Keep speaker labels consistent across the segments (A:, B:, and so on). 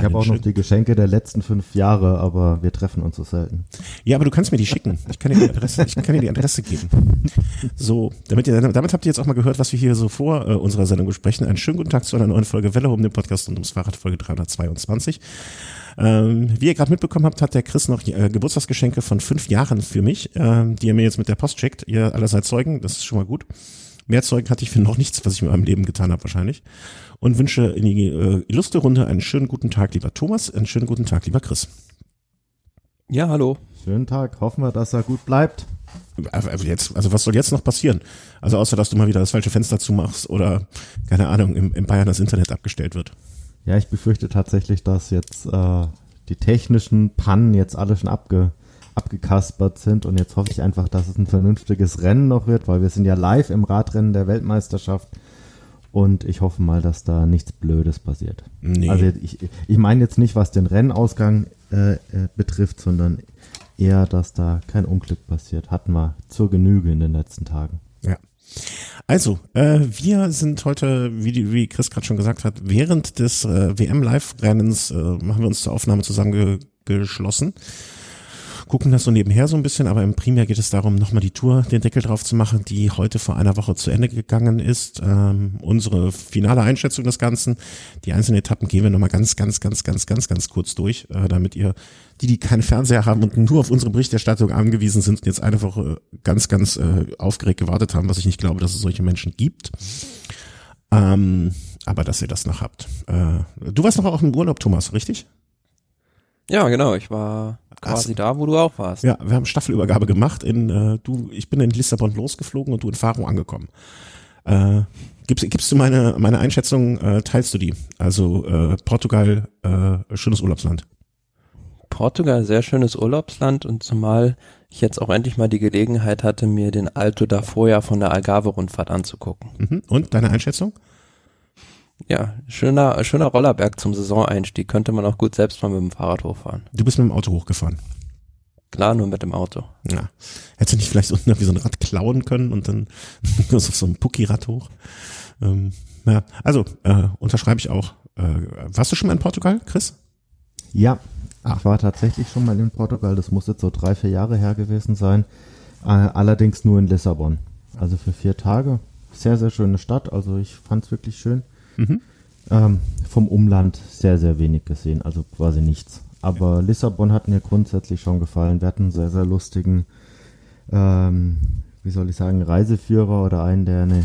A: Ich habe auch noch die Geschenke der letzten fünf Jahre, aber wir treffen uns so selten.
B: Ja, aber du kannst mir die schicken. Ich kann dir die Adresse, ich kann dir die Adresse geben. So, damit ihr, damit habt ihr jetzt auch mal gehört, was wir hier so vor äh, unserer Sendung besprechen. Einen schönen guten Tag zu einer neuen Folge Welle um den Podcast und ums Fahrrad, Folge 322. Ähm, wie ihr gerade mitbekommen habt, hat der Chris noch äh, Geburtstagsgeschenke von fünf Jahren für mich, äh, die er mir jetzt mit der Post schickt. Ihr alle seid Zeugen, das ist schon mal gut. Mehr Zeugen hatte ich für noch nichts, was ich in meinem Leben getan habe wahrscheinlich. Und wünsche in die äh, illustre Runde einen schönen guten Tag, lieber Thomas, einen schönen guten Tag, lieber Chris.
C: Ja, hallo.
A: Schönen Tag. Hoffen wir, dass er gut bleibt.
B: Also jetzt, also was soll jetzt noch passieren? Also außer, dass du mal wieder das falsche Fenster zumachst oder, keine Ahnung, im, im Bayern das Internet abgestellt wird.
A: Ja, ich befürchte tatsächlich, dass jetzt äh, die technischen Pannen jetzt alle schon abge abgekaspert sind und jetzt hoffe ich einfach, dass es ein vernünftiges Rennen noch wird, weil wir sind ja live im Radrennen der Weltmeisterschaft und ich hoffe mal, dass da nichts Blödes passiert. Nee. Also ich, ich meine jetzt nicht, was den Rennausgang äh, äh, betrifft, sondern eher, dass da kein Unglück passiert. Hatten wir zur Genüge in den letzten Tagen.
B: Ja. Also, äh, wir sind heute, wie, die, wie Chris gerade schon gesagt hat, während des äh, WM-Live-Rennens äh, haben wir uns zur Aufnahme zusammengeschlossen gucken das so nebenher so ein bisschen, aber im Primär geht es darum, nochmal die Tour, den Deckel drauf zu machen, die heute vor einer Woche zu Ende gegangen ist. Ähm, unsere finale Einschätzung des Ganzen. Die einzelnen Etappen gehen wir nochmal ganz, ganz, ganz, ganz, ganz, ganz kurz durch, äh, damit ihr, die, die keinen Fernseher haben und nur auf unsere Berichterstattung angewiesen sind, jetzt eine Woche ganz, ganz äh, aufgeregt gewartet haben, was ich nicht glaube, dass es solche Menschen gibt. Ähm, aber dass ihr das noch habt. Äh, du warst noch auch im Urlaub, Thomas, richtig?
C: Ja, genau. Ich war quasi da, wo du auch warst.
B: Ja, wir haben Staffelübergabe gemacht. In äh, du, ich bin in Lissabon losgeflogen und du in Faro angekommen. Äh, gibst, gibst du meine meine Einschätzung? Äh, teilst du die? Also äh, Portugal, äh, schönes Urlaubsland.
C: Portugal, sehr schönes Urlaubsland und zumal ich jetzt auch endlich mal die Gelegenheit hatte, mir den Alto da vorher von der Algarve-Rundfahrt anzugucken.
B: Mhm. Und deine Einschätzung?
C: Ja, schöner, schöner Rollerberg zum Saisoneinstieg. Könnte man auch gut selbst mal mit dem Fahrrad hochfahren.
B: Du bist mit dem Auto hochgefahren.
C: Klar, nur mit dem Auto.
B: Ja. Hättest du nicht vielleicht unten wie so ein Rad klauen können und dann nur so ein Pucki-Rad hoch? Ähm, ja, also äh, unterschreibe ich auch. Äh, warst du schon mal in Portugal, Chris?
A: Ja, ich war tatsächlich schon mal in Portugal. Das muss jetzt so drei, vier Jahre her gewesen sein. Äh, allerdings nur in Lissabon. Also für vier Tage. Sehr, sehr schöne Stadt. Also ich fand es wirklich schön. Mhm. Ähm, vom Umland sehr, sehr wenig gesehen, also quasi nichts. Aber Lissabon hat mir grundsätzlich schon gefallen. Wir hatten einen sehr, sehr lustigen, ähm, wie soll ich sagen, Reiseführer oder einen, der eine,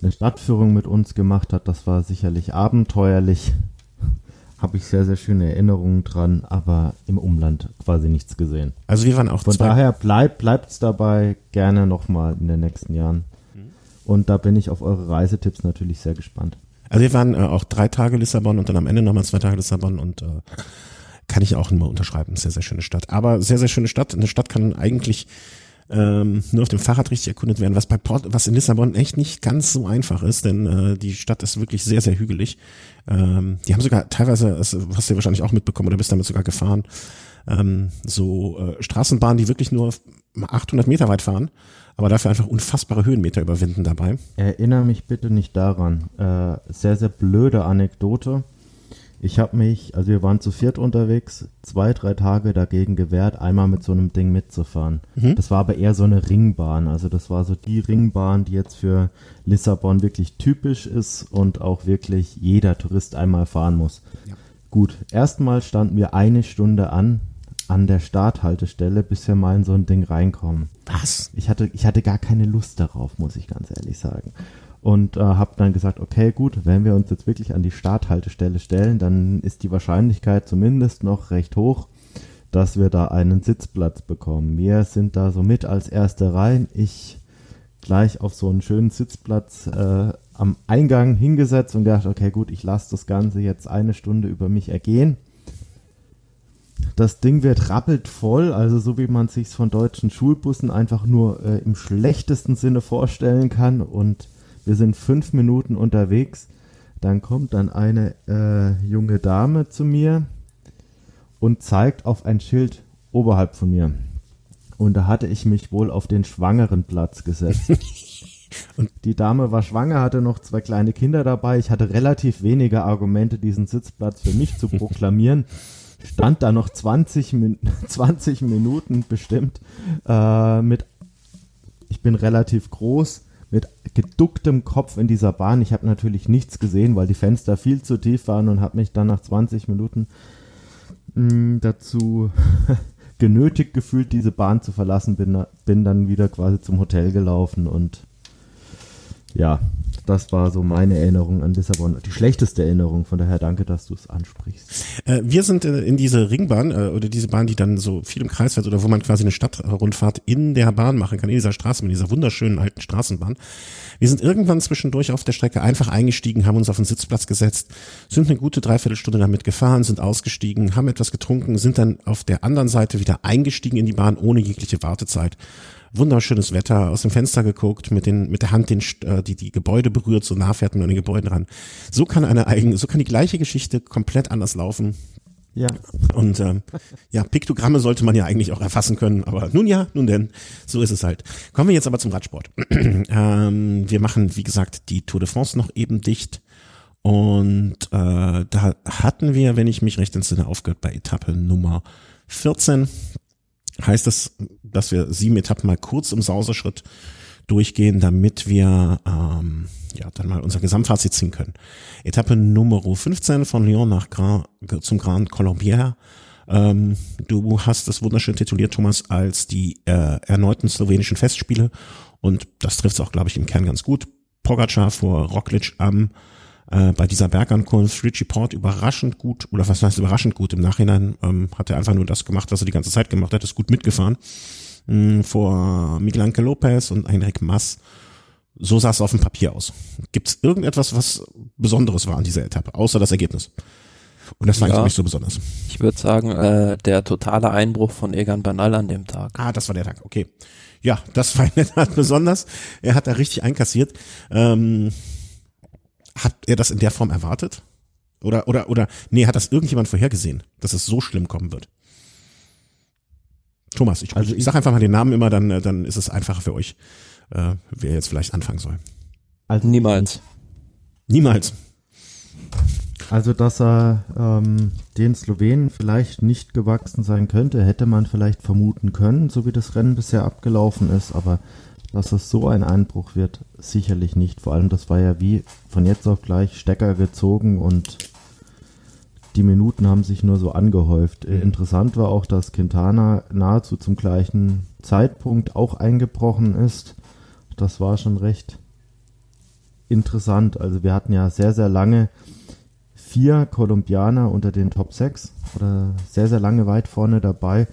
A: eine Stadtführung mit uns gemacht hat. Das war sicherlich abenteuerlich. Habe ich sehr, sehr schöne Erinnerungen dran, aber im Umland quasi nichts gesehen.
B: Also wir waren auch
A: Von daher bleibt es dabei gerne nochmal in den nächsten Jahren. Mhm. Und da bin ich auf eure Reisetipps natürlich sehr gespannt.
B: Also wir waren äh, auch drei Tage Lissabon und dann am Ende nochmal zwei Tage Lissabon und äh, kann ich auch nur unterschreiben. Sehr, sehr schöne Stadt. Aber sehr, sehr schöne Stadt. Eine Stadt kann eigentlich ähm, nur auf dem Fahrrad richtig erkundet werden, was bei Port, was in Lissabon echt nicht ganz so einfach ist, denn äh, die Stadt ist wirklich sehr, sehr hügelig. Ähm, die haben sogar teilweise, das hast du ja wahrscheinlich auch mitbekommen oder bist damit sogar gefahren, ähm, so äh, Straßenbahnen, die wirklich nur 800 Meter weit fahren aber dafür einfach unfassbare Höhenmeter überwinden dabei.
A: Erinnere mich bitte nicht daran. Äh, sehr, sehr blöde Anekdote. Ich habe mich, also wir waren zu viert unterwegs, zwei, drei Tage dagegen gewehrt, einmal mit so einem Ding mitzufahren. Mhm. Das war aber eher so eine Ringbahn. Also das war so die Ringbahn, die jetzt für Lissabon wirklich typisch ist und auch wirklich jeder Tourist einmal fahren muss. Ja. Gut, erstmal standen wir eine Stunde an, an der Starthaltestelle, bis wir mal in so ein Ding reinkommen.
B: Was?
A: Ich hatte, ich hatte gar keine Lust darauf, muss ich ganz ehrlich sagen. Und äh, habe dann gesagt, okay, gut, wenn wir uns jetzt wirklich an die Starthaltestelle stellen, dann ist die Wahrscheinlichkeit zumindest noch recht hoch, dass wir da einen Sitzplatz bekommen. Wir sind da so mit als erste rein. Ich gleich auf so einen schönen Sitzplatz äh, am Eingang hingesetzt und gedacht, okay, gut, ich lasse das Ganze jetzt eine Stunde über mich ergehen das Ding wird rappelt voll, also so wie man sich von deutschen Schulbussen einfach nur äh, im schlechtesten Sinne vorstellen kann. Und wir sind fünf Minuten unterwegs. Dann kommt dann eine äh, junge Dame zu mir und zeigt auf ein Schild oberhalb von mir. Und da hatte ich mich wohl auf den schwangeren Platz gesetzt. Und die Dame war schwanger, hatte noch zwei kleine Kinder dabei. Ich hatte relativ wenige Argumente, diesen Sitzplatz für mich zu proklamieren. Stand da noch 20, Min 20 Minuten bestimmt äh, mit, ich bin relativ groß, mit geducktem Kopf in dieser Bahn. Ich habe natürlich nichts gesehen, weil die Fenster viel zu tief waren und habe mich dann nach 20 Minuten mh, mm, dazu genötigt gefühlt, diese Bahn zu verlassen. Bin, bin dann wieder quasi zum Hotel gelaufen und ja, das war so meine Erinnerung an Lissabon. Die schlechteste Erinnerung, von daher danke, dass du es ansprichst.
B: Äh, wir sind äh, in diese Ringbahn äh, oder diese Bahn, die dann so viel im Kreis fährt oder wo man quasi eine Stadtrundfahrt in der Bahn machen kann, in dieser Straßenbahn, in dieser wunderschönen alten Straßenbahn. Wir sind irgendwann zwischendurch auf der Strecke einfach eingestiegen, haben uns auf den Sitzplatz gesetzt, sind eine gute Dreiviertelstunde damit gefahren, sind ausgestiegen, haben etwas getrunken, sind dann auf der anderen Seite wieder eingestiegen in die Bahn ohne jegliche Wartezeit wunderschönes Wetter, aus dem Fenster geguckt, mit den mit der Hand den äh, die die Gebäude berührt, so nah fährt man an den Gebäuden ran. So kann eine eigene, so kann die gleiche Geschichte komplett anders laufen.
A: Ja.
B: Und ähm, ja, Piktogramme sollte man ja eigentlich auch erfassen können, aber nun ja, nun denn, so ist es halt. Kommen wir jetzt aber zum Radsport. ähm, wir machen, wie gesagt, die Tour de France noch eben dicht. Und äh, da hatten wir, wenn ich mich recht entsinne, aufgehört bei Etappe Nummer 14 heißt das, dass wir sieben Etappen mal kurz im Sauserschritt durchgehen, damit wir ähm, ja dann mal unser Gesamtfazit ziehen können. Etappe Nummer 15 von Lyon nach Grand, zum Grand Colombier. Ähm, du hast es wunderschön tituliert, Thomas, als die äh, erneuten slowenischen Festspiele und das trifft es auch, glaube ich, im Kern ganz gut. Pogacar vor Roglic am äh, bei dieser Bergankunft Richie Port überraschend gut, oder was heißt überraschend gut, im Nachhinein ähm, hat er einfach nur das gemacht, was er die ganze Zeit gemacht hat, ist gut mitgefahren. Mh, mm, vor Miguel Angel Lopez und Heinrich Mass. So sah es auf dem Papier aus. Gibt es irgendetwas, was Besonderes war an dieser Etappe, außer das Ergebnis? Und das war ja, eigentlich nicht so besonders.
C: Ich würde sagen, äh, der totale Einbruch von Egan Banal an dem Tag.
B: Ah, das war der Tag, okay. Ja, das war in der Tat besonders. Er hat da richtig einkassiert. Ähm, hat er das in der Form erwartet? Oder, oder, oder, nee, hat das irgendjemand vorhergesehen, dass es so schlimm kommen wird? Thomas, ich, also ich, ich sag einfach mal den Namen immer, dann, dann ist es einfacher für euch, äh, wer jetzt vielleicht anfangen soll.
C: Also niemals.
B: Niemals.
A: Also, dass er ähm, den Slowenen vielleicht nicht gewachsen sein könnte, hätte man vielleicht vermuten können, so wie das Rennen bisher abgelaufen ist, aber dass es so ein Einbruch wird, sicherlich nicht. Vor allem, das war ja wie von jetzt auf gleich Stecker gezogen und die Minuten haben sich nur so angehäuft. Mhm. Interessant war auch, dass Quintana nahezu zum gleichen Zeitpunkt auch eingebrochen ist. Das war schon recht interessant. Also wir hatten ja sehr, sehr lange vier Kolumbianer unter den Top 6 oder sehr, sehr lange weit vorne dabei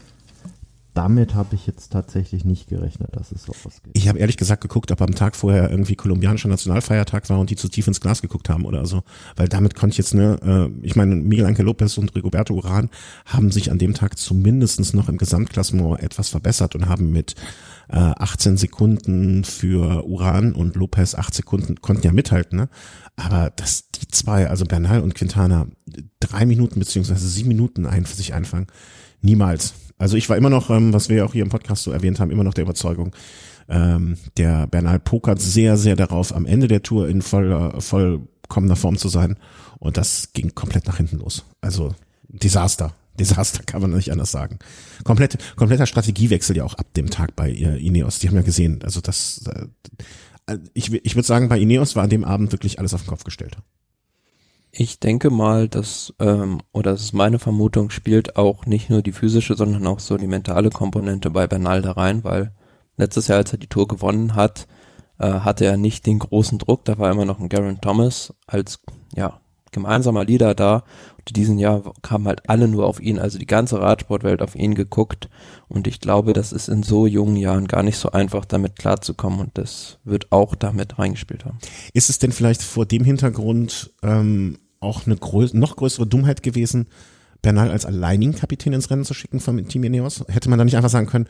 A: damit habe ich jetzt tatsächlich nicht gerechnet, dass es so ausgeht.
B: Ich habe ehrlich gesagt geguckt, ob am Tag vorher irgendwie kolumbianischer Nationalfeiertag war und die zu tief ins Glas geguckt haben oder so. Weil damit konnte ich jetzt, ne, äh, ich meine, Miguel Angel Lopez und Rigoberto Uran haben sich an dem Tag zumindestens noch im Gesamtklassement etwas verbessert und haben mit äh, 18 Sekunden für Uran und Lopez 8 Sekunden konnten ja mithalten, ne? Aber dass die zwei, also Bernal und Quintana, drei Minuten beziehungsweise sieben Minuten ein für sich einfangen, niemals. Also ich war immer noch, ähm, was wir ja auch hier im Podcast so erwähnt haben, immer noch der Überzeugung, ähm, der Bernal pokert sehr, sehr darauf, am Ende der Tour in voller, vollkommener Form zu sein. Und das ging komplett nach hinten los. Also Desaster. Desaster kann man nicht anders sagen. Komplett, kompletter Strategiewechsel ja auch ab dem Tag bei Ineos. Die haben ja gesehen, also das, äh, ich, ich würde sagen, bei Ineos war an dem Abend wirklich alles auf den Kopf gestellt.
C: Ich denke mal, dass, ähm, oder das ist meine Vermutung, spielt auch nicht nur die physische, sondern auch so die mentale Komponente bei Bernal da rein, weil letztes Jahr, als er die Tour gewonnen hat, äh, hatte er nicht den großen Druck, da war immer noch ein Garen Thomas als, ja, gemeinsamer Leader da. Und diesen Jahr kamen halt alle nur auf ihn, also die ganze Radsportwelt auf ihn geguckt. Und ich glaube, das ist in so jungen Jahren gar nicht so einfach, damit klarzukommen. Und das wird auch damit reingespielt haben.
B: Ist es denn vielleicht vor dem Hintergrund ähm, auch eine größ noch größere Dummheit gewesen, Bernal als alleinigen Kapitän ins Rennen zu schicken vom Team Ineos? Hätte man da nicht einfach sagen können,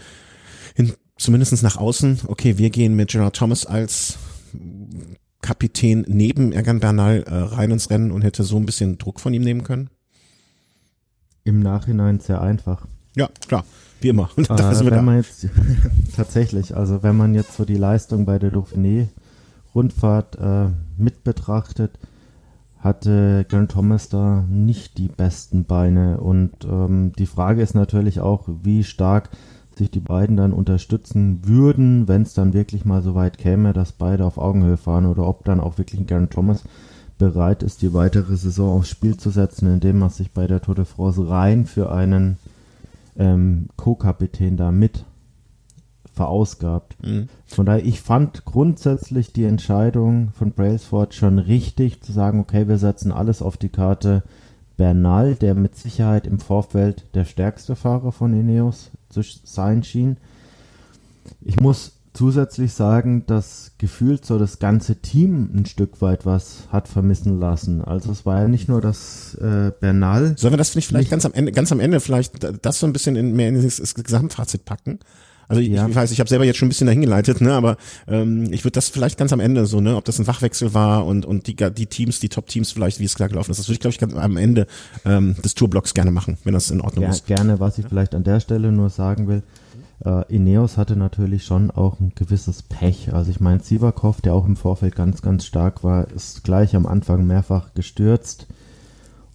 B: in, zumindest nach außen, okay, wir gehen mit Gerard Thomas als Kapitän neben Ergan Bernal äh, rein ins Rennen und hätte so ein bisschen Druck von ihm nehmen können?
A: Im Nachhinein sehr einfach.
B: Ja, klar, wie immer.
A: Äh, wenn man jetzt tatsächlich, also wenn man jetzt so die Leistung bei der Dauphiné Rundfahrt äh, mit betrachtet, hatte Geraint Thomas da nicht die besten Beine. Und ähm, die Frage ist natürlich auch, wie stark sich die beiden dann unterstützen würden, wenn es dann wirklich mal so weit käme, dass beide auf Augenhöhe fahren oder ob dann auch wirklich Geraint Thomas bereit ist, die weitere Saison aufs Spiel zu setzen, indem er sich bei der Tour de France rein für einen ähm, Co-Kapitän da mit verausgabt. Mhm. Von daher, ich fand grundsätzlich die Entscheidung von Brailsford schon richtig, zu sagen, okay, wir setzen alles auf die Karte. Bernal, der mit Sicherheit im Vorfeld der stärkste Fahrer von Ineos zu sein schien. Ich muss zusätzlich sagen, dass gefühlt so das ganze Team ein Stück weit was hat vermissen lassen. Also es war ja nicht nur das äh, Bernal.
B: Sollen wir das vielleicht ganz am Ende, ganz am Ende vielleicht das so ein bisschen in, mehr in das Gesamtfazit packen? Also ich, ja. ich weiß, ich habe selber jetzt schon ein bisschen dahin geleitet, ne, aber ähm, ich würde das vielleicht ganz am Ende so, ne, ob das ein Wachwechsel war und und die die Teams, die Top-Teams vielleicht, wie es klar gelaufen ist, das würde ich glaube ich ganz am Ende ähm, des Tourblocks gerne machen, wenn das in Ordnung
A: ja,
B: ist.
A: Gerne, was ich vielleicht an der Stelle nur sagen will, äh, Ineos hatte natürlich schon auch ein gewisses Pech. Also ich meine, Sivakov, der auch im Vorfeld ganz, ganz stark war, ist gleich am Anfang mehrfach gestürzt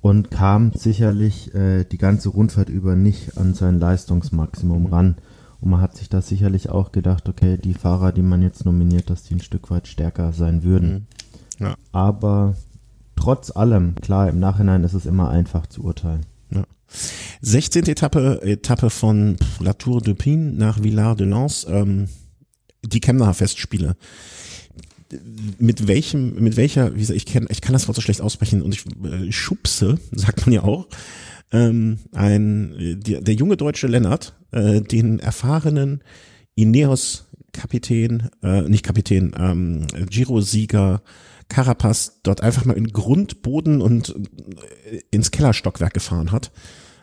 A: und kam sicherlich äh, die ganze Rundfahrt über nicht an sein Leistungsmaximum ran. Und man hat sich da sicherlich auch gedacht, okay, die Fahrer, die man jetzt nominiert, dass die ein Stück weit stärker sein würden. Mhm. Ja. Aber trotz allem, klar, im Nachhinein ist es immer einfach zu urteilen.
B: Ja. 16. Etappe, Etappe von La Tour de Pin nach Villard de Lans, ähm, die Chemnacher Festspiele. Mit welchem, mit welcher, wie gesagt, ich, kenn, ich kann das Wort so schlecht aussprechen und ich äh, schubse, sagt man ja auch, ähm, ein, die, der junge deutsche Lennart, äh, den erfahrenen Ineos-Kapitän, äh, nicht Kapitän, ähm, Giro-Sieger Carapaz dort einfach mal in Grund, Boden und äh, ins Kellerstockwerk gefahren hat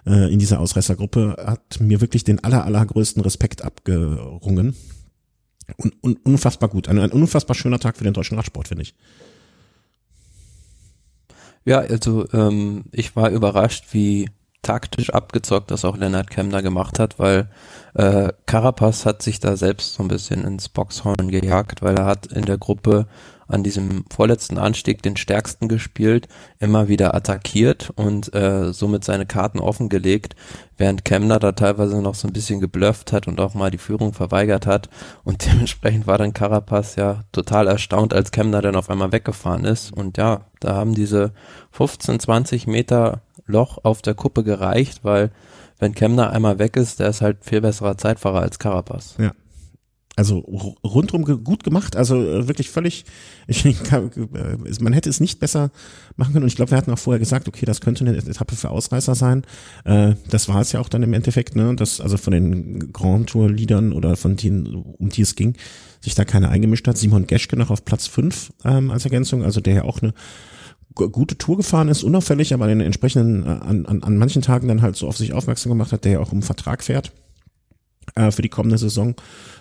B: äh, in dieser Ausreißergruppe, hat mir wirklich den aller, allergrößten Respekt abgerungen. Und, und unfassbar gut. Ein, ein unfassbar schöner Tag für den deutschen Radsport, finde ich.
C: Ja, also ähm, ich war überrascht, wie taktisch abgezockt das auch Leonard Kemner gemacht hat, weil äh, Carapaz hat sich da selbst so ein bisschen ins Boxhorn gejagt, weil er hat in der Gruppe an diesem vorletzten Anstieg den stärksten gespielt, immer wieder attackiert und äh, somit seine Karten offengelegt, während Kemner da teilweise noch so ein bisschen geblufft hat und auch mal die Führung verweigert hat und dementsprechend war dann Carapaz ja total erstaunt, als Kemner dann auf einmal weggefahren ist und ja, da haben diese 15, 20 Meter Loch auf der Kuppe gereicht, weil wenn Kemner einmal weg ist, der ist halt viel besserer Zeitfahrer als Carapaz.
B: Ja. Also rundum gut gemacht, also äh, wirklich völlig, ich, äh, man hätte es nicht besser machen können und ich glaube, wir hatten auch vorher gesagt, okay, das könnte eine Etappe für Ausreißer sein. Äh, das war es ja auch dann im Endeffekt, ne, dass also von den Grand Tour Liedern oder von denen, um die es ging, sich da keiner eingemischt hat. Simon Geschke noch auf Platz fünf ähm, als Ergänzung, also der ja auch eine gute Tour gefahren ist, unauffällig, aber den entsprechenden an, an, an manchen Tagen dann halt so auf sich aufmerksam gemacht hat, der ja auch im Vertrag fährt äh, für die kommende Saison.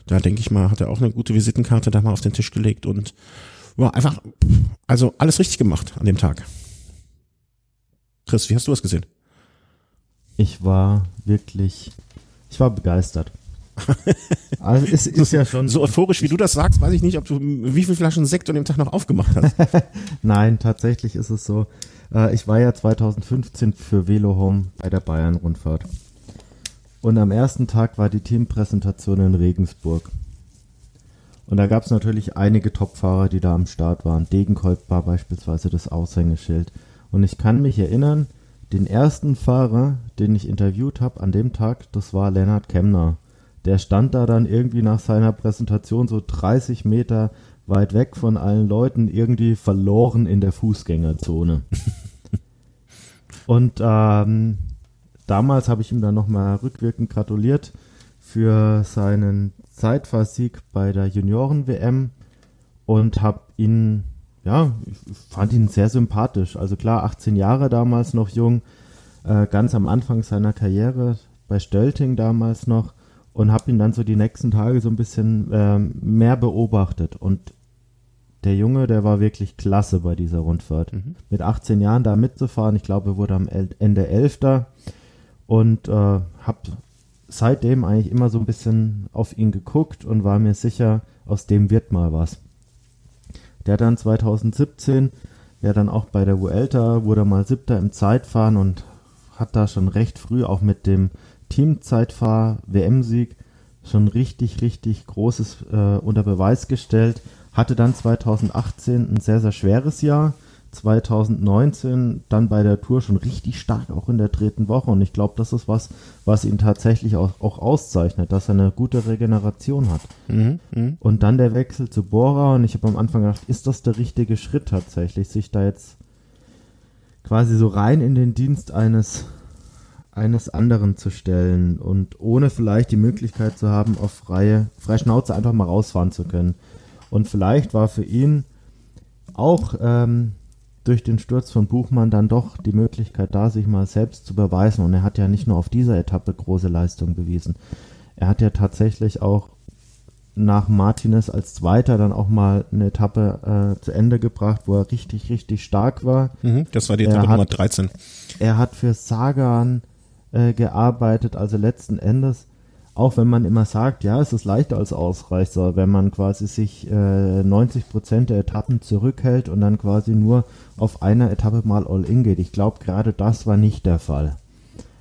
B: Da denke ich mal, hat er auch eine gute Visitenkarte da mal auf den Tisch gelegt und war einfach, also alles richtig gemacht an dem Tag. Chris, wie hast du was gesehen?
A: Ich war wirklich, ich war begeistert.
B: Also es ist ja schon. So euphorisch wie du das sagst, weiß ich nicht, ob du wie viele Flaschen Sekt an dem Tag noch aufgemacht hast.
A: Nein, tatsächlich ist es so. Äh, ich war ja 2015 für Velo Home bei der Bayern Rundfahrt. Und am ersten Tag war die Teampräsentation in Regensburg. Und da gab es natürlich einige Topfahrer, die da am Start waren. Degenkolb war beispielsweise das Aushängeschild. Und ich kann mich erinnern, den ersten Fahrer, den ich interviewt habe an dem Tag, das war Lennart Kemner der stand da dann irgendwie nach seiner Präsentation so 30 Meter weit weg von allen Leuten, irgendwie verloren in der Fußgängerzone. Und ähm, damals habe ich ihm dann nochmal rückwirkend gratuliert für seinen Zeitfahrsieg bei der Junioren-WM und habe ihn, ja, ich fand ihn sehr sympathisch. Also klar, 18 Jahre damals noch jung, äh, ganz am Anfang seiner Karriere bei Stölting damals noch und habe ihn dann so die nächsten Tage so ein bisschen ähm, mehr beobachtet. Und der Junge, der war wirklich klasse bei dieser Rundfahrt. Mhm. Mit 18 Jahren da mitzufahren, ich glaube, er wurde am Ende Elfter und äh, habe seitdem eigentlich immer so ein bisschen auf ihn geguckt und war mir sicher, aus dem wird mal was. Der dann 2017, ja dann auch bei der Vuelta, wurde mal siebter im Zeitfahren und hat da schon recht früh auch mit dem Teamzeitfahr-WM-Sieg schon richtig, richtig Großes äh, unter Beweis gestellt. Hatte dann 2018 ein sehr, sehr schweres Jahr. 2019 dann bei der Tour schon richtig stark auch in der dritten Woche und ich glaube, das ist was, was ihn tatsächlich auch, auch, auszeichnet, dass er eine gute Regeneration hat. Mhm, mh. Und dann der Wechsel zu Bora und ich habe am Anfang gedacht, ist das der richtige Schritt tatsächlich, sich da jetzt quasi so rein in den Dienst eines eines anderen zu stellen und ohne vielleicht die Möglichkeit zu haben, auf freie, freie Schnauze einfach mal rausfahren zu können. Und vielleicht war für ihn auch ähm, durch den Sturz von Buchmann dann doch die Möglichkeit da, sich mal selbst zu beweisen. Und er hat ja nicht nur auf dieser Etappe große Leistung bewiesen. Er hat ja tatsächlich auch nach Martinez als Zweiter dann auch mal eine Etappe äh, zu Ende gebracht, wo er richtig, richtig stark war.
B: Mhm, das war die Etappe Nummer 13.
A: Er hat für Sagan äh, gearbeitet, also letzten Endes auch wenn man immer sagt, ja, es ist leichter als Ausreißer, wenn man quasi sich äh, 90 Prozent der Etappen zurückhält und dann quasi nur auf einer Etappe mal all in geht. Ich glaube, gerade das war nicht der Fall.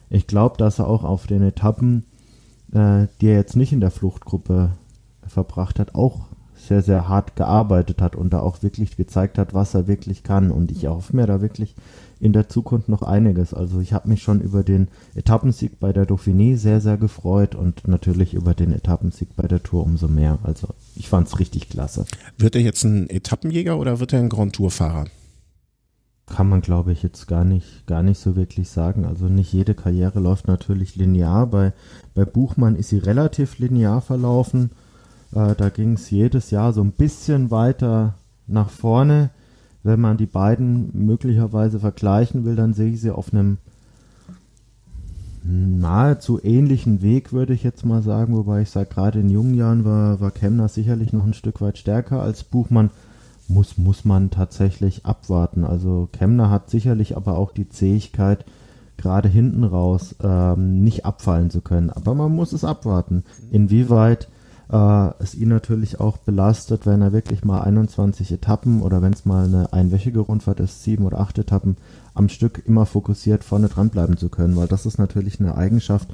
A: Ich glaube, dass er auch auf den Etappen, äh, die er jetzt nicht in der Fluchtgruppe verbracht hat, auch sehr, sehr hart gearbeitet hat und da auch wirklich gezeigt hat, was er wirklich kann. Und ich hoffe mir da wirklich in der Zukunft noch einiges. Also ich habe mich schon über den Etappensieg bei der Dauphiné sehr, sehr gefreut und natürlich über den Etappensieg bei der Tour umso mehr. Also ich fand es richtig klasse.
B: Wird er jetzt ein Etappenjäger oder wird er ein Grand Tour-Fahrer?
A: Kann man, glaube ich, jetzt gar nicht, gar nicht so wirklich sagen. Also nicht jede Karriere läuft natürlich linear. Bei, bei Buchmann ist sie relativ linear verlaufen. Äh, da ging es jedes Jahr so ein bisschen weiter nach vorne wenn man die beiden möglicherweise vergleichen will, dann sehe ich sie auf einem nahezu ähnlichen Weg, würde ich jetzt mal sagen, wobei ich sage, gerade in jungen Jahren war, war Kemner sicherlich noch ein Stück weit stärker als Buchmann. Muss, muss man tatsächlich abwarten. Also Kemner hat sicherlich aber auch die Zähigkeit, gerade hinten raus ähm, nicht abfallen zu können. Aber man muss es abwarten, inwieweit äh, es ihn natürlich auch belastet, wenn er wirklich mal 21 Etappen oder wenn es mal eine einwöchige Rundfahrt ist, sieben oder acht Etappen am Stück immer fokussiert vorne dran bleiben zu können, weil das ist natürlich eine Eigenschaft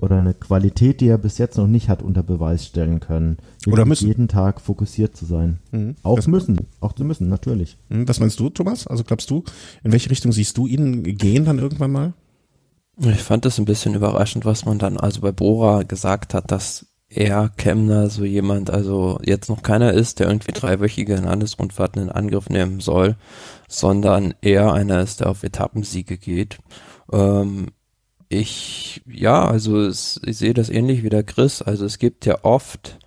A: oder eine Qualität, die er bis jetzt noch nicht hat unter Beweis stellen können.
B: Oder müssen.
A: Jeden Tag fokussiert zu sein. Mhm. Auch das müssen, auch zu müssen, natürlich.
B: Mhm. Was meinst du, Thomas? Also glaubst du, in welche Richtung siehst du ihn gehen dann irgendwann mal?
C: Ich fand es ein bisschen überraschend, was man dann also bei Bora gesagt hat, dass er Kemner so jemand, also jetzt noch keiner ist, der irgendwie dreiwöchige Landesrundfahrten in Angriff nehmen soll, sondern eher einer ist, der auf Etappensiege geht. Ähm, ich, ja, also es, ich sehe das ähnlich wie der Chris. Also es gibt ja oft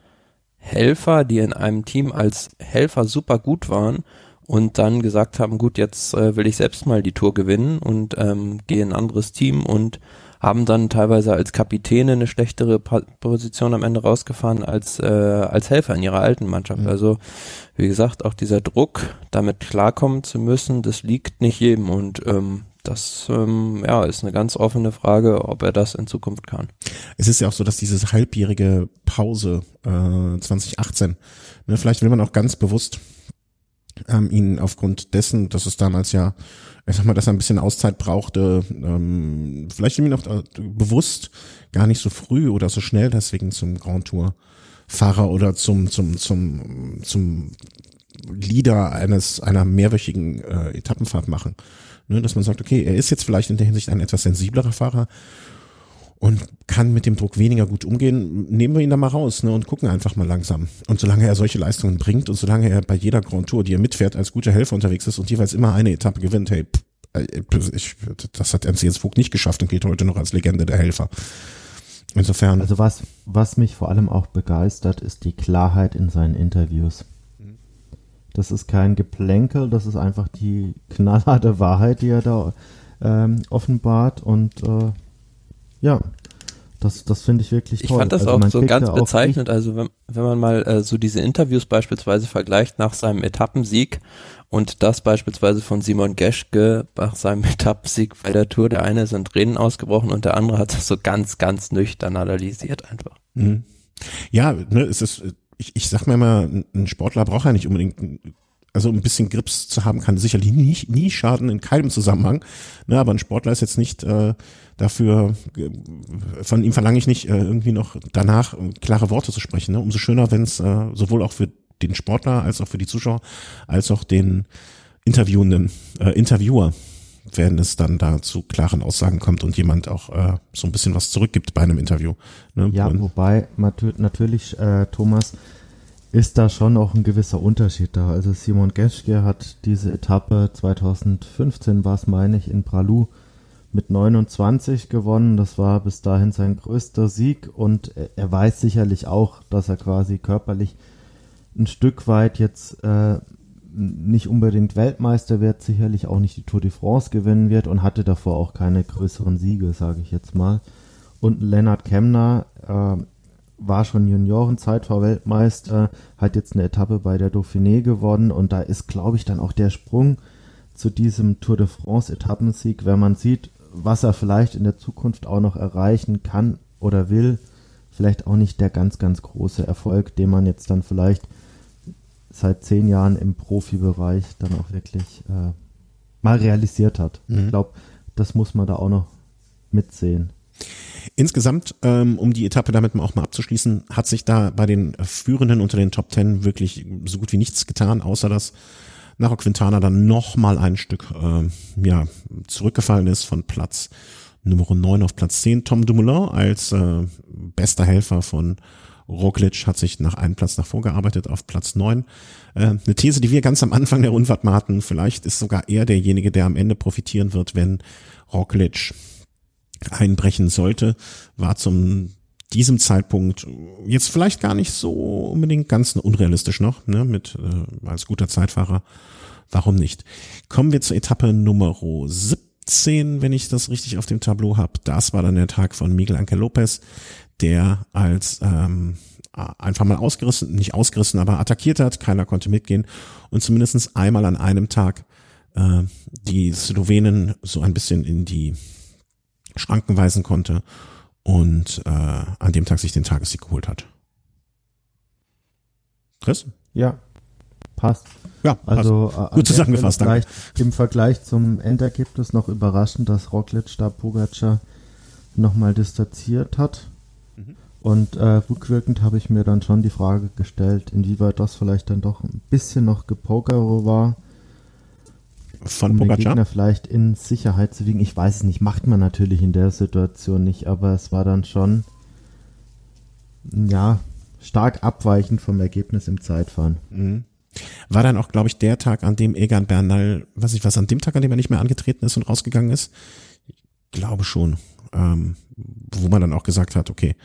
C: Helfer, die in einem Team als Helfer super gut waren und dann gesagt haben, gut, jetzt äh, will ich selbst mal die Tour gewinnen und ähm, gehe in ein anderes Team und haben dann teilweise als Kapitäne eine schlechtere Position am Ende rausgefahren als, äh, als Helfer in ihrer alten Mannschaft. Mhm. Also wie gesagt, auch dieser Druck, damit klarkommen zu müssen, das liegt nicht jedem und ähm, das ähm, ja, ist eine ganz offene Frage, ob er das in Zukunft kann.
B: Es ist ja auch so, dass diese halbjährige Pause äh, 2018, ne, vielleicht will man auch ganz bewusst ähm, ihn aufgrund dessen, dass es damals ja ich sag mal, dass er ein bisschen Auszeit brauchte, ähm, vielleicht irgendwie noch äh, bewusst gar nicht so früh oder so schnell deswegen zum Grand Tour Fahrer oder zum zum zum zum Leader eines einer mehrwöchigen äh, Etappenfahrt machen, ne, dass man sagt, okay, er ist jetzt vielleicht in der Hinsicht ein etwas sensiblerer Fahrer und kann mit dem Druck weniger gut umgehen, nehmen wir ihn da mal raus ne, und gucken einfach mal langsam. Und solange er solche Leistungen bringt und solange er bei jeder Grand Tour, die er mitfährt, als guter Helfer unterwegs ist und jeweils immer eine Etappe gewinnt, hey, äh, ich, das hat Ernst Jens Vogt nicht geschafft und gilt heute noch als Legende der Helfer. Insofern.
A: Also was, was mich vor allem auch begeistert, ist die Klarheit in seinen Interviews. Das ist kein Geplänkel, das ist einfach die knallharte Wahrheit, die er da ähm, offenbart und äh, ja, das, das finde ich wirklich
C: toll. Ich fand das also auch so ganz bezeichnend. Also wenn, wenn man mal äh, so diese Interviews beispielsweise vergleicht nach seinem Etappensieg und das beispielsweise von Simon Geschke nach seinem Etappensieg bei der Tour. Der eine ist in Tränen ausgebrochen und der andere hat das so ganz, ganz nüchtern analysiert einfach. Mhm.
B: Ja, ne, es ist, ich, ich sag mir immer, ein Sportler braucht ja nicht unbedingt also ein bisschen Grips zu haben, kann sicherlich nie, nie schaden in keinem Zusammenhang. Ne, aber ein Sportler ist jetzt nicht äh, dafür, äh, von ihm verlange ich nicht, äh, irgendwie noch danach klare Worte zu sprechen. Ne? Umso schöner, wenn es äh, sowohl auch für den Sportler als auch für die Zuschauer, als auch den Interviewenden, äh, Interviewer, wenn es dann da zu klaren Aussagen kommt und jemand auch äh, so ein bisschen was zurückgibt bei einem Interview.
A: Ne? Ja, und wobei natürlich, äh, Thomas, ist da schon auch ein gewisser Unterschied da. Also Simon Geschke hat diese Etappe 2015 war es, meine ich, in Pralu mit 29 gewonnen. Das war bis dahin sein größter Sieg und er weiß sicherlich auch, dass er quasi körperlich ein Stück weit jetzt äh, nicht unbedingt Weltmeister wird, sicherlich auch nicht die Tour de France gewinnen wird und hatte davor auch keine größeren Siege, sage ich jetzt mal. Und Lennart Kemner äh, war schon Juniorenzeitfahr-Weltmeister, hat jetzt eine Etappe bei der Dauphiné gewonnen und da ist, glaube ich, dann auch der Sprung zu diesem Tour de France Etappensieg, wenn man sieht, was er vielleicht in der Zukunft auch noch erreichen kann oder will, vielleicht auch nicht der ganz, ganz große Erfolg, den man jetzt dann vielleicht seit zehn Jahren im Profibereich dann auch wirklich äh, mal realisiert hat. Mhm. Ich glaube, das muss man da auch noch mitsehen.
B: Insgesamt, ähm, um die Etappe damit auch mal abzuschließen, hat sich da bei den Führenden unter den Top Ten wirklich so gut wie nichts getan, außer dass Naro Quintana dann noch mal ein Stück äh, ja, zurückgefallen ist von Platz Nummer 9 auf Platz 10. Tom Dumoulin als äh, bester Helfer von Roglic hat sich nach einem Platz nach vorgearbeitet auf Platz 9. Äh, eine These, die wir ganz am Anfang der Rundfahrt mal hatten, vielleicht ist sogar er derjenige, der am Ende profitieren wird, wenn Roglic einbrechen sollte, war zum diesem Zeitpunkt jetzt vielleicht gar nicht so unbedingt ganz unrealistisch noch, ne, mit äh, als guter Zeitfahrer. Warum nicht? Kommen wir zur Etappe Nummer 17, wenn ich das richtig auf dem Tableau habe. Das war dann der Tag von Miguel Anke Lopez, der als ähm, einfach mal ausgerissen, nicht ausgerissen, aber attackiert hat. Keiner konnte mitgehen und zumindestens einmal an einem Tag äh, die Slowenen so ein bisschen in die Schranken weisen konnte und äh, an dem Tag sich den Tagessieg geholt hat.
A: Chris? Ja, passt.
B: Ja,
A: also passt. Äh, gut zusammengefasst. Danke. Im Vergleich zum Endergebnis noch überraschend, dass Roglic da Pogacar nochmal distanziert hat. Mhm. Und äh, rückwirkend habe ich mir dann schon die Frage gestellt, inwieweit das vielleicht dann doch ein bisschen noch Gepokere war
B: von
A: um Pogacar? den Gegner vielleicht in Sicherheit zu wiegen. Ich weiß es nicht, macht man natürlich in der Situation nicht, aber es war dann schon, ja, stark abweichend vom Ergebnis im Zeitfahren. Mhm.
B: War dann auch, glaube ich, der Tag, an dem Egan Bernal, was ich was, an dem Tag, an dem er nicht mehr angetreten ist und rausgegangen ist? Ich glaube schon. Ähm, wo man dann auch gesagt hat, okay,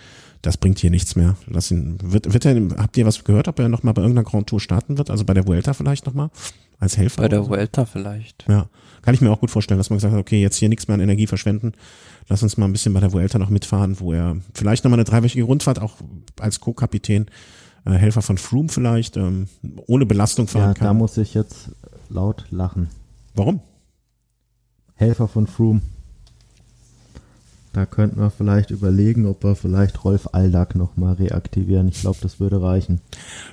B: das bringt hier nichts mehr. Lass ihn, wird, wird er, habt ihr was gehört, ob er nochmal bei irgendeiner Grand Tour starten wird? Also bei der Vuelta vielleicht nochmal? Als Helfer?
C: Bei der so? Vuelta vielleicht.
B: Ja. Kann ich mir auch gut vorstellen, dass man gesagt hat, okay, jetzt hier nichts mehr an Energie verschwenden. Lass uns mal ein bisschen bei der Vuelta noch mitfahren, wo er vielleicht nochmal eine dreiwöchige Rundfahrt auch als Co-Kapitän, äh, Helfer von Froome vielleicht, ähm, ohne Belastung fahren
A: ja,
B: kann.
A: Da muss ich jetzt laut lachen.
B: Warum?
A: Helfer von Froome. Da könnten wir vielleicht überlegen, ob wir vielleicht Rolf Aldag nochmal reaktivieren. Ich glaube, das würde reichen.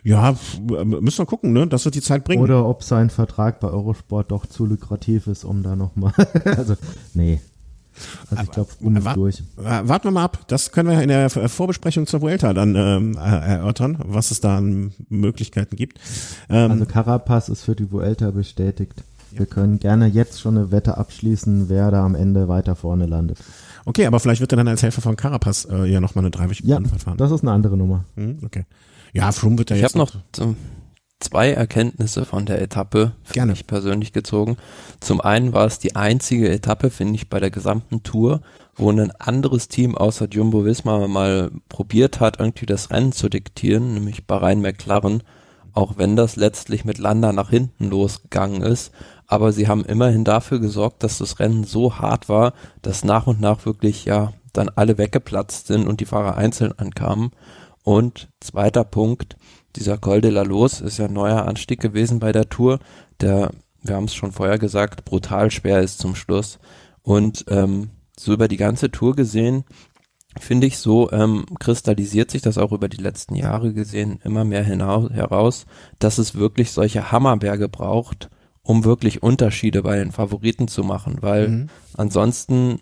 B: Ja, müssen wir gucken, ne? Das wird die Zeit bringen.
A: Oder ob sein Vertrag bei Eurosport doch zu lukrativ ist, um da nochmal. also, nee. Also ich glaube, um ist durch.
B: Warten wir mal ab. Das können wir in der Vorbesprechung zur Vuelta dann ähm, erörtern, was es da an Möglichkeiten gibt.
A: Ähm, also Carapaz ist für die Vuelta bestätigt. Wir können gerne jetzt schon eine Wette abschließen, wer da am Ende weiter vorne landet.
B: Okay, aber vielleicht wird er dann als Helfer von Carapaz äh, ja nochmal eine dreiwöchige
A: ja, Rundfahrt fahren. das ist eine andere Nummer.
B: Hm, okay. Ja, Froome wird ja
C: ich
B: jetzt
C: Ich habe noch zwei Erkenntnisse von der Etappe für Gerne. mich persönlich gezogen. Zum einen war es die einzige Etappe, finde ich, bei der gesamten Tour, wo ein anderes Team außer Jumbo Visma mal probiert hat, irgendwie das Rennen zu diktieren, nämlich Bahrain McLaren, auch wenn das letztlich mit Landa nach hinten losgegangen ist aber sie haben immerhin dafür gesorgt, dass das Rennen so hart war, dass nach und nach wirklich ja dann alle weggeplatzt sind und die Fahrer einzeln ankamen. Und zweiter Punkt, dieser Col de la Los ist ja ein neuer Anstieg gewesen bei der Tour, der, wir haben es schon vorher gesagt, brutal schwer ist zum Schluss. Und ähm, so über die ganze Tour gesehen, finde ich so, ähm, kristallisiert sich das auch über die letzten Jahre gesehen immer mehr hinaus, heraus, dass es wirklich solche Hammerberge braucht, um wirklich Unterschiede bei den Favoriten zu machen, weil mhm. ansonsten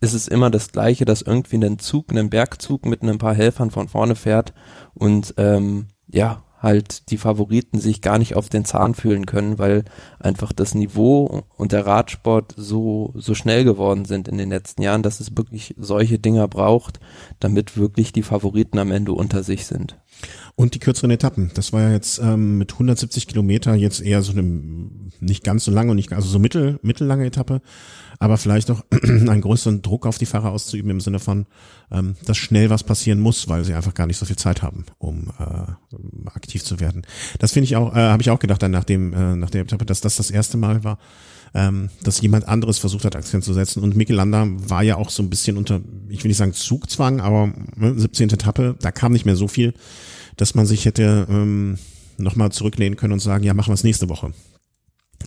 C: ist es immer das Gleiche, dass irgendwie ein Zug, ein Bergzug mit ein paar Helfern von vorne fährt und ähm, ja, halt die Favoriten sich gar nicht auf den Zahn fühlen können, weil einfach das Niveau und der Radsport so, so schnell geworden sind in den letzten Jahren, dass es wirklich solche Dinger braucht, damit wirklich die Favoriten am Ende unter sich sind.
B: Und die kürzeren Etappen. Das war ja jetzt ähm, mit 170 Kilometer jetzt eher so eine nicht ganz so lange und nicht also so mittel mittellange Etappe aber vielleicht auch einen größeren Druck auf die Fahrer auszuüben im Sinne von, ähm, dass schnell was passieren muss, weil sie einfach gar nicht so viel Zeit haben, um äh, aktiv zu werden. Das finde ich auch, äh, habe ich auch gedacht dann nach dem, äh, nach der Etappe, dass das das erste Mal war, ähm, dass jemand anderes versucht hat, Akzent zu setzen. Und Mikel Landa war ja auch so ein bisschen unter, ich will nicht sagen Zugzwang, aber ne, 17. Etappe, da kam nicht mehr so viel, dass man sich hätte ähm, nochmal zurücklehnen können und sagen, ja, machen wir es nächste Woche.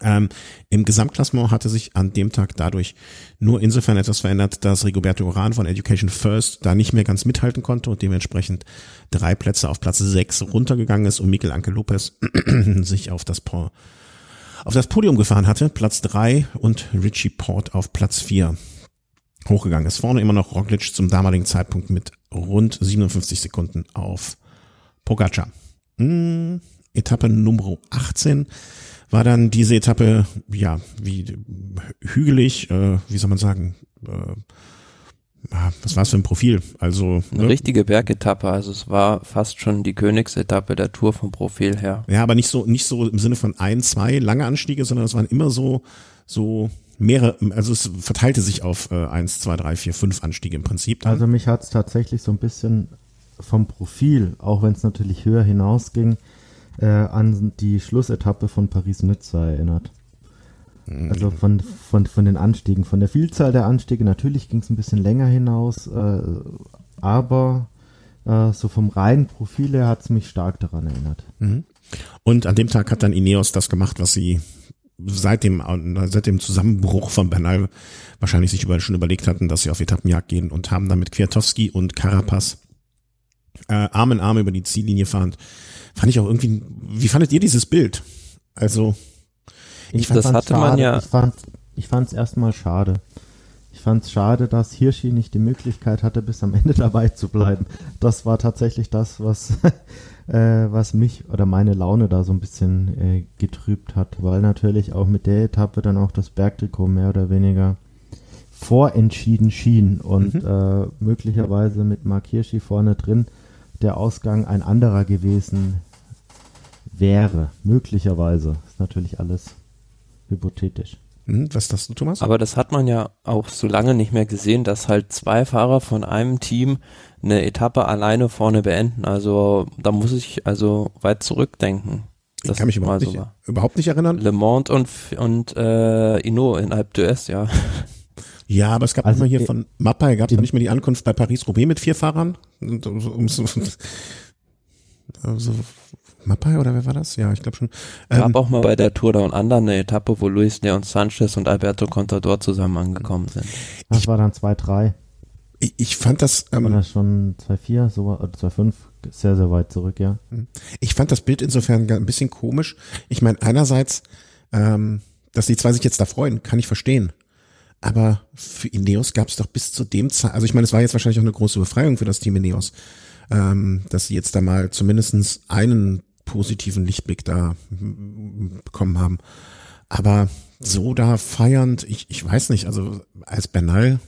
B: Ähm, Im Gesamtklassement hatte sich an dem Tag dadurch nur insofern etwas verändert, dass Rigoberto Uran von Education First da nicht mehr ganz mithalten konnte und dementsprechend drei Plätze auf Platz sechs runtergegangen ist und Mikel Anke Lopez sich auf das, auf das Podium gefahren hatte, Platz drei und Richie Port auf Platz vier hochgegangen ist. Vorne immer noch Roglic zum damaligen Zeitpunkt mit rund 57 Sekunden auf Pogacar. Hm, Etappe Nummer 18 war dann diese Etappe, ja, wie hügelig, äh, wie soll man sagen, äh, was war es für ein Profil? Also
C: eine ne? richtige Bergetappe, also es war fast schon die Königsetappe der Tour vom Profil her.
B: Ja, aber nicht so nicht so im Sinne von ein, zwei lange Anstiege, sondern es waren immer so so mehrere, also es verteilte sich auf äh, eins, zwei, drei, vier, fünf Anstiege im Prinzip.
A: Dann. Also mich hat es tatsächlich so ein bisschen vom Profil, auch wenn es natürlich höher hinausging, äh, an die Schlussetappe von Paris-Nizza erinnert. Mhm. Also von, von, von den Anstiegen, von der Vielzahl der Anstiege. Natürlich ging es ein bisschen länger hinaus, äh, aber äh, so vom reinen Profil her hat es mich stark daran erinnert.
B: Mhm. Und an dem Tag hat dann Ineos das gemacht, was sie seit dem, seit dem Zusammenbruch von Bernal wahrscheinlich sich überall schon überlegt hatten, dass sie auf Etappenjagd gehen und haben dann mit Kwiatowski und Carapaz äh, Arm in Arm über die Ziellinie fahren fand ich auch irgendwie, wie fandet ihr dieses Bild? Also,
A: ich fand das hatte schade. man ja. Ich fand, ich fand es erstmal schade. Ich fand es schade, dass Hirschi nicht die Möglichkeit hatte, bis am Ende dabei zu bleiben. Das war tatsächlich das, was, äh, was mich oder meine Laune da so ein bisschen äh, getrübt hat, weil natürlich auch mit der Etappe dann auch das Bergtrikot mehr oder weniger vorentschieden schien und mhm. äh, möglicherweise mit Mark Hirschi vorne drin der Ausgang ein anderer gewesen wäre, möglicherweise. Ist natürlich alles hypothetisch.
B: Hm, was das du, Thomas?
C: Aber das hat man ja auch so lange nicht mehr gesehen, dass halt zwei Fahrer von einem Team eine Etappe alleine vorne beenden. Also da muss ich also weit zurückdenken.
B: Ich kann mich überhaupt, so nicht, überhaupt nicht erinnern.
C: Le Mans und, und äh, Ino in Alpe d'Huez, ja.
B: Ja, aber es gab also, immer hier von Mappa, gab es nicht mehr die Ankunft bei Paris-Roubaix mit vier Fahrern? also, Mappa oder wer war das? Ja, ich glaube schon.
C: Gab ähm, auch mal bei der Tour da und anderen eine Etappe, wo Luis Leon Sanchez und Alberto Contador zusammen angekommen sind.
A: Das ich, war dann 2-3.
B: Ich, ich, fand das.
A: Ähm, war das schon 2-4, so, oder 2-5, sehr, sehr weit zurück, ja.
B: Hm. Ich fand das Bild insofern ein bisschen komisch. Ich meine, einerseits, ähm, dass die zwei sich jetzt da freuen, kann ich verstehen. Aber für Ineos gab es doch bis zu dem Zeit, also ich meine, es war jetzt wahrscheinlich auch eine große Befreiung für das Team Ineos, ähm, dass sie jetzt da mal zumindestens einen positiven Lichtblick da bekommen haben. Aber so da feiernd, ich, ich weiß nicht, also als Bernal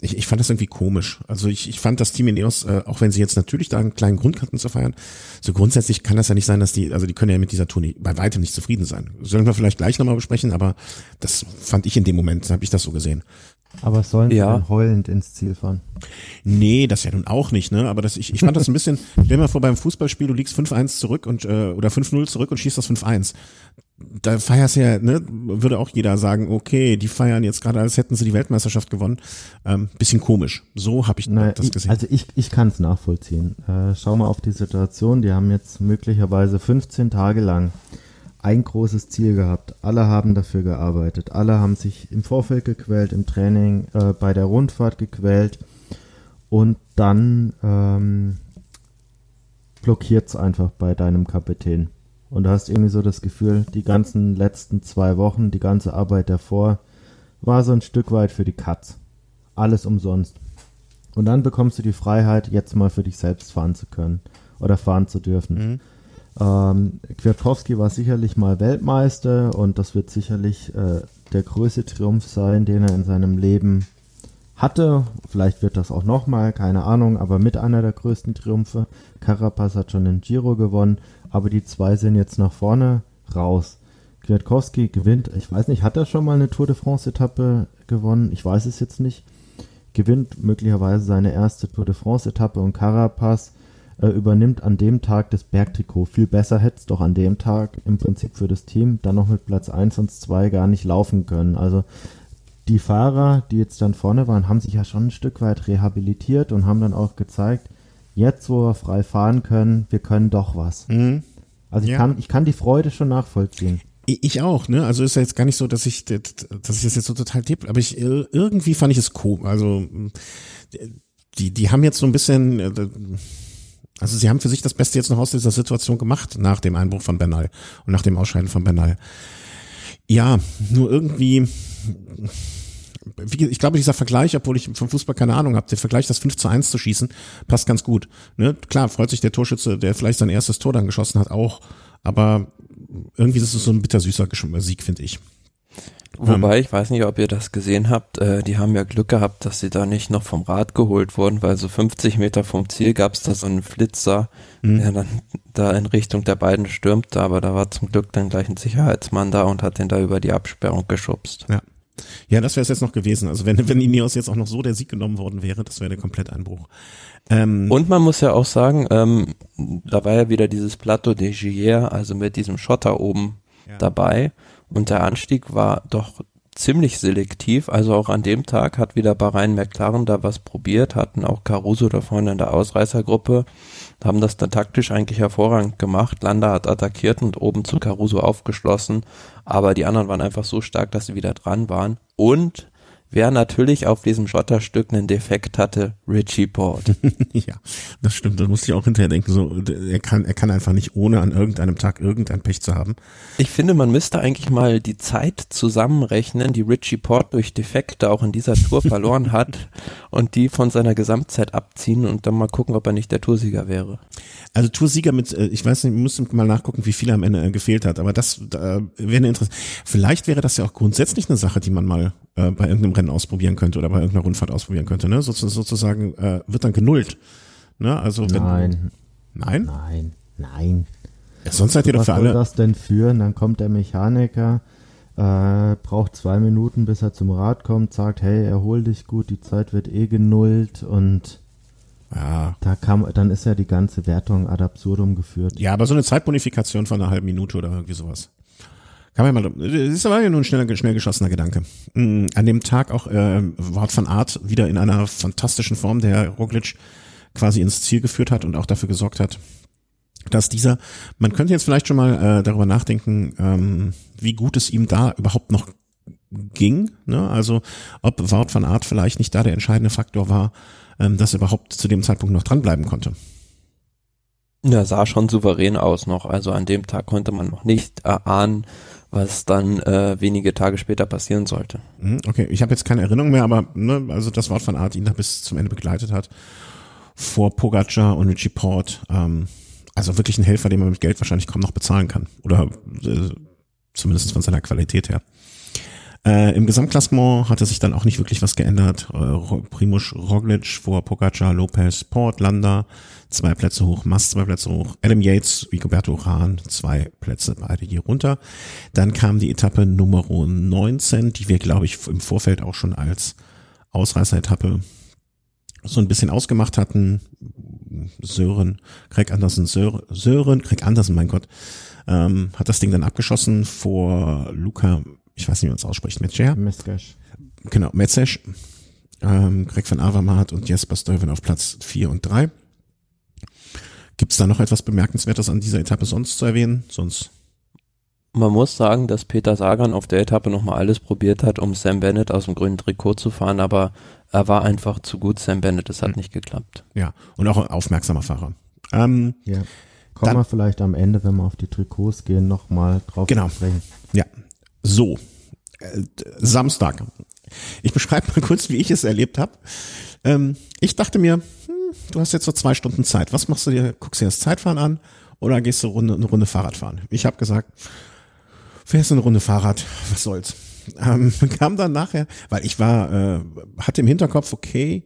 B: ich, ich fand das irgendwie komisch. Also ich, ich fand das Team Ineos, äh, auch wenn sie jetzt natürlich da einen kleinen Grund hatten zu feiern, so grundsätzlich kann das ja nicht sein, dass die, also die können ja mit dieser Tour nicht, bei weitem nicht zufrieden sein. Sollen wir vielleicht gleich nochmal besprechen, aber das fand ich in dem Moment, habe ich das so gesehen.
A: Aber sollen sie ja. heulend ins Ziel fahren?
B: Nee, das ja nun auch nicht, ne? Aber das, ich, ich fand das ein bisschen, stell mal vor beim Fußballspiel, du liegst 5-1 zurück und äh, oder 5-0 zurück und schießt das 5-1 da feierst ja, ne, würde auch jeder sagen, okay, die feiern jetzt gerade, als hätten sie die Weltmeisterschaft gewonnen. Ähm, bisschen komisch. So habe ich naja, das gesehen.
A: Also ich, ich kann es nachvollziehen. Äh, schau mal auf die Situation. Die haben jetzt möglicherweise 15 Tage lang ein großes Ziel gehabt. Alle haben dafür gearbeitet. Alle haben sich im Vorfeld gequält, im Training, äh, bei der Rundfahrt gequält. und dann ähm, blockiert es einfach bei deinem Kapitän. Und du hast irgendwie so das Gefühl, die ganzen letzten zwei Wochen, die ganze Arbeit davor, war so ein Stück weit für die Katz. Alles umsonst. Und dann bekommst du die Freiheit, jetzt mal für dich selbst fahren zu können oder fahren zu dürfen. Mhm. Ähm, Kwiatkowski war sicherlich mal Weltmeister und das wird sicherlich äh, der größte Triumph sein, den er in seinem Leben hatte. Vielleicht wird das auch nochmal, keine Ahnung, aber mit einer der größten Triumphe. Carapaz hat schon den Giro gewonnen, aber die zwei sind jetzt nach vorne raus. Kwiatkowski gewinnt, ich weiß nicht, hat er schon mal eine Tour de France Etappe gewonnen? Ich weiß es jetzt nicht. Gewinnt möglicherweise seine erste Tour de France Etappe und Carapaz äh, übernimmt an dem Tag das Bergtrikot. Viel besser hätte es doch an dem Tag im Prinzip für das Team dann noch mit Platz 1 und 2 gar nicht laufen können. Also die Fahrer, die jetzt dann vorne waren, haben sich ja schon ein Stück weit rehabilitiert und haben dann auch gezeigt, jetzt wo wir frei fahren können, wir können doch was. Mhm. Also ich, ja. kann, ich kann die Freude schon nachvollziehen.
B: Ich auch, ne? Also ist ja jetzt gar nicht so, dass ich, dass ich das jetzt so total tipp, aber ich irgendwie fand ich es cool. Also die, die haben jetzt so ein bisschen, also sie haben für sich das Beste jetzt noch aus dieser Situation gemacht nach dem Einbruch von Bernal und nach dem Ausscheiden von Bernal. Ja, nur irgendwie, ich glaube, dieser Vergleich, obwohl ich vom Fußball keine Ahnung habe, der Vergleich, das 5 zu 1 zu schießen, passt ganz gut. Ne? Klar, freut sich der Torschütze, der vielleicht sein erstes Tor dann geschossen hat, auch. Aber irgendwie ist es so ein bittersüßer Sieg, finde ich.
C: Wobei, ähm. ich weiß nicht, ob ihr das gesehen habt, äh, die haben ja Glück gehabt, dass sie da nicht noch vom Rad geholt wurden, weil so 50 Meter vom Ziel gab es da so einen Flitzer, mhm. der dann da in Richtung der beiden stürmte, aber da war zum Glück dann gleich ein Sicherheitsmann da und hat den da über die Absperrung geschubst.
B: Ja. Ja, das wäre es jetzt noch gewesen. Also wenn, wenn Ineos jetzt auch noch so der Sieg genommen worden wäre, das wäre der Kompletteinbruch.
C: Ähm, und man muss ja auch sagen, ähm, da war ja wieder dieses Plateau de Gier, also mit diesem Schotter oben ja. dabei. Und der Anstieg war doch ziemlich selektiv. Also auch an dem Tag hat wieder Bahrain McLaren da was probiert, hatten auch Caruso da vorne in der Ausreißergruppe, haben das dann taktisch eigentlich hervorragend gemacht. Landa hat attackiert und oben zu Caruso aufgeschlossen, aber die anderen waren einfach so stark, dass sie wieder dran waren. Und Wer natürlich auf diesem Schotterstück einen Defekt hatte, Richie Port.
B: ja, das stimmt. Da musste ich auch hinterher denken, so, er kann, er kann einfach nicht ohne an irgendeinem Tag irgendein Pech zu haben.
C: Ich finde, man müsste eigentlich mal die Zeit zusammenrechnen, die Richie Port durch Defekte auch in dieser Tour verloren hat und die von seiner Gesamtzeit abziehen und dann mal gucken, ob er nicht der Toursieger wäre.
B: Also Toursieger mit, äh, ich weiß nicht, wir müssen mal nachgucken, wie viel am Ende äh, gefehlt hat, aber das äh, wäre eine Interesse. Vielleicht wäre das ja auch grundsätzlich eine Sache, die man mal äh, bei irgendeinem Rennen ausprobieren könnte oder bei irgendeiner Rundfahrt ausprobieren könnte. Ne? So, sozusagen äh, wird dann genullt. Ne? Also wenn,
A: nein.
B: Nein?
A: Nein, nein.
B: Ja, sonst seid ihr doch für alle.
A: Was soll das denn führen? Dann kommt der Mechaniker, äh, braucht zwei Minuten, bis er zum Rad kommt, sagt, hey, erhol dich gut, die Zeit wird eh genullt und ja. Da kam, dann ist ja die ganze Wertung ad absurdum geführt.
B: Ja, aber so eine Zeitbonifikation von einer halben Minute oder irgendwie sowas. Kann man mal, das ist aber nur ein schnell, schnell geschossener Gedanke. Mm, an dem Tag auch äh, Wort von Art wieder in einer fantastischen Form, der Roglic quasi ins Ziel geführt hat und auch dafür gesorgt hat, dass dieser, man könnte jetzt vielleicht schon mal äh, darüber nachdenken, ähm, wie gut es ihm da überhaupt noch ging. Ne? Also ob Wort von Art vielleicht nicht da der entscheidende Faktor war, ähm, dass er überhaupt zu dem Zeitpunkt noch dranbleiben konnte.
C: Ja, sah schon souverän aus noch. Also an dem Tag konnte man noch nicht erahnen, was dann äh, wenige Tage später passieren sollte.
B: Mhm, okay, ich habe jetzt keine Erinnerung mehr, aber ne, also das Wort von Art ihn da bis zum Ende begleitet hat. Vor Pogacar und Richie Port. Ähm, also wirklich ein Helfer, den man mit Geld wahrscheinlich kaum noch bezahlen kann. Oder äh, zumindest von seiner Qualität her. Äh, Im Gesamtklassement hatte sich dann auch nicht wirklich was geändert. Äh, Primus Roglic vor Pogacar, Lopez, Port, Landa, zwei Plätze hoch, Mast zwei Plätze hoch, Adam Yates, Rigoberto Rahn, zwei Plätze beide hier runter. Dann kam die Etappe Nummer 19, die wir, glaube ich, im Vorfeld auch schon als Ausreißer-Etappe so ein bisschen ausgemacht hatten. Sören, Craig Andersen, Sören, Sören Craig Andersen, mein Gott, ähm, hat das Ding dann abgeschossen vor Luca, ich weiß nicht, wie man es ausspricht, Metzer. Metzgesch. Genau, Metzesch. Ähm, Greg van Avermaet und Jesper Stuyven auf Platz 4 und 3. Gibt es da noch etwas Bemerkenswertes an dieser Etappe sonst zu erwähnen? Sonst
C: man muss sagen, dass Peter Sagan auf der Etappe nochmal alles probiert hat, um Sam Bennett aus dem grünen Trikot zu fahren, aber er war einfach zu gut, Sam Bennett, es hat mhm. nicht geklappt.
B: Ja, und auch ein aufmerksamer Fahrer. Ähm,
A: ja. Kommen wir vielleicht am Ende, wenn wir auf die Trikots gehen, nochmal drauf
B: genau. sprechen. Ja, so. Äh, Samstag. Ich beschreibe mal kurz, wie ich es erlebt habe. Ähm, ich dachte mir, hm, du hast jetzt so zwei Stunden Zeit. Was machst du dir? Guckst dir das Zeitfahren an oder gehst du eine Runde Fahrrad fahren? Ich habe gesagt, fährst du eine Runde Fahrrad, was soll's. Ähm, kam dann nachher, weil ich war, äh, hatte im Hinterkopf, okay,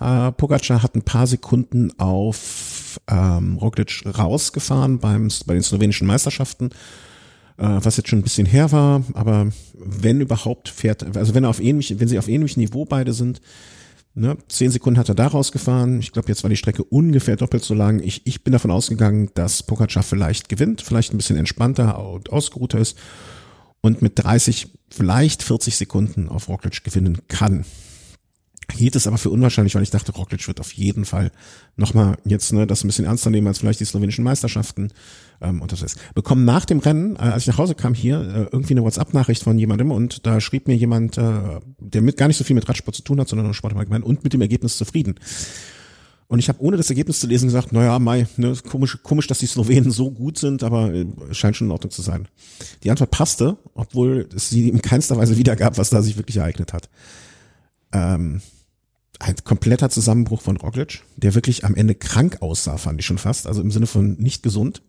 B: äh, Pogacar hat ein paar Sekunden auf ähm, Roglic rausgefahren beim, bei den slowenischen Meisterschaften, was jetzt schon ein bisschen her war, aber wenn überhaupt fährt, also wenn er auf ähnlich, wenn sie auf ähnlichem Niveau beide sind, Ne, zehn Sekunden hat er da rausgefahren. Ich glaube, jetzt war die Strecke ungefähr doppelt so lang. Ich, ich bin davon ausgegangen, dass Pogacar vielleicht gewinnt, vielleicht ein bisschen entspannter und ausgeruhter ist und mit 30, vielleicht 40 Sekunden auf Roglic gewinnen kann hielt es aber für unwahrscheinlich, weil ich dachte, Roglic wird auf jeden Fall nochmal jetzt ne, das ein bisschen ernster nehmen als vielleicht die slowenischen Meisterschaften. Ähm, und das ist. Bekommen nach dem Rennen, äh, als ich nach Hause kam hier, äh, irgendwie eine WhatsApp-Nachricht von jemandem und da schrieb mir jemand, äh, der mit gar nicht so viel mit Radsport zu tun hat, sondern nur Sport im Allgemeinen und mit dem Ergebnis zufrieden. Und ich habe ohne das Ergebnis zu lesen gesagt, naja, Mai, ne, komisch, komisch, dass die Slowenen so gut sind, aber äh, scheint schon in Ordnung zu sein. Die Antwort passte, obwohl es sie in keinster Weise wiedergab, was da sich wirklich ereignet hat. Ähm, ein kompletter Zusammenbruch von Roglic, der wirklich am Ende krank aussah, fand ich schon fast, also im Sinne von nicht gesund.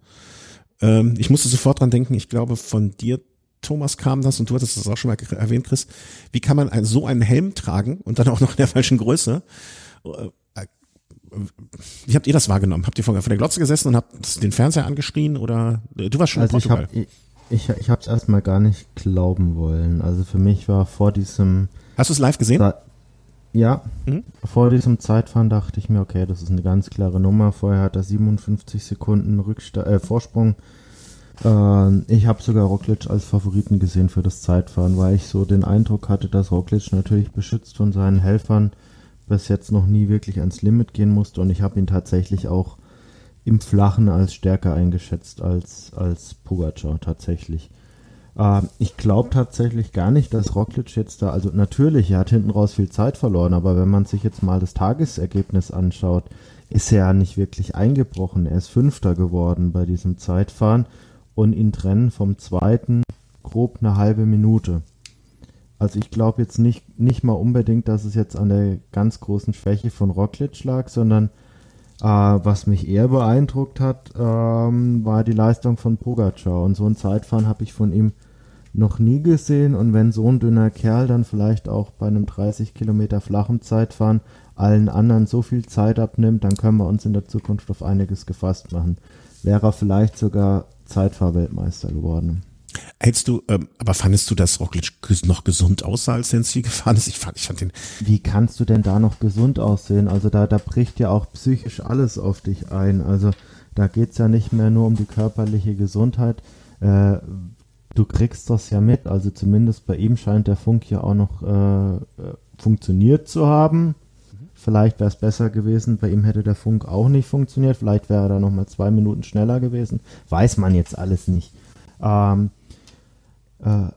B: Ähm, ich musste sofort dran denken, ich glaube von dir, Thomas, kam das und du hattest das auch schon mal erwähnt, Chris. Wie kann man ein, so einen Helm tragen und dann auch noch in der falschen Größe? Äh, wie habt ihr das wahrgenommen? Habt ihr vor, vor der Glotze gesessen und habt den Fernseher angeschrien oder äh, du warst schon
A: also
B: in Portugal?
A: Ich habe ich, ich hab's erstmal gar nicht glauben wollen. Also für mich war vor diesem
B: Hast du es live gesehen? Da,
A: ja, mhm. vor diesem Zeitfahren dachte ich mir, okay, das ist eine ganz klare Nummer. Vorher hat er 57 Sekunden Rücksta äh, Vorsprung. Äh, ich habe sogar Roglic als Favoriten gesehen für das Zeitfahren, weil ich so den Eindruck hatte, dass Roglic natürlich beschützt von seinen Helfern bis jetzt noch nie wirklich ans Limit gehen musste und ich habe ihn tatsächlich auch im Flachen als stärker eingeschätzt als, als Pogacar tatsächlich. Äh, ich glaube tatsächlich gar nicht, dass Roglic jetzt da, also natürlich, er hat hinten raus viel Zeit verloren, aber wenn man sich jetzt mal das Tagesergebnis anschaut, ist er ja nicht wirklich eingebrochen. Er ist Fünfter geworden bei diesem Zeitfahren und ihn trennen vom zweiten grob eine halbe Minute. Also ich glaube jetzt nicht, nicht mal unbedingt, dass es jetzt an der ganz großen Schwäche von Roglic lag, sondern äh, was mich eher beeindruckt hat, ähm, war die Leistung von Pogacar. Und so ein Zeitfahren habe ich von ihm noch nie gesehen und wenn so ein dünner Kerl dann vielleicht auch bei einem 30 Kilometer flachen Zeitfahren allen anderen so viel Zeit abnimmt, dann können wir uns in der Zukunft auf einiges gefasst machen. Wäre er vielleicht sogar Zeitfahrweltmeister geworden.
B: Hältst du, ähm, aber fandest du, dass Roglic noch gesund aussah, als er ins Ziel gefahren ist? Ich fand, ich fand den.
A: Wie kannst du denn da noch gesund aussehen? Also da, da bricht ja auch psychisch alles auf dich ein. Also da geht's ja nicht mehr nur um die körperliche Gesundheit. Äh, du kriegst das ja mit. Also zumindest bei ihm scheint der Funk ja auch noch äh, äh funktioniert zu haben. Vielleicht wäre es besser gewesen, bei ihm hätte der Funk auch nicht funktioniert. Vielleicht wäre er da nochmal zwei Minuten schneller gewesen. Weiß man jetzt alles nicht. Ähm, äh,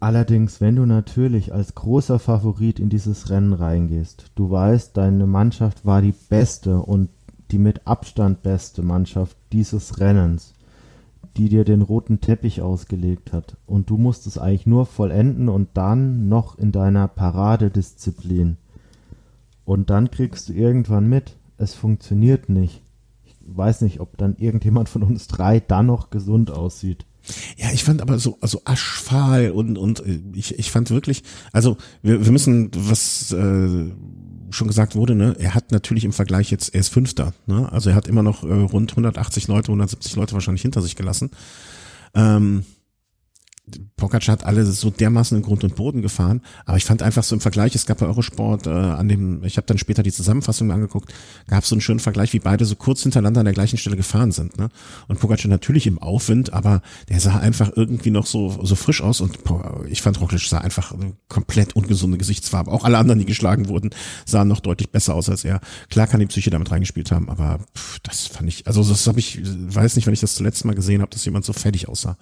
A: allerdings, wenn du natürlich als großer Favorit in dieses Rennen reingehst, du weißt, deine Mannschaft war die beste und die mit Abstand beste Mannschaft dieses Rennens die dir den roten Teppich ausgelegt hat. Und du musst es eigentlich nur vollenden und dann noch in deiner Paradedisziplin. Und dann kriegst du irgendwann mit, es funktioniert nicht. Ich weiß nicht, ob dann irgendjemand von uns drei dann noch gesund aussieht.
B: Ja, ich fand aber so also aschfahl und und äh, ich ich fand wirklich, also wir, wir müssen was äh, schon gesagt wurde, ne, er hat natürlich im Vergleich jetzt, er ist Fünfter, ne, also er hat immer noch äh, rund 180 Leute, 170 Leute wahrscheinlich hinter sich gelassen. Ähm, Pogacar hat alle so dermaßen in Grund und Boden gefahren, aber ich fand einfach so im Vergleich, es gab bei Eurosport äh, an dem, ich habe dann später die Zusammenfassung angeguckt, gab es so einen schönen Vergleich, wie beide so kurz hintereinander an der gleichen Stelle gefahren sind. Ne? Und Pogacar natürlich im Aufwind, aber der sah einfach irgendwie noch so so frisch aus und ich fand Roglic sah einfach eine komplett ungesunde Gesichtsfarbe. Auch alle anderen, die geschlagen wurden, sahen noch deutlich besser aus als er. Klar kann die Psyche damit reingespielt haben, aber pff, das fand ich, also das habe ich, weiß nicht, wenn ich das zuletzt mal gesehen habe, dass jemand so fertig aussah.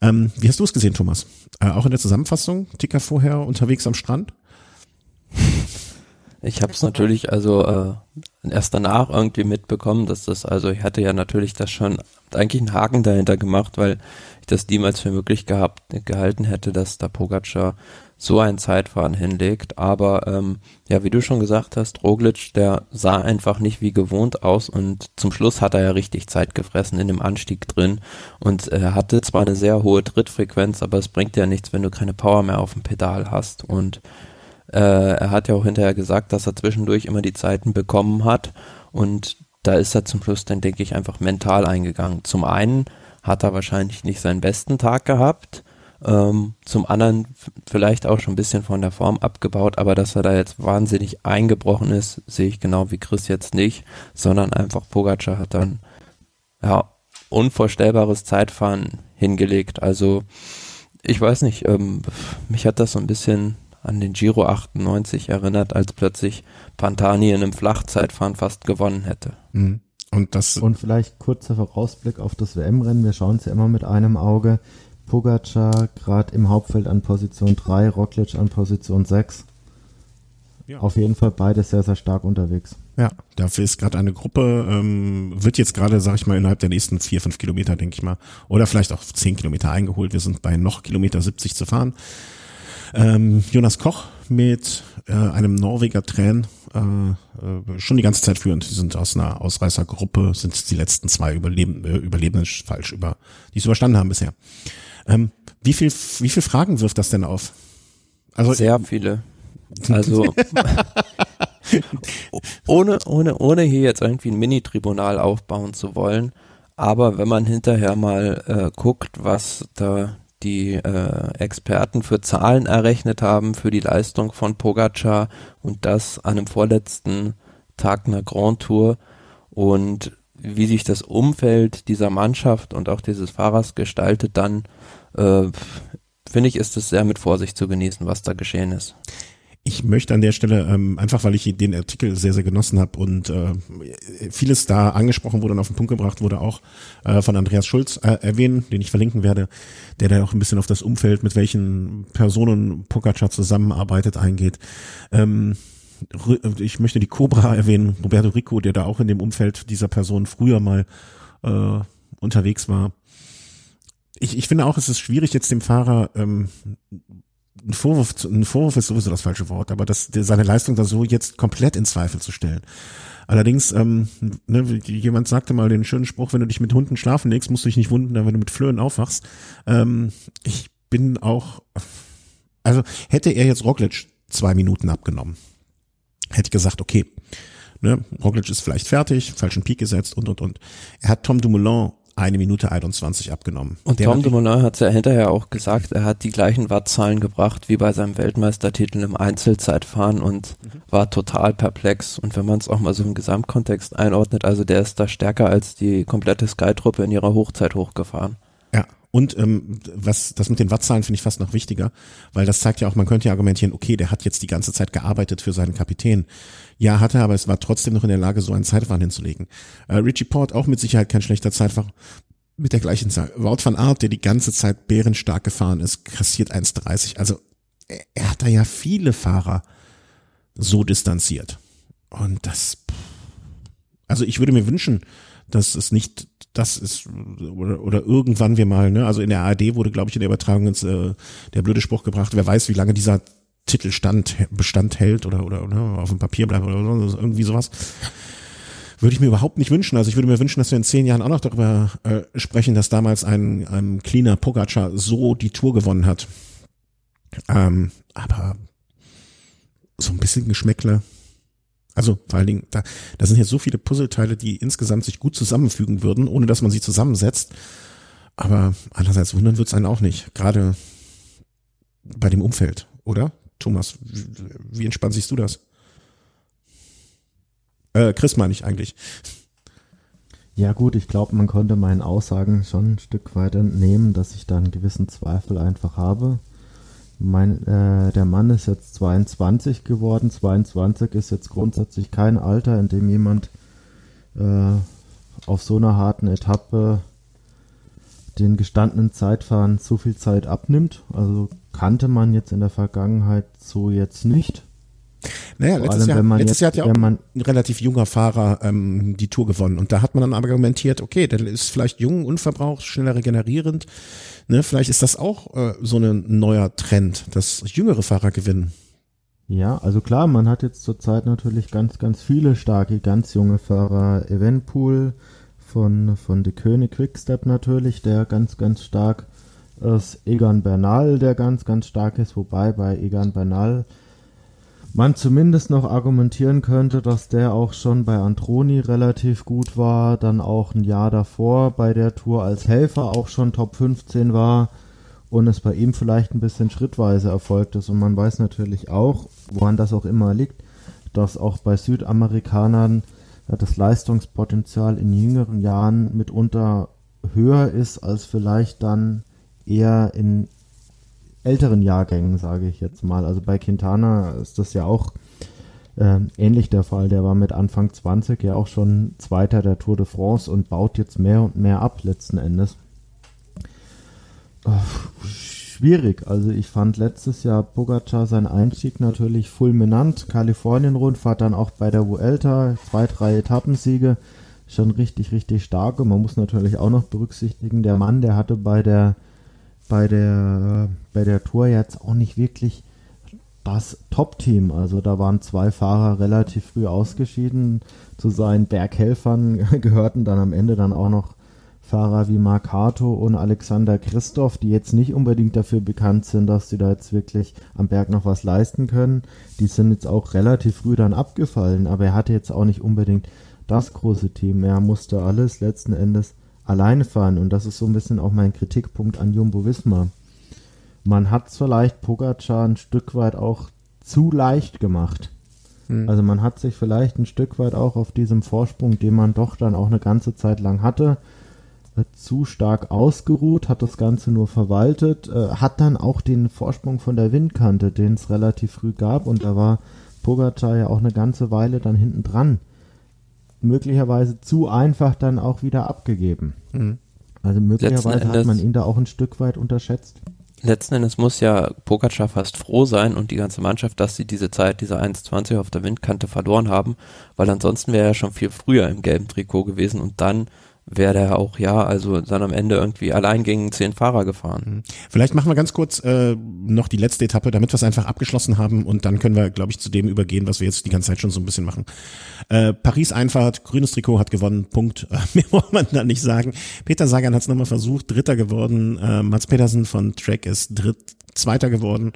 B: Ähm, wie hast du es gesehen, Thomas? Äh, auch in der Zusammenfassung, Ticker vorher unterwegs am Strand?
C: Ich habe es natürlich also äh, erst danach irgendwie mitbekommen, dass das, also ich hatte ja natürlich das schon eigentlich einen Haken dahinter gemacht, weil ich das niemals für möglich gehabt gehalten hätte, dass da Pogacar so ein Zeitfahren hinlegt. Aber ähm, ja, wie du schon gesagt hast, Roglic, der sah einfach nicht wie gewohnt aus und zum Schluss hat er ja richtig Zeit gefressen in dem Anstieg drin und er hatte zwar eine sehr hohe Trittfrequenz, aber es bringt ja nichts, wenn du keine Power mehr auf dem Pedal hast und äh, er hat ja auch hinterher gesagt, dass er zwischendurch immer die Zeiten bekommen hat und da ist er zum Schluss dann, denke ich, einfach mental eingegangen. Zum einen hat er wahrscheinlich nicht seinen besten Tag gehabt, ähm, zum anderen vielleicht auch schon ein bisschen von der Form abgebaut, aber dass er da jetzt wahnsinnig eingebrochen ist, sehe ich genau wie Chris jetzt nicht, sondern einfach Pogacar hat dann ja unvorstellbares Zeitfahren hingelegt. Also ich weiß nicht, ähm, mich hat das so ein bisschen an den Giro 98 erinnert, als plötzlich Pantani in einem Flachzeitfahren fast gewonnen hätte.
A: Mhm. Und das und vielleicht kurzer Vorausblick auf das WM-Rennen. Wir schauen es ja immer mit einem Auge. Pogacar gerade im Hauptfeld an Position 3, Roglic an Position 6. Ja. Auf jeden Fall beide sehr, sehr stark unterwegs.
B: Ja, dafür ist gerade eine Gruppe, ähm, wird jetzt gerade, sag ich mal, innerhalb der nächsten vier, fünf Kilometer, denke ich mal, oder vielleicht auch zehn Kilometer eingeholt. Wir sind bei noch Kilometer 70 zu fahren. Ähm, Jonas Koch mit äh, einem Norweger Tränen äh, äh, schon die ganze Zeit führend. Sie sind aus einer Ausreißergruppe, sind die letzten zwei Überleben, äh, Überlebenden falsch über, die es überstanden haben bisher. Ähm, wie viel, wie viel Fragen wirft das denn auf?
C: Also sehr viele. Also ohne, ohne, ohne hier jetzt irgendwie ein Mini-Tribunal aufbauen zu wollen, aber wenn man hinterher mal äh, guckt, was da die äh, Experten für Zahlen errechnet haben für die Leistung von Pogacar und das an dem vorletzten Tag einer Grand Tour und wie sich das Umfeld dieser Mannschaft und auch dieses Fahrers gestaltet, dann äh, finde ich, ist es sehr mit Vorsicht zu genießen, was da geschehen ist.
B: Ich möchte an der Stelle, ähm, einfach weil ich den Artikel sehr, sehr genossen habe und äh, vieles da angesprochen wurde und auf den Punkt gebracht wurde, auch äh, von Andreas Schulz äh, erwähnen, den ich verlinken werde, der da auch ein bisschen auf das Umfeld, mit welchen Personen Pogacar zusammenarbeitet, eingeht. Ähm, ich möchte die Cobra erwähnen, Roberto Rico, der da auch in dem Umfeld dieser Person früher mal äh, unterwegs war ich, ich finde auch, es ist schwierig, jetzt dem Fahrer ähm, ein Vorwurf, ein Vorwurf ist sowieso das falsche Wort, aber das, seine Leistung da so jetzt komplett in Zweifel zu stellen. Allerdings, ähm, ne, jemand sagte mal den schönen Spruch, wenn du dich mit Hunden schlafen legst, musst du dich nicht wundern, wenn du mit Flöhen aufwachst. Ähm, ich bin auch, also hätte er jetzt Roglic zwei Minuten abgenommen, hätte ich gesagt, okay, ne, Roglic ist vielleicht fertig, falschen Peak gesetzt und, und, und. Er hat Tom Dumoulin eine Minute 21 abgenommen.
C: Und Tom Dumoulin hat es ja hinterher auch gesagt, er hat die gleichen Wattzahlen gebracht wie bei seinem Weltmeistertitel im Einzelzeitfahren und mhm. war total perplex. Und wenn man es auch mal so im Gesamtkontext einordnet, also der ist da stärker als die komplette Sky-Truppe in ihrer Hochzeit hochgefahren.
B: Und ähm, was das mit den Wattzahlen finde ich fast noch wichtiger, weil das zeigt ja auch, man könnte ja argumentieren, okay, der hat jetzt die ganze Zeit gearbeitet für seinen Kapitän. Ja, hatte er, aber es war trotzdem noch in der Lage, so einen Zeitfahren hinzulegen. Äh, Richie Port auch mit Sicherheit kein schlechter Zeitfahren mit der gleichen Zahl. Wout van Aert, der die ganze Zeit bärenstark gefahren ist, kassiert 1,30. Also er, er hat da ja viele Fahrer so distanziert. Und das, also ich würde mir wünschen, dass es nicht das ist oder, oder irgendwann wir mal, ne, also in der ARD wurde, glaube ich, in der Übertragung ins, äh, der blöde Spruch gebracht, wer weiß, wie lange dieser Titel stand, Bestand hält oder, oder, oder ne, auf dem Papier bleibt oder so, irgendwie sowas. Würde ich mir überhaupt nicht wünschen. Also ich würde mir wünschen, dass wir in zehn Jahren auch noch darüber äh, sprechen, dass damals ein, ein cleaner Pogacar so die Tour gewonnen hat. Ähm, aber so ein bisschen Geschmäckle also vor allen Dingen, da, da sind jetzt so viele Puzzleteile, die insgesamt sich gut zusammenfügen würden, ohne dass man sie zusammensetzt. Aber andererseits wundern wird's einen auch nicht. Gerade bei dem Umfeld, oder? Thomas, wie, entspannt siehst du das? Äh, Chris meine ich eigentlich.
A: Ja gut, ich glaube, man konnte meinen Aussagen schon ein Stück weit entnehmen, dass ich da einen gewissen Zweifel einfach habe. Mein, äh, der Mann ist jetzt 22 geworden. 22 ist jetzt grundsätzlich kein Alter, in dem jemand äh, auf so einer harten Etappe den gestandenen Zeitfahren so viel Zeit abnimmt. Also kannte man jetzt in der Vergangenheit so jetzt nicht.
B: Naja, letztes, allem, Jahr, letztes jetzt, Jahr hat ja auch man, ein relativ junger Fahrer ähm, die Tour gewonnen. Und da hat man dann argumentiert, okay, der ist vielleicht jung, unverbraucht, schneller regenerierend. Ne, vielleicht ist das auch äh, so ein neuer Trend, dass jüngere Fahrer gewinnen.
A: Ja, also klar, man hat jetzt zurzeit natürlich ganz, ganz viele starke, ganz junge Fahrer. Eventpool von, von De König Quickstep natürlich, der ganz, ganz stark ist. Egan Bernal, der ganz, ganz stark ist, wobei bei Egan Bernal man zumindest noch argumentieren könnte, dass der auch schon bei Antroni relativ gut war, dann auch ein Jahr davor bei der Tour als Helfer auch schon Top 15 war und es bei ihm vielleicht ein bisschen schrittweise erfolgt ist. Und man weiß natürlich auch, woran das auch immer liegt, dass auch bei Südamerikanern das Leistungspotenzial in jüngeren Jahren mitunter höher ist als vielleicht dann eher in älteren Jahrgängen, sage ich jetzt mal. Also bei Quintana ist das ja auch äh, ähnlich der Fall. Der war mit Anfang 20 ja auch schon Zweiter der Tour de France und baut jetzt mehr und mehr ab letzten Endes. Oh, schwierig. Also ich fand letztes Jahr Pogacar seinen Einstieg natürlich fulminant. Kalifornien-Rundfahrt dann auch bei der Vuelta, zwei, drei Etappensiege. Schon richtig, richtig stark. Und man muss natürlich auch noch berücksichtigen, der Mann, der hatte bei der bei der, bei der Tour jetzt auch nicht wirklich das Top-Team. Also da waren zwei Fahrer relativ früh ausgeschieden. Zu seinen Berghelfern gehörten dann am Ende dann auch noch Fahrer wie Mark Harto und Alexander Christoph, die jetzt nicht unbedingt dafür bekannt sind, dass sie da jetzt wirklich am Berg noch was leisten können. Die sind jetzt auch relativ früh dann abgefallen, aber er hatte jetzt auch nicht unbedingt das große Team. Er musste alles letzten Endes alleine fahren. Und das ist so ein bisschen auch mein Kritikpunkt an Jumbo Wismar. Man hat es vielleicht Pogacar ein Stück weit auch zu leicht gemacht. Hm. Also man hat sich vielleicht ein Stück weit auch auf diesem Vorsprung, den man doch dann auch eine ganze Zeit lang hatte, äh, zu stark ausgeruht, hat das Ganze nur verwaltet, äh, hat dann auch den Vorsprung von der Windkante, den es relativ früh gab und da war Pogacar ja auch eine ganze Weile dann hinten dran möglicherweise zu einfach dann auch wieder abgegeben. Mhm. Also möglicherweise hat man ihn da auch ein Stück weit unterschätzt.
C: Letzten Endes muss ja Pogacar fast froh sein und die ganze Mannschaft, dass sie diese Zeit, diese 1,20 auf der Windkante verloren haben, weil ansonsten wäre er schon viel früher im gelben Trikot gewesen und dann wäre der auch, ja, also dann am Ende irgendwie allein gegen zehn Fahrer gefahren. Mhm.
B: Vielleicht machen wir ganz kurz äh, noch die letzte Etappe, damit wir es einfach abgeschlossen haben und dann können wir, glaube ich, zu dem übergehen, was wir jetzt die ganze Zeit schon so ein bisschen machen. Äh, Paris-Einfahrt, grünes Trikot hat gewonnen, Punkt. Äh, mehr muss man da nicht sagen. Peter Sagan hat es nochmal versucht, Dritter geworden. Äh, Mats Petersen von Trek ist Dritt, Zweiter geworden.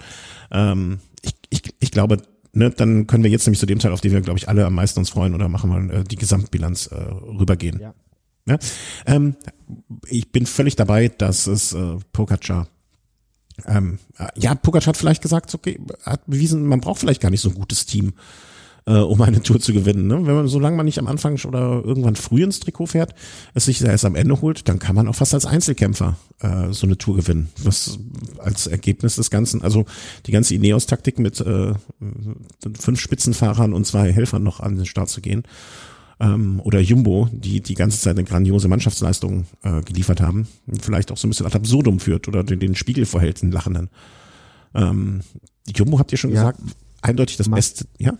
B: Ähm, ich, ich, ich glaube, ne, dann können wir jetzt nämlich zu dem Teil, auf den wir, glaube ich, alle am meisten uns freuen, oder machen wir äh, die Gesamtbilanz äh, rübergehen. Ja. Ja? Ähm, ich bin völlig dabei, dass es äh, Pogacar ähm, ja, Pogacar hat vielleicht gesagt, okay, hat bewiesen, man braucht vielleicht gar nicht so ein gutes Team, äh, um eine Tour zu gewinnen. Ne? Wenn man, solange man nicht am Anfang oder irgendwann früh ins Trikot fährt, es sich erst am Ende holt, dann kann man auch fast als Einzelkämpfer äh, so eine Tour gewinnen. Was als Ergebnis des Ganzen, also die ganze Ineos-Taktik mit äh, fünf Spitzenfahrern und zwei Helfern noch an den Start zu gehen ähm, oder Jumbo, die die ganze Zeit eine grandiose Mannschaftsleistung äh, geliefert haben, vielleicht auch so ein bisschen ad absurdum führt oder den, den Spiegel vorhält, den Lachenden. Ähm, Jumbo habt ihr schon ja, gesagt, eindeutig das mag, Beste, ja?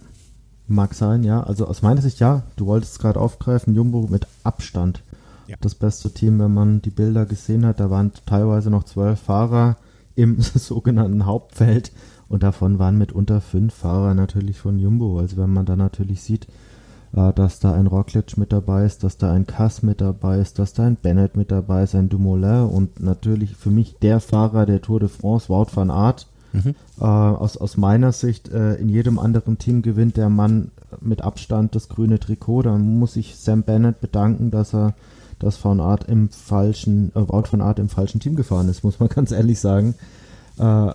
A: Mag sein, ja. Also aus meiner Sicht ja, du wolltest es gerade aufgreifen, Jumbo mit Abstand. Ja. Das beste Team, wenn man die Bilder gesehen hat, da waren teilweise noch zwölf Fahrer im sogenannten Hauptfeld und davon waren mitunter fünf Fahrer natürlich von Jumbo. Also wenn man da natürlich sieht, dass da ein Roglic mit dabei ist, dass da ein Kass mit dabei ist, dass da ein Bennett mit dabei ist, ein Dumoulin und natürlich für mich der Fahrer der Tour de France, Wout van Aert. Mhm. Äh, aus, aus meiner Sicht, äh, in jedem anderen Team gewinnt der Mann mit Abstand das grüne Trikot. Da muss ich Sam Bennett bedanken, dass er dass Van Art im falschen, äh, Wout van Art im falschen Team gefahren ist, muss man ganz ehrlich sagen. Äh,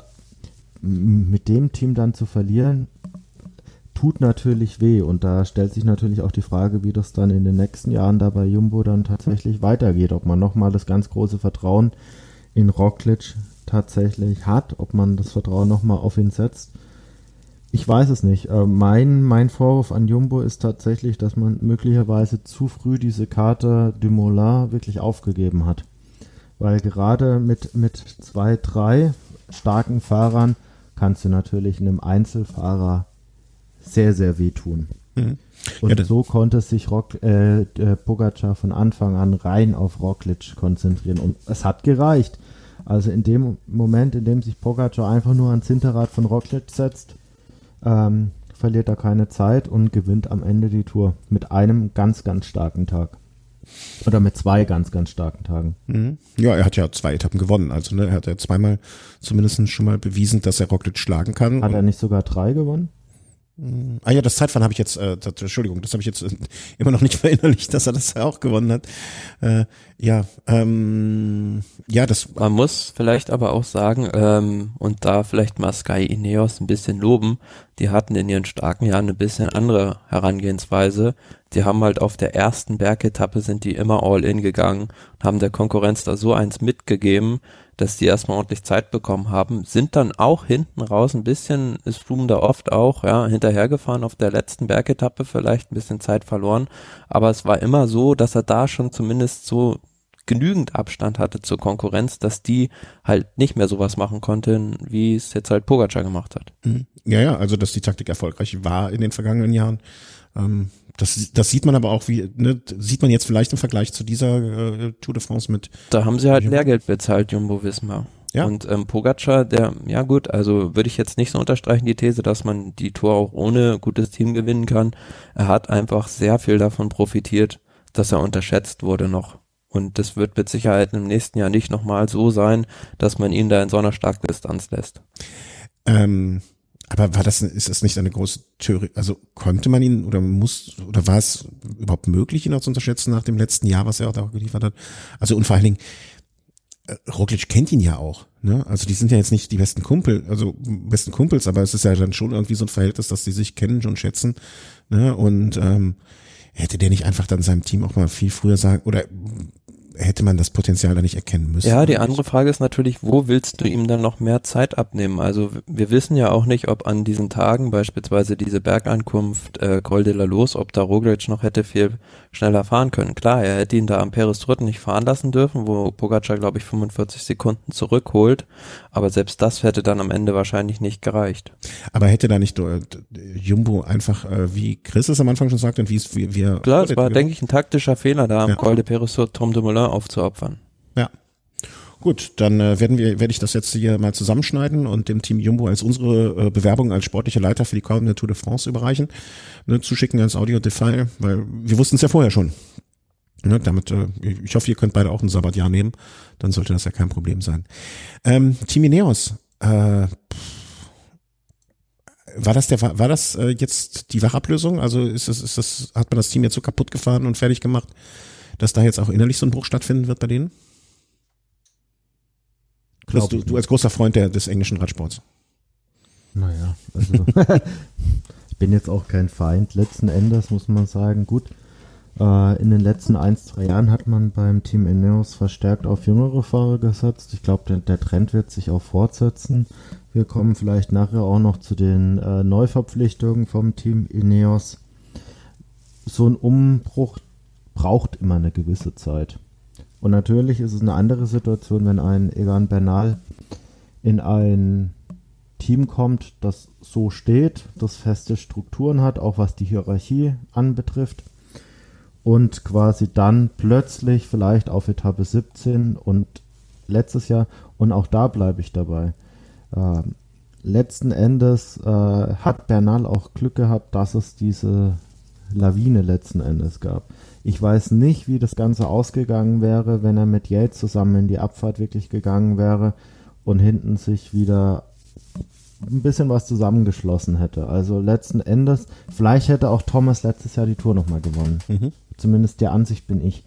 A: mit dem Team dann zu verlieren, tut natürlich weh. Und da stellt sich natürlich auch die Frage, wie das dann in den nächsten Jahren da bei Jumbo dann tatsächlich weitergeht. Ob man nochmal das ganz große Vertrauen in Roglic tatsächlich hat, ob man das Vertrauen nochmal auf ihn setzt. Ich weiß es nicht. Äh, mein, mein Vorwurf an Jumbo ist tatsächlich, dass man möglicherweise zu früh diese Karte Dumoulin wirklich aufgegeben hat. Weil gerade mit, mit zwei, drei starken Fahrern kannst du natürlich einem Einzelfahrer sehr, sehr wehtun. Mhm. Und ja, so konnte sich Rock, äh, Pogacar von Anfang an rein auf Roglic konzentrieren. Und es hat gereicht. Also in dem Moment, in dem sich Pogacar einfach nur ans Hinterrad von Roglic setzt, ähm, verliert er keine Zeit und gewinnt am Ende die Tour mit einem ganz, ganz starken Tag. Oder mit zwei ganz, ganz starken Tagen.
B: Mhm. Ja, er hat ja zwei Etappen gewonnen. Also ne, er hat ja zweimal zumindest schon mal bewiesen, dass er Roglic schlagen kann.
A: Hat er nicht sogar drei gewonnen?
B: Ah ja, das Zeitfahren habe ich jetzt, äh, das, Entschuldigung, das habe ich jetzt äh, immer noch nicht verinnerlicht, dass er das auch gewonnen hat. Äh, ja, ähm, ja, das.
C: Man muss vielleicht aber auch sagen, ähm, und da vielleicht mal Sky Ineos ein bisschen loben, die hatten in ihren starken Jahren ein bisschen andere Herangehensweise. Die haben halt auf der ersten Bergetappe sind die immer all in gegangen, haben der Konkurrenz da so eins mitgegeben, dass die erstmal ordentlich Zeit bekommen haben, sind dann auch hinten raus ein bisschen, ist Froome da oft auch, ja, hinterhergefahren auf der letzten Bergetappe, vielleicht ein bisschen Zeit verloren, aber es war immer so, dass er da schon zumindest so genügend Abstand hatte zur Konkurrenz, dass die halt nicht mehr sowas machen konnten, wie es jetzt halt Pogacar gemacht hat.
B: Mhm. Ja, ja, also dass die Taktik erfolgreich war in den vergangenen Jahren. Ähm, das, das sieht man aber auch, wie, ne, sieht man jetzt vielleicht im Vergleich zu dieser äh, Tour de France mit.
C: Da haben sie halt Jumbo. Lehrgeld bezahlt, Jumbo Wismar. Ja. Und ähm, Pogacar, der, ja gut, also würde ich jetzt nicht so unterstreichen, die These, dass man die Tour auch ohne gutes Team gewinnen kann. Er hat einfach sehr viel davon profitiert, dass er unterschätzt wurde noch. Und das wird mit Sicherheit im nächsten Jahr nicht nochmal so sein, dass man ihn da in so einer starken Distanz lässt.
B: Ähm, aber war das, ist das nicht eine große Theorie? Also konnte man ihn oder muss, oder war es überhaupt möglich, ihn auch zu unterschätzen nach dem letzten Jahr, was er auch da geliefert hat? Also und vor allen Dingen, äh, Roglic kennt ihn ja auch, ne? Also die sind ja jetzt nicht die besten Kumpel, also besten Kumpels, aber es ist ja dann schon irgendwie so ein Verhältnis, dass die sich kennen und schätzen, ne? Und ähm, hätte der nicht einfach dann seinem Team auch mal viel früher sagen oder hätte man das Potenzial da nicht erkennen müssen.
C: Ja, die andere Frage ist natürlich, wo willst du ihm dann noch mehr Zeit abnehmen? Also wir wissen ja auch nicht, ob an diesen Tagen beispielsweise diese Bergankunft äh, Col de la Los, ob da Roglic noch hätte viel schneller fahren können. Klar, er hätte ihn da am Peres nicht fahren lassen dürfen, wo Pogacar glaube ich 45 Sekunden zurückholt, aber selbst das hätte dann am Ende wahrscheinlich nicht gereicht.
B: Aber hätte da nicht äh, Jumbo einfach, äh, wie Chris es am Anfang schon sagte und wie es wir, wir
C: Klar, es war denke ich ein taktischer Fehler da am ja. Col de Peres Tom Dumoulin aufzuopfern.
B: Gut, dann äh, werden wir, werde ich das jetzt hier mal zusammenschneiden und dem Team Jumbo als unsere äh, Bewerbung als sportliche Leiter für die kommende Tour de France überreichen, ne, zuschicken als Audio-Defile, weil wir wussten es ja vorher schon. Ne, damit, äh, ich hoffe, ihr könnt beide auch ein Sabbatjahr nehmen, dann sollte das ja kein Problem sein. Ähm, Team Ineos, äh, war das der, war das äh, jetzt die Wachablösung? Also ist das, ist das, hat man das Team jetzt so kaputt gefahren und fertig gemacht? dass da jetzt auch innerlich so ein Bruch stattfinden wird bei denen? Chris, du, du als großer Freund der, des englischen Radsports.
A: Naja, also ich bin jetzt auch kein Feind. Letzten Endes muss man sagen, gut, äh, in den letzten ein, zwei Jahren hat man beim Team Ineos verstärkt auf jüngere Fahrer gesetzt. Ich glaube, der, der, Trend wird sich auch fortsetzen. Wir kommen vielleicht nachher auch noch zu den äh, Neuverpflichtungen vom Team Ineos. So ein Umbruch, braucht immer eine gewisse Zeit. Und natürlich ist es eine andere Situation, wenn ein Egan Bernal in ein Team kommt, das so steht, das feste Strukturen hat, auch was die Hierarchie anbetrifft und quasi dann plötzlich vielleicht auf Etappe 17 und letztes Jahr und auch da bleibe ich dabei. Äh, letzten Endes äh, hat Bernal auch Glück gehabt, dass es diese Lawine letzten Endes gab. Ich weiß nicht, wie das Ganze ausgegangen wäre, wenn er mit Yates zusammen in die Abfahrt wirklich gegangen wäre und hinten sich wieder ein bisschen was zusammengeschlossen hätte. Also letzten Endes, vielleicht hätte auch Thomas letztes Jahr die Tour nochmal gewonnen. Mhm. Zumindest der Ansicht bin ich.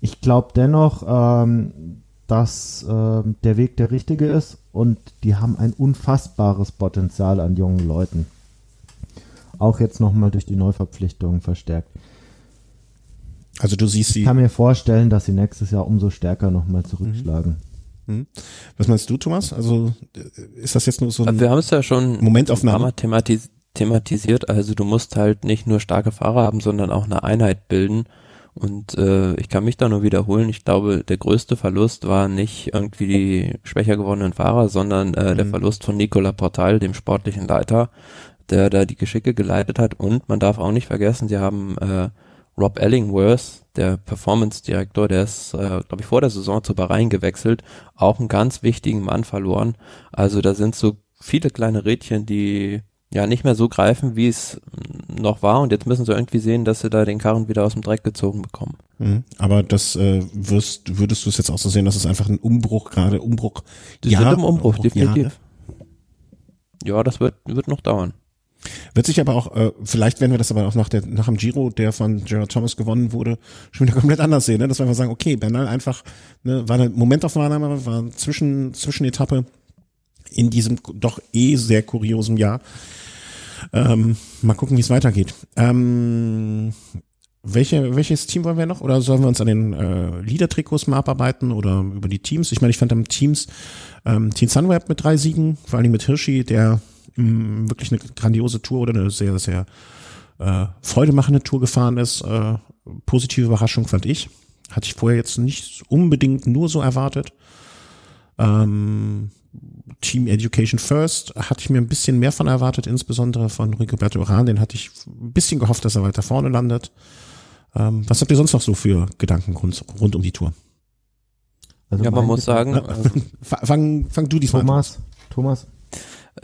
A: Ich glaube dennoch, ähm, dass äh, der Weg der richtige ist und die haben ein unfassbares Potenzial an jungen Leuten. Auch jetzt nochmal durch die Neuverpflichtungen verstärkt.
B: Also du siehst sie.
A: Ich kann mir vorstellen, dass sie nächstes Jahr umso stärker nochmal zurückschlagen.
B: Mhm. mhm. Was meinst du, Thomas? Also äh, ist das jetzt nur so
C: ein Wir haben es ja schon
B: Momentaufnahme
C: thematis thematisiert. Also du musst halt nicht nur starke Fahrer haben, sondern auch eine Einheit bilden. Und äh, ich kann mich da nur wiederholen. Ich glaube, der größte Verlust war nicht irgendwie die schwächer gewordenen Fahrer, sondern äh, mhm. der Verlust von Nicola Portal, dem sportlichen Leiter, der da die Geschicke geleitet hat. Und man darf auch nicht vergessen, sie haben äh, Rob Ellingworth, der Performance-Direktor, der ist, äh, glaube ich, vor der Saison zu Bahrain gewechselt, auch einen ganz wichtigen Mann verloren. Also da sind so viele kleine Rädchen, die ja nicht mehr so greifen, wie es noch war. Und jetzt müssen sie irgendwie sehen, dass sie da den Karren wieder aus dem Dreck gezogen bekommen.
B: Mhm. Aber das äh, wirst, würdest du es jetzt auch so sehen, dass es einfach ein Umbruch, gerade Umbruch.
C: Das ja, wird im Umbruch, Umbruch definitiv. Ja, ja, das wird, wird noch dauern.
B: Wird sich aber auch, äh, vielleicht werden wir das aber auch nach, der, nach dem Giro, der von Gerard Thomas gewonnen wurde, schon wieder komplett anders sehen, ne? dass wir einfach sagen, okay, Bernal einfach, ne, war eine Momentaufnahme, war zwischen, Zwischenetappe in diesem doch eh sehr kuriosen Jahr. Ähm, mal gucken, wie es weitergeht. Ähm, welche, welches Team wollen wir noch? Oder sollen wir uns an den äh, Leader-Trikots mal abarbeiten oder über die Teams? Ich meine, ich fand am Teams ähm, Team Sunweb mit drei Siegen, vor Dingen mit Hirschi, der mh, wirklich eine grandiose Tour oder eine sehr, sehr äh, freudemachende Tour gefahren ist. Äh, positive Überraschung fand ich. Hatte ich vorher jetzt nicht unbedingt nur so erwartet. Ähm, Team Education First hatte ich mir ein bisschen mehr von erwartet, insbesondere von Rigoberto Uran. Den hatte ich ein bisschen gehofft, dass er weiter vorne landet. Ähm, was habt ihr sonst noch so für Gedanken rund, rund um die Tour?
C: Also ja, man muss sagen,
B: äh, fang, fang du diesmal
A: Thomas, Thomas,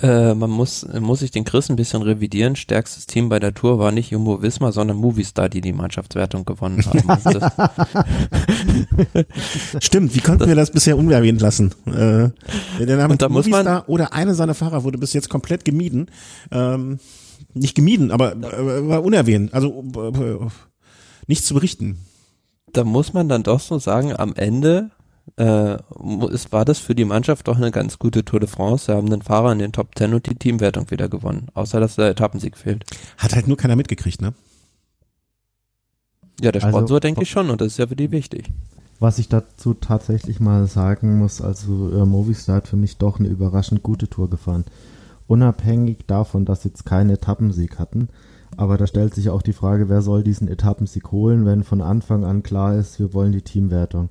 C: äh, man muss, muss sich den Chris ein bisschen revidieren. Stärkstes Team bei der Tour war nicht Jumbo Wismar, sondern Movistar, die die Mannschaftswertung gewonnen haben.
B: Stimmt, wie konnten das, wir das bisher unerwähnt lassen? Äh, der Name
C: und da Movistar muss man,
B: oder einer seiner Fahrer wurde bis jetzt komplett gemieden. Ähm, nicht gemieden, aber äh, war unerwähnt. Also äh, nichts zu berichten.
C: Da muss man dann doch so sagen, am Ende äh, es war das für die Mannschaft doch eine ganz gute Tour de France. Sie haben den Fahrer in den Top Ten und die Teamwertung wieder gewonnen, außer dass der Etappensieg fehlt.
B: Hat halt nur keiner mitgekriegt, ne?
C: Ja, der also, Sponsor also, denke ich schon und das ist ja für die wichtig.
A: Was ich dazu tatsächlich mal sagen muss, also äh, Movistar hat für mich doch eine überraschend gute Tour gefahren. Unabhängig davon, dass sie jetzt keinen Etappensieg hatten. Aber da stellt sich auch die Frage, wer soll diesen Etappensieg holen, wenn von Anfang an klar ist, wir wollen die Teamwertung.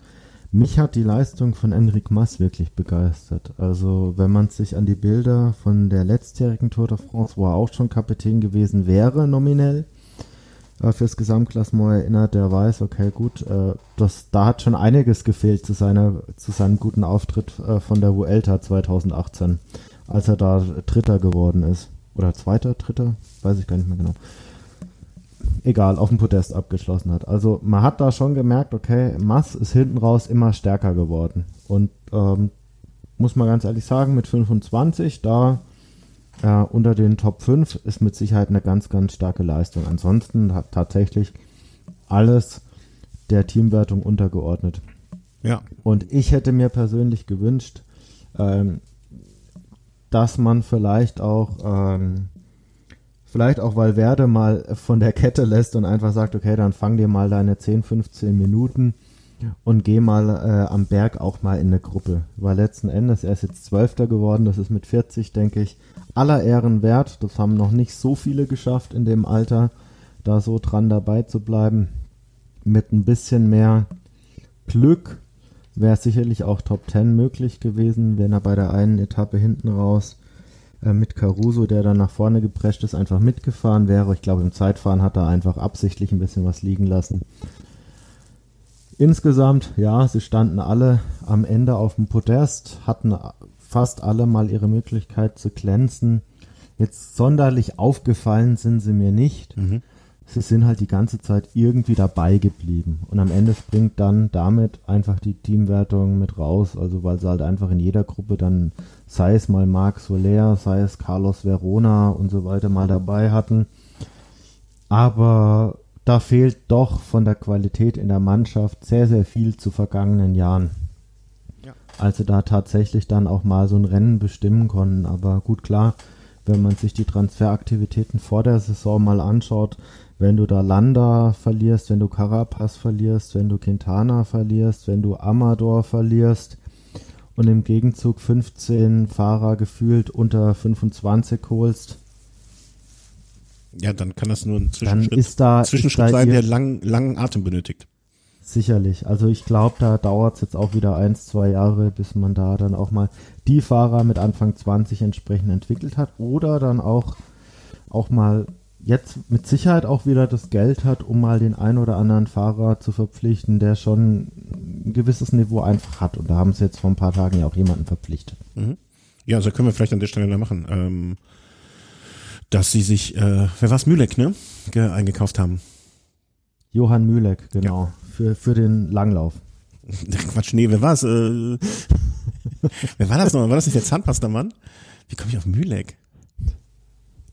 A: Mich hat die Leistung von Enric Mas wirklich begeistert. Also wenn man sich an die Bilder von der letztjährigen Tour de France, wo er auch schon Kapitän gewesen wäre, nominell, äh, fürs Gesamtklassement erinnert, der weiß, okay, gut, äh, das, da hat schon einiges gefehlt zu seiner, zu seinem guten Auftritt äh, von der Vuelta 2018, als er da Dritter geworden ist. Oder Zweiter, Dritter? Weiß ich gar nicht mehr genau egal, auf dem Podest abgeschlossen hat. Also man hat da schon gemerkt, okay, Mass ist hinten raus immer stärker geworden. Und ähm, muss man ganz ehrlich sagen, mit 25, da äh, unter den Top 5 ist mit Sicherheit eine ganz, ganz starke Leistung. Ansonsten hat tatsächlich alles der Teamwertung untergeordnet.
B: Ja.
A: Und ich hätte mir persönlich gewünscht, ähm, dass man vielleicht auch ähm, Vielleicht auch, weil Werde mal von der Kette lässt und einfach sagt, okay, dann fang dir mal deine 10, 15 Minuten und geh mal äh, am Berg auch mal in eine Gruppe. Weil letzten Endes, er ist jetzt Zwölfter geworden, das ist mit 40, denke ich, aller Ehren wert. Das haben noch nicht so viele geschafft in dem Alter, da so dran dabei zu bleiben. Mit ein bisschen mehr Glück wäre sicherlich auch Top 10 möglich gewesen, wenn er bei der einen Etappe hinten raus äh, mit Caruso, der dann nach vorne geprescht ist, einfach mitgefahren wäre. Ich glaube, im Zeitfahren hat er einfach absichtlich ein bisschen was liegen lassen. Insgesamt, ja, sie standen alle am Ende auf dem Podest, hatten fast alle mal ihre Möglichkeit zu glänzen. Jetzt sonderlich aufgefallen sind sie mir nicht. Mhm sie sind halt die ganze Zeit irgendwie dabei geblieben. Und am Ende springt dann damit einfach die Teamwertung mit raus. Also weil sie halt einfach in jeder Gruppe dann, sei es mal Marc Soler, sei es Carlos Verona und so weiter mal dabei hatten. Aber da fehlt doch von der Qualität in der Mannschaft sehr, sehr viel zu vergangenen Jahren. Ja. Also da tatsächlich dann auch mal so ein Rennen bestimmen konnten. Aber gut, klar, wenn man sich die Transferaktivitäten vor der Saison mal anschaut, wenn du da Landa verlierst, wenn du Carapaz verlierst, wenn du Quintana verlierst, wenn du Amador verlierst und im Gegenzug 15 Fahrer gefühlt unter 25 holst.
B: Ja, dann kann das nur ein
A: Zwischenschritt, dann ist da,
B: Zwischenschritt ist da sein, der lang, langen Atem benötigt.
A: Sicherlich. Also ich glaube, da dauert es jetzt auch wieder eins, zwei Jahre, bis man da dann auch mal die Fahrer mit Anfang 20 entsprechend entwickelt hat oder dann auch, auch mal jetzt mit Sicherheit auch wieder das Geld hat, um mal den ein oder anderen Fahrer zu verpflichten, der schon ein gewisses Niveau einfach hat. Und da haben sie jetzt vor ein paar Tagen ja auch jemanden verpflichtet.
B: Mhm. Ja, also können wir vielleicht an der Stelle machen, ähm, dass sie sich, äh, wer war es, Mühleck, ne, Ge eingekauft haben.
A: Johann Mühleck, genau, ja. für, für den Langlauf.
B: Quatsch, nee, wer war es? Äh, wer war das noch? War das nicht der Zahnpastamann? Wie komme ich auf Mühleck?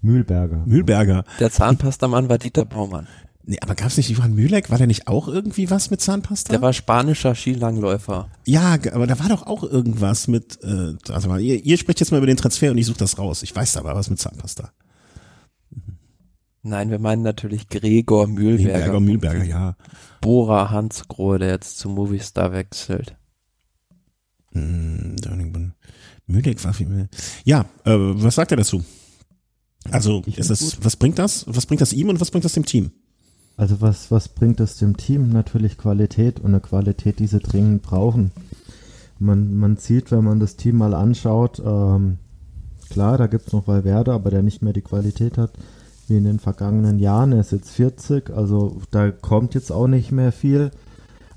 A: Mühlberger.
B: Mühlberger.
C: Der Zahnpastamann war Dieter Baumann.
B: Nee, aber gab's nicht Johann Mühleck? War der nicht auch irgendwie was mit Zahnpasta?
C: Der war spanischer Skilangläufer.
B: Ja, aber da war doch auch irgendwas mit, äh, also mal, ihr, ihr sprecht jetzt mal über den Transfer und ich suche das raus. Ich weiß aber was mit Zahnpasta.
C: Nein, wir meinen natürlich Gregor Mühlberger.
B: Gregor Mühlberger, ja.
C: Bora Hansgrohe, der jetzt zu Movistar wechselt.
B: Hm, Mühleck war viel mehr. Ja, äh, was sagt er dazu? Also ist das, was bringt das? Was bringt das ihm und was bringt das dem Team?
A: Also was, was bringt das dem Team? Natürlich Qualität und eine Qualität, die sie dringend brauchen. Man, man sieht, wenn man das Team mal anschaut, ähm, klar, da gibt es noch Valverde, aber der nicht mehr die Qualität hat wie in den vergangenen Jahren. Er ist jetzt 40, also da kommt jetzt auch nicht mehr viel.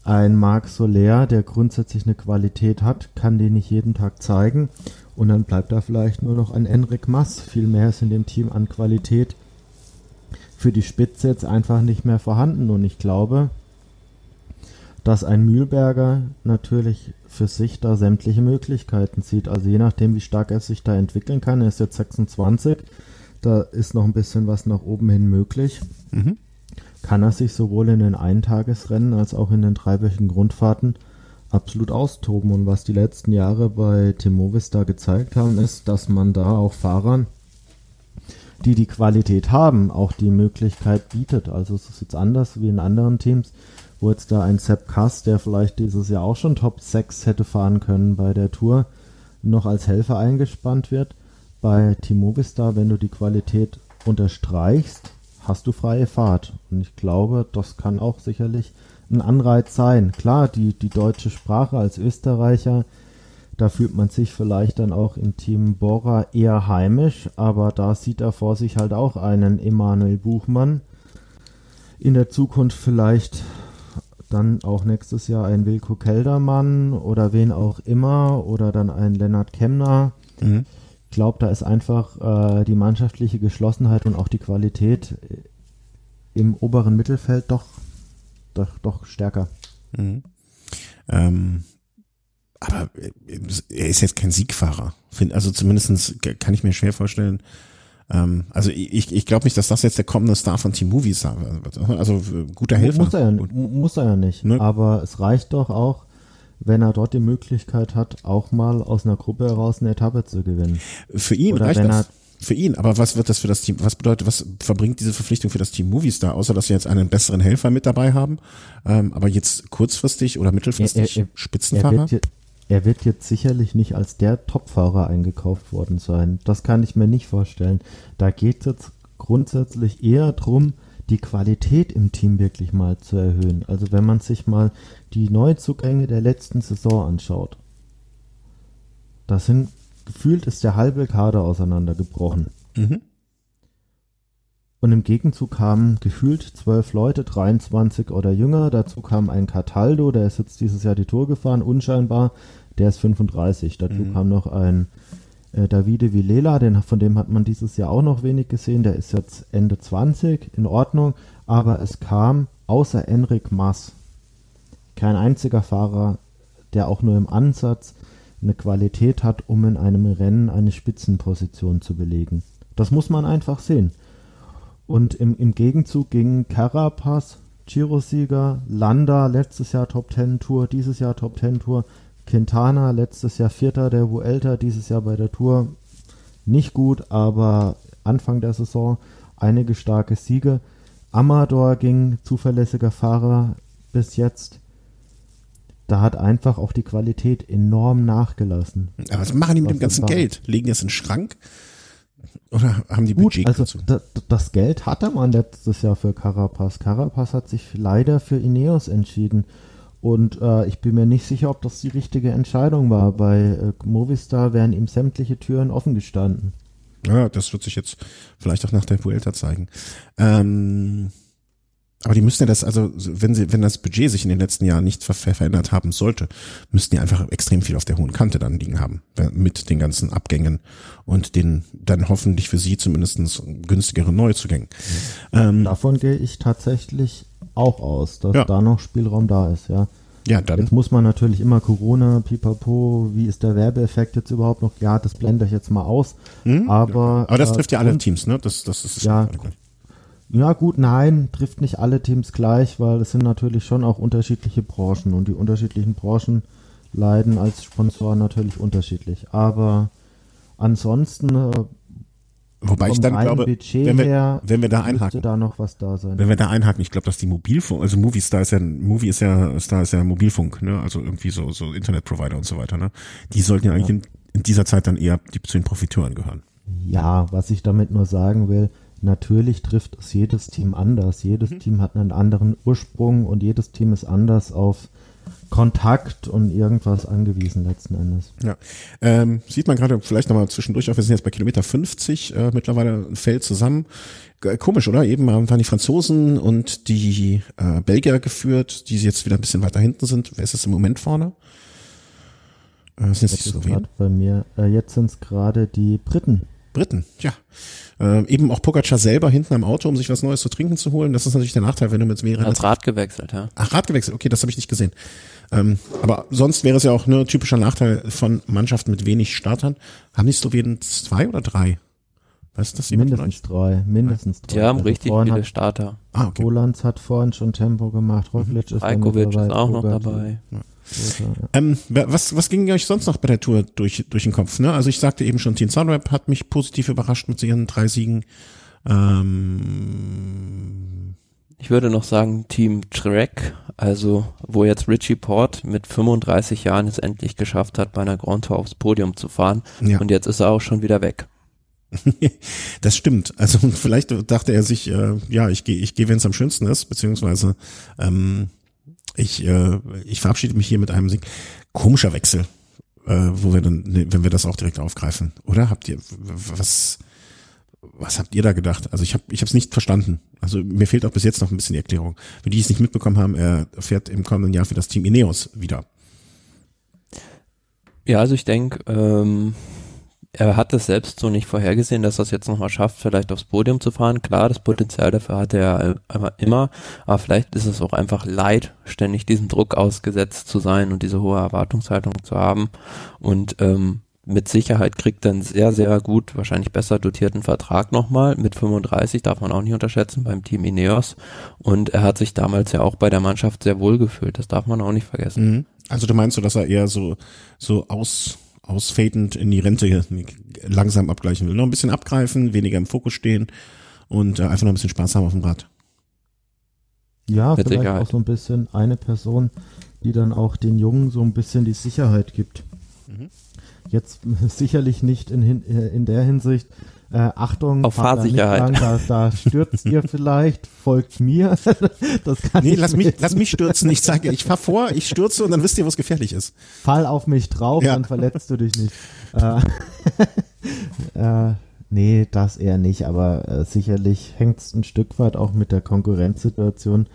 A: Ein Marc Soler, der grundsätzlich eine Qualität hat, kann die nicht jeden Tag zeigen. Und dann bleibt da vielleicht nur noch ein Enric Mass. Viel mehr ist in dem Team an Qualität für die Spitze jetzt einfach nicht mehr vorhanden. Und ich glaube, dass ein Mühlberger natürlich für sich da sämtliche Möglichkeiten sieht. Also je nachdem, wie stark er sich da entwickeln kann. Er ist jetzt 26. Da ist noch ein bisschen was nach oben hin möglich. Mhm. Kann er sich sowohl in den Eintagesrennen als auch in den dreiwöchigen Grundfahrten absolut austoben. Und was die letzten Jahre bei da gezeigt haben, ist, dass man da auch Fahrern, die die Qualität haben, auch die Möglichkeit bietet. Also es ist jetzt anders wie in anderen Teams, wo jetzt da ein Sepp Kass, der vielleicht dieses Jahr auch schon Top 6 hätte fahren können bei der Tour, noch als Helfer eingespannt wird. Bei Timovistar, wenn du die Qualität unterstreichst, hast du freie Fahrt. Und ich glaube, das kann auch sicherlich ein Anreiz sein. Klar, die, die deutsche Sprache als Österreicher, da fühlt man sich vielleicht dann auch im Team Bora eher heimisch, aber da sieht er vor sich halt auch einen Emanuel Buchmann. In der Zukunft vielleicht dann auch nächstes Jahr ein Wilko Keldermann oder wen auch immer oder dann ein Lennart Kemner. Mhm. Ich glaube, da ist einfach äh, die mannschaftliche Geschlossenheit und auch die Qualität im oberen Mittelfeld doch doch, doch stärker. Mhm.
B: Ähm, aber er ist jetzt kein Siegfahrer. Also zumindest kann ich mir schwer vorstellen. Ähm, also ich, ich glaube nicht, dass das jetzt der kommende Star von Team Movies wird. Also guter Helfer.
A: Muss er ja, muss er ja nicht. Ne? Aber es reicht doch auch, wenn er dort die Möglichkeit hat, auch mal aus einer Gruppe heraus eine Etappe zu gewinnen.
B: Für ihn Oder reicht das. Für ihn, aber was wird das für das Team, was bedeutet, was verbringt diese Verpflichtung für das Team Movistar, außer dass wir jetzt einen besseren Helfer mit dabei haben, ähm, aber jetzt kurzfristig oder mittelfristig er, er, Spitzenfahrer?
A: Er wird, er wird jetzt sicherlich nicht als der Topfahrer eingekauft worden sein. Das kann ich mir nicht vorstellen. Da geht es jetzt grundsätzlich eher drum, die Qualität im Team wirklich mal zu erhöhen. Also wenn man sich mal die Neuzugänge der letzten Saison anschaut, das sind gefühlt ist der halbe Kader auseinandergebrochen. Mhm. Und im Gegenzug kamen gefühlt zwölf Leute, 23 oder jünger. Dazu kam ein Cataldo, der ist jetzt dieses Jahr die Tour gefahren, unscheinbar. Der ist 35. Dazu mhm. kam noch ein äh, Davide Villela, den, von dem hat man dieses Jahr auch noch wenig gesehen. Der ist jetzt Ende 20, in Ordnung. Aber es kam außer Enric Mas kein einziger Fahrer, der auch nur im Ansatz eine Qualität hat, um in einem Rennen eine Spitzenposition zu belegen. Das muss man einfach sehen. Und im, im Gegenzug ging Carapaz, Giro-Sieger, Landa, letztes Jahr Top Ten Tour, dieses Jahr Top Ten Tour, Quintana, letztes Jahr Vierter der Vuelta, dieses Jahr bei der Tour nicht gut, aber Anfang der Saison einige starke Siege. Amador ging zuverlässiger Fahrer bis jetzt. Da hat einfach auch die Qualität enorm nachgelassen.
B: Aber was machen die mit dem ganzen
A: das war.
B: Geld? Legen die es in den Schrank? Oder haben die
A: Gut,
B: Budget
A: also
B: dazu?
A: da, das Geld hatte man letztes Jahr für Carapaz. Carapaz hat sich leider für Ineos entschieden. Und äh, ich bin mir nicht sicher, ob das die richtige Entscheidung war. Bei äh, Movistar wären ihm sämtliche Türen offen gestanden.
B: Ja, das wird sich jetzt vielleicht auch nach der Vuelta zeigen. Ähm, aber die müssten ja das, also wenn sie, wenn das Budget sich in den letzten Jahren nicht ver ver verändert haben sollte, müssten die einfach extrem viel auf der hohen Kante dann liegen haben. äh, Mit den ganzen Abgängen und den dann hoffentlich für sie zumindest günstigeren Neuzugängen. Ähm,
A: Davon gehe ich tatsächlich auch aus, dass
B: Ja.
A: da noch Spielraum da ist, ja.
B: ja, dann.
A: Jetzt muss man natürlich immer Corona, pipapo, wie ist der Werbeeffekt jetzt überhaupt noch? Ja, das blende ich jetzt mal aus.
B: Hm?
A: Aber,
B: Aber das trifft ja alle Teams, ne? Das, das ist
A: Ja. Ja, gut, nein, trifft nicht alle Teams gleich, weil es sind natürlich schon auch unterschiedliche Branchen und die unterschiedlichen Branchen leiden als Sponsor natürlich unterschiedlich. Aber ansonsten äh,
B: Wobei ich dann glaube,
A: Budget
B: wenn wir,
A: her
B: wenn wir da einhaken,
A: da noch was da sein.
B: wenn wir da einhaken, ich glaube, dass die Mobilfunk, also Movistar ist ja, Movie ist ja, Star ist ja Mobilfunk, ne? Also irgendwie so, so Internetprovider und so weiter, ne? Die sollten ja eigentlich in, in dieser Zeit dann eher die, zu den Profiteuren gehören.
A: Ja, was ich damit nur sagen will, natürlich trifft es jedes Team anders. Jedes
B: Mhm.
A: Team hat einen anderen Ursprung und jedes Team ist anders auf Kontakt und irgendwas angewiesen letzten Endes.
B: Ja. Ähm, sieht man gerade vielleicht nochmal zwischendurch auch, wir sind jetzt bei Kilometer 50, äh, mittlerweile ein Feld zusammen. G- Komisch, oder? Eben waren die Franzosen und die äh, Belgier geführt, die jetzt wieder ein bisschen weiter hinten sind. Wer ist das im Moment vorne? Äh, sind jetzt die Slowenen?
A: bei mir. Äh, jetzt sind es gerade die Briten.
B: Briten, ja. Äh, eben auch Pogacar selber hinten am Auto, um sich was Neues zu trinken zu holen. Das ist natürlich der Nachteil, wenn du mit mehreren
C: Als Rad gewechselt, ja.
B: Ach, Rad gewechselt, okay, das habe ich nicht gesehen. Ähm, aber sonst wäre es ja auch ne typischer Nachteil von Mannschaften mit wenig Startern. Haben die Slowenen zwei oder drei? Weißt du das
A: Mindestens drei. Mindestens drei.
C: Die haben
A: Also
C: richtig viele
A: hat
C: Starter.
B: Ah, okay.
A: Rolands hat vorhin schon Tempo gemacht. Roglic ist mit
C: ist auch noch dabei.
A: Ja.
B: Ähm, was, was ging euch sonst noch bei der Tour durch, durch den Kopf? Ne? Also ich sagte eben schon, Team Sunweb hat mich positiv überrascht mit ihren drei Siegen. Ähm,
C: Ich würde noch sagen Team Trek, also wo jetzt Richie Port mit 35 Jahren es endlich geschafft hat, bei einer Grand Tour aufs Podium zu fahren.
B: ja.
C: Und jetzt ist er auch schon wieder weg.
B: Das stimmt. Also vielleicht dachte er sich, äh, ja, ich gehe, ich gehe, wenn es am schönsten ist, beziehungsweise ähm, ich, äh, ich verabschiede mich hier mit einem Sieg. Komischer Wechsel, äh, wo wir dann, ne, wenn wir das auch direkt aufgreifen, oder? Habt ihr was? Was habt ihr da gedacht? Also ich habe, ich habe nicht verstanden. Also mir fehlt auch bis jetzt noch ein bisschen die Erklärung. Für die, die es nicht mitbekommen haben, er fährt im kommenden Jahr für das Team Ineos wieder.
C: Ja, also ich denke, ähm, er hat es selbst so nicht vorhergesehen, dass er es jetzt nochmal schafft, vielleicht aufs Podium zu fahren. Klar, das Potenzial dafür hatte er aber immer, aber vielleicht ist es auch einfach leid, ständig diesem Druck ausgesetzt zu sein und diese hohe Erwartungshaltung zu haben. Und ähm, mit Sicherheit kriegt er einen sehr, sehr gut, wahrscheinlich besser dotierten Vertrag nochmal. Mit 35 darf man auch nicht unterschätzen beim Team Ineos. Und er hat sich damals ja auch bei der Mannschaft sehr wohl gefühlt. Das darf man auch nicht vergessen.
B: Mhm. Also du meinst so, dass er eher so, so aus, ausfadend in die Rente langsam abgleichen will. Noch ein bisschen abgreifen, weniger im Fokus stehen und äh, einfach noch ein bisschen Spaß haben auf dem Rad.
A: Ja,
C: Mit
A: vielleicht
C: Sicherheit.
A: auch so ein bisschen eine Person, die dann auch den Jungen so ein bisschen die Sicherheit gibt.
B: Mhm.
A: Jetzt sicherlich nicht in, hin- äh, in der Hinsicht, äh, Achtung,
C: Auf Fahrsicherheit.
A: lang, Da, da stürzt ihr vielleicht, folgt mir. das kann
B: Nee,
A: ich
B: lass mich, lass mich stürzen. Ich sage, ich fahr vor, ich stürze und dann wisst ihr, wo es gefährlich ist.
A: Fall auf mich drauf,
B: Ja.
A: dann verletzt du dich nicht. Äh, äh, nee, das eher nicht, aber äh, sicherlich hängt es ein Stück weit auch mit der Konkurrenzsituation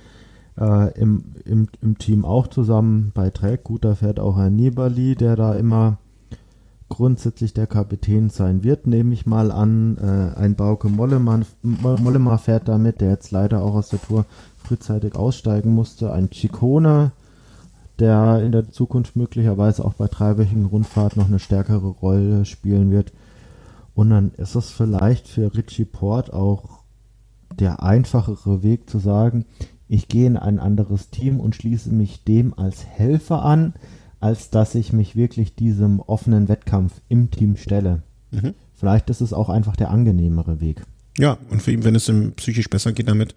A: äh, im, im, im Team auch zusammen. Bei Trek, gut, da fährt auch ein Nibali, der da immer grundsätzlich der Kapitän sein wird, nehme ich mal an. Äh, ein Bauke Mollema fährt damit, der jetzt leider auch aus der Tour frühzeitig aussteigen musste. Ein Chicone, der in der Zukunft möglicherweise auch bei dreiwöchigen Rundfahrt noch eine stärkere Rolle spielen wird. Und dann ist es vielleicht für Richie Port auch der einfachere Weg zu sagen, ich gehe in ein anderes Team und schließe mich dem als Helfer an, als dass ich mich wirklich diesem offenen Wettkampf im Team stelle. Mhm. Vielleicht ist es auch einfach der angenehmere Weg.
B: Ja, und für ihn, wenn es ihm psychisch besser geht damit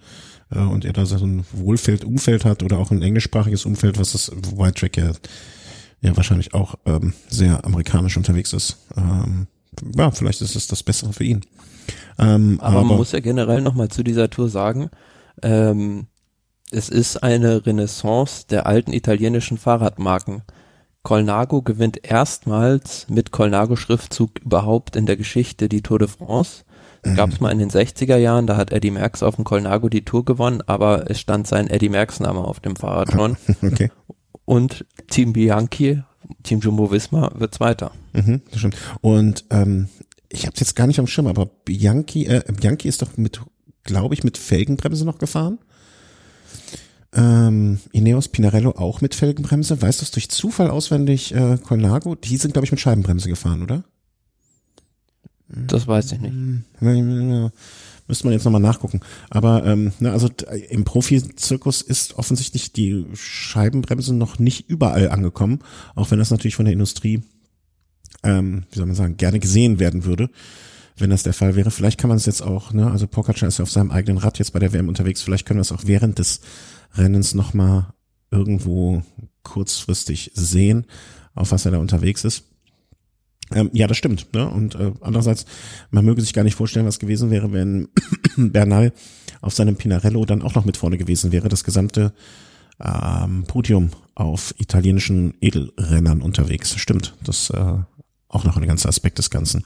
B: äh, und er da so ein Wohlfeld Umfeld hat oder auch ein englischsprachiges Umfeld, was das White Track ja, ja wahrscheinlich auch ähm, sehr amerikanisch unterwegs ist. Ähm, ja, vielleicht ist es das Bessere für ihn.
C: Ähm, aber, aber man muss ja generell nochmal zu dieser Tour sagen, ähm, es ist eine Renaissance der alten italienischen Fahrradmarken. Colnago gewinnt erstmals mit Colnago-Schriftzug überhaupt in der Geschichte die Tour de France. Mhm. Gab es mal in den 60er Jahren, da hat Eddie Merckx auf dem Colnago die Tour gewonnen, aber es stand sein Eddie Merckx-Name auf dem Fahrrad schon. Okay. Und Team Bianchi, Team Jumbo Visma wird Zweiter.
B: Mhm, das stimmt. Und ähm, ich habe jetzt gar nicht am Schirm, aber Bianchi, äh, Bianchi ist doch mit, glaube ich, mit Felgenbremse noch gefahren. Ähm, Ineos Pinarello auch mit Felgenbremse. Weißt du es durch Zufall auswendig, äh, Colnago? Die sind, glaube ich, mit Scheibenbremse gefahren, oder?
C: Das weiß ich nicht.
B: Müsste man jetzt nochmal nachgucken. Aber ähm, ne, also im Profizirkus ist offensichtlich die Scheibenbremse noch nicht überall angekommen, auch wenn das natürlich von der Industrie, ähm, wie soll man sagen, gerne gesehen werden würde, wenn das der Fall wäre. Vielleicht kann man es jetzt auch, ne, also Pogacar ist ja auf seinem eigenen Rad jetzt bei der WM unterwegs, vielleicht können wir es auch während des Rennens nochmal irgendwo kurzfristig sehen, auf was er da unterwegs ist. Ähm, ja, das stimmt. Ne? Und äh, andererseits, man möge sich gar nicht vorstellen, was gewesen wäre, wenn Bernal auf seinem Pinarello dann auch noch mit vorne gewesen wäre, das gesamte ähm, Podium auf italienischen Edelrennern unterwegs. Stimmt, das äh, auch noch ein ganzer Aspekt des Ganzen.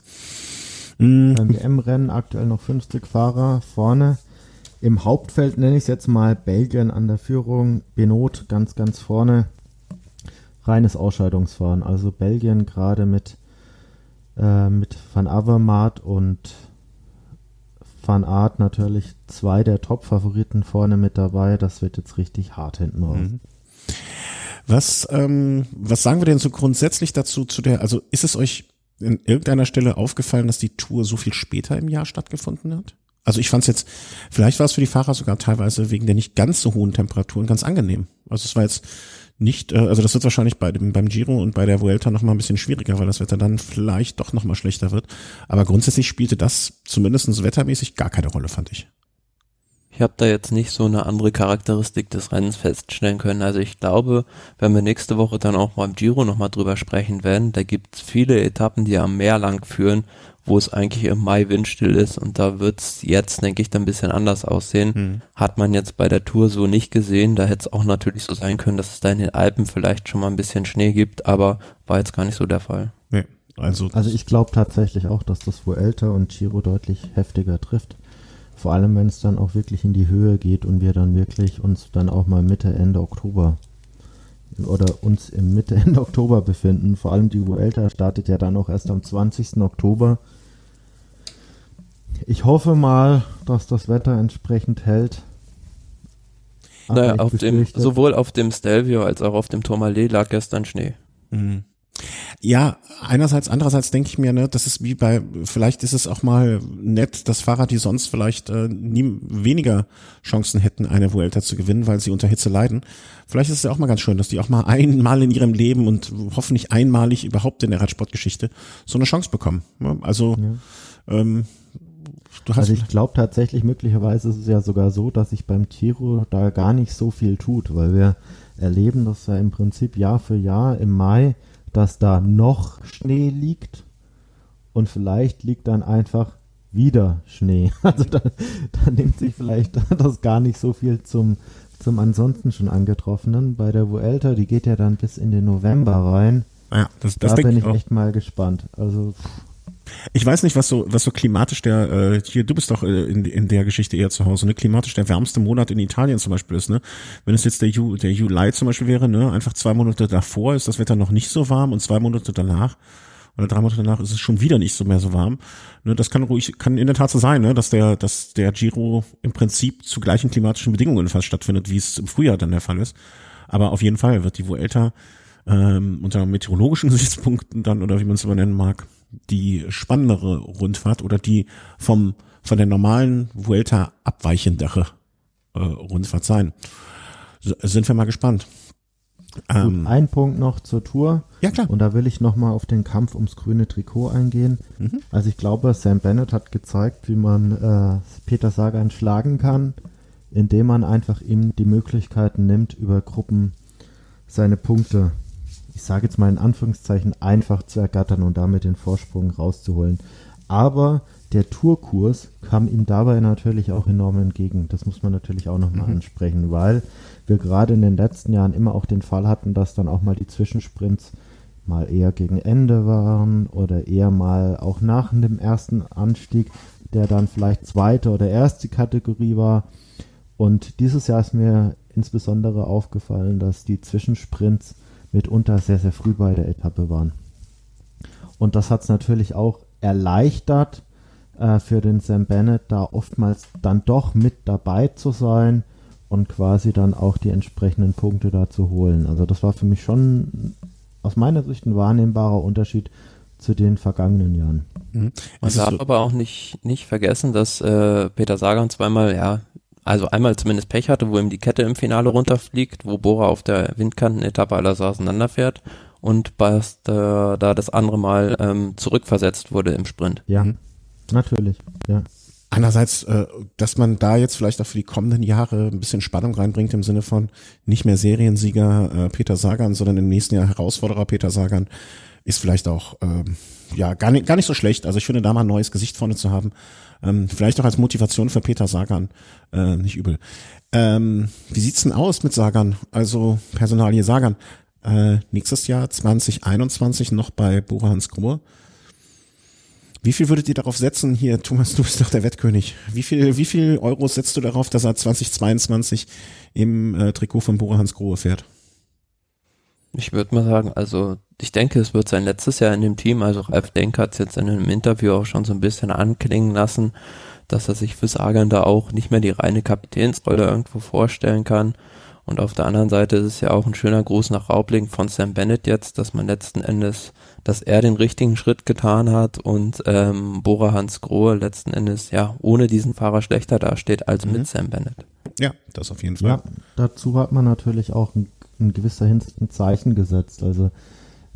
A: Mhm. Beim WM-Rennen aktuell noch 50 Fahrer vorne. Im Hauptfeld nenne ich es jetzt mal Belgien an der Führung, Benot ganz, ganz vorne. Reines Ausscheidungsfahren. Also Belgien gerade mit äh, mit Van Avermaet und Van Art natürlich zwei der Top-Favoriten vorne mit dabei. Das wird jetzt richtig hart hinten raus. Mhm.
B: Was, ähm, was sagen wir denn so grundsätzlich dazu, zu der, also ist es euch in irgendeiner Stelle aufgefallen, dass die Tour so viel später im Jahr stattgefunden hat? Also ich fand es jetzt, vielleicht war es für die Fahrer sogar teilweise wegen der nicht ganz so hohen Temperaturen ganz angenehm. Also es war jetzt nicht, äh, also das wird wahrscheinlich bei dem, beim Giro und bei der Vuelta noch mal ein bisschen schwieriger, weil das Wetter dann vielleicht doch noch mal schlechter wird. Aber grundsätzlich spielte das zumindestens wettermäßig gar keine Rolle, fand ich.
C: Ich habe da jetzt nicht so eine andere Charakteristik des Rennens feststellen können. Also ich glaube, wenn wir nächste Woche dann auch beim Giro nochmal drüber sprechen werden, da gibt es viele Etappen, die am Meer lang führen, wo es eigentlich im Mai windstill ist und da wird es jetzt, denke ich, dann ein bisschen anders aussehen. Hm. Hat man jetzt bei der Tour so nicht gesehen. Da hätte es auch natürlich so sein können, dass es da in den Alpen vielleicht schon mal ein bisschen Schnee gibt, aber war jetzt gar nicht so der Fall.
A: Nee, also, also ich glaube tatsächlich auch, dass das Vuelta und Giro deutlich heftiger trifft. Vor allem, wenn es dann auch wirklich in die Höhe geht und wir dann wirklich uns dann auch mal Mitte, Ende Oktober oder uns im Mitte, Ende Oktober befinden. Vor allem die Vuelta startet ja dann auch erst am 20. Oktober. Ich hoffe mal, dass das Wetter entsprechend hält.
C: naja, auf dem, sowohl auf dem Stelvio als auch auf dem Tourmalet lag gestern Schnee. Mhm.
B: Ja, einerseits, andererseits denke ich mir, ne, das ist wie bei, vielleicht ist es auch mal nett, dass Fahrer, die sonst vielleicht äh, nie weniger Chancen hätten, eine Vuelta zu gewinnen, weil sie unter Hitze leiden. Vielleicht ist es ja auch mal ganz schön, dass die auch mal einmal in ihrem Leben und hoffentlich einmalig überhaupt in der Radsportgeschichte so eine Chance bekommen. Also ja. ähm,
A: Du hast also ich glaube tatsächlich, möglicherweise ist es ja sogar so, dass sich beim Tiro da gar nicht so viel tut, weil wir erleben das ja im Prinzip Jahr für Jahr im Mai, dass da noch Schnee liegt und vielleicht liegt dann einfach wieder Schnee. Also da, da nimmt sich vielleicht das gar nicht so viel zum, zum ansonsten schon angetroffenen. Bei der Vuelta, die geht ja dann bis in den November rein.
B: Ja, das, das
A: da bin ich, ich echt mal gespannt. Also pff.
B: Ich weiß nicht, was so, was so klimatisch der, äh, hier, du bist doch äh, in, in der Geschichte eher zu Hause, ne? Klimatisch der wärmste Monat in Italien zum Beispiel ist, ne? Wenn es jetzt der, Ju, der Juli zum Beispiel wäre, ne? Einfach zwei Monate davor ist das Wetter noch nicht so warm und zwei Monate danach oder drei Monate danach ist es schon wieder nicht so mehr so warm. Ne, das kann ruhig, kann in der Tat so sein, ne, dass der, dass der Giro im Prinzip zu gleichen klimatischen Bedingungen fast stattfindet, wie es im Frühjahr dann der Fall ist. Aber auf jeden Fall wird die Vuelta ähm, unter meteorologischen Gesichtspunkten dann oder wie man es immer nennen mag, die spannendere Rundfahrt oder die vom von der normalen Vuelta abweichendere äh, Rundfahrt sein. So, sind wir mal gespannt.
A: Ähm, ein Punkt noch zur Tour.
B: Ja, klar.
A: Und da will ich nochmal auf den Kampf ums grüne Trikot eingehen. Mhm. Also ich glaube, Sam Bennett hat gezeigt, wie man äh, Peter Sagan schlagen kann, indem man einfach ihm die Möglichkeiten nimmt, über Gruppen seine Punkte, ich sage jetzt mal in Anführungszeichen, einfach zu ergattern und damit den Vorsprung rauszuholen. Aber der Tourkurs kam ihm dabei natürlich auch enorm entgegen. Das muss man natürlich auch nochmal mhm. ansprechen, weil wir gerade in den letzten Jahren immer auch den Fall hatten, dass dann auch mal die Zwischensprints mal eher gegen Ende waren oder eher mal auch nach dem ersten Anstieg, der dann vielleicht zweite oder erste Kategorie war. Und dieses Jahr ist mir insbesondere aufgefallen, dass die Zwischensprints mitunter sehr, sehr früh bei der Etappe waren. Und das hat es natürlich auch erleichtert äh, für den Sam Bennett, da oftmals dann doch mit dabei zu sein und quasi dann auch die entsprechenden Punkte da zu holen. Also das war für mich schon aus meiner Sicht ein wahrnehmbarer Unterschied zu den vergangenen Jahren.
C: Mhm. Man darf aber auch nicht, nicht vergessen, dass äh, Peter Sagan zweimal, ja, also einmal zumindest Pech hatte, wo ihm die Kette im Finale runterfliegt, wo Bora auf der Windkantenetappe alles auseinanderfährt und was da, da das andere Mal ähm, zurückversetzt wurde im Sprint.
A: Ja, natürlich, ja.
B: Einerseits, äh, dass man da jetzt vielleicht auch für die kommenden Jahre ein bisschen Spannung reinbringt im Sinne von nicht mehr Seriensieger äh, Peter Sagan, sondern im nächsten Jahr Herausforderer Peter Sagan, ist vielleicht auch ähm, ja gar nicht, gar nicht so schlecht. Also ich finde, da mal ein neues Gesicht vorne zu haben, ähm, vielleicht auch als Motivation für Peter Sagan äh, nicht übel. Ähm, wie sieht's denn aus mit Sagan? Also Personalie Sagan. Äh, nächstes Jahr 2021 noch bei Bora Hans Grohe. Wie viel würdet ihr darauf setzen? Hier, Thomas, du bist doch der Wettkönig. Wie viel, wie viel Euro setzt du darauf, dass er 2022 im äh, Trikot von Bora Hans Grohe fährt?
C: Ich würde mal sagen, also ich denke, es wird sein letztes Jahr in dem Team. Also Ralf Denk hat es jetzt in einem Interview auch schon so ein bisschen anklingen lassen, dass er sich für Sagan da auch nicht mehr die reine Kapitänsrolle irgendwo vorstellen kann. Und auf der anderen Seite ist es ja auch ein schöner Gruß nach Raubling von Sam Bennett jetzt, dass man letzten Endes, dass er den richtigen Schritt getan hat und ähm, Bora Hans Grohe letzten Endes ja ohne diesen Fahrer schlechter dasteht als mhm. mit Sam Bennett.
B: Ja, das auf jeden Fall.
A: Ja, dazu hat man natürlich auch in, in gewisser Hinsicht ein Zeichen gesetzt. Also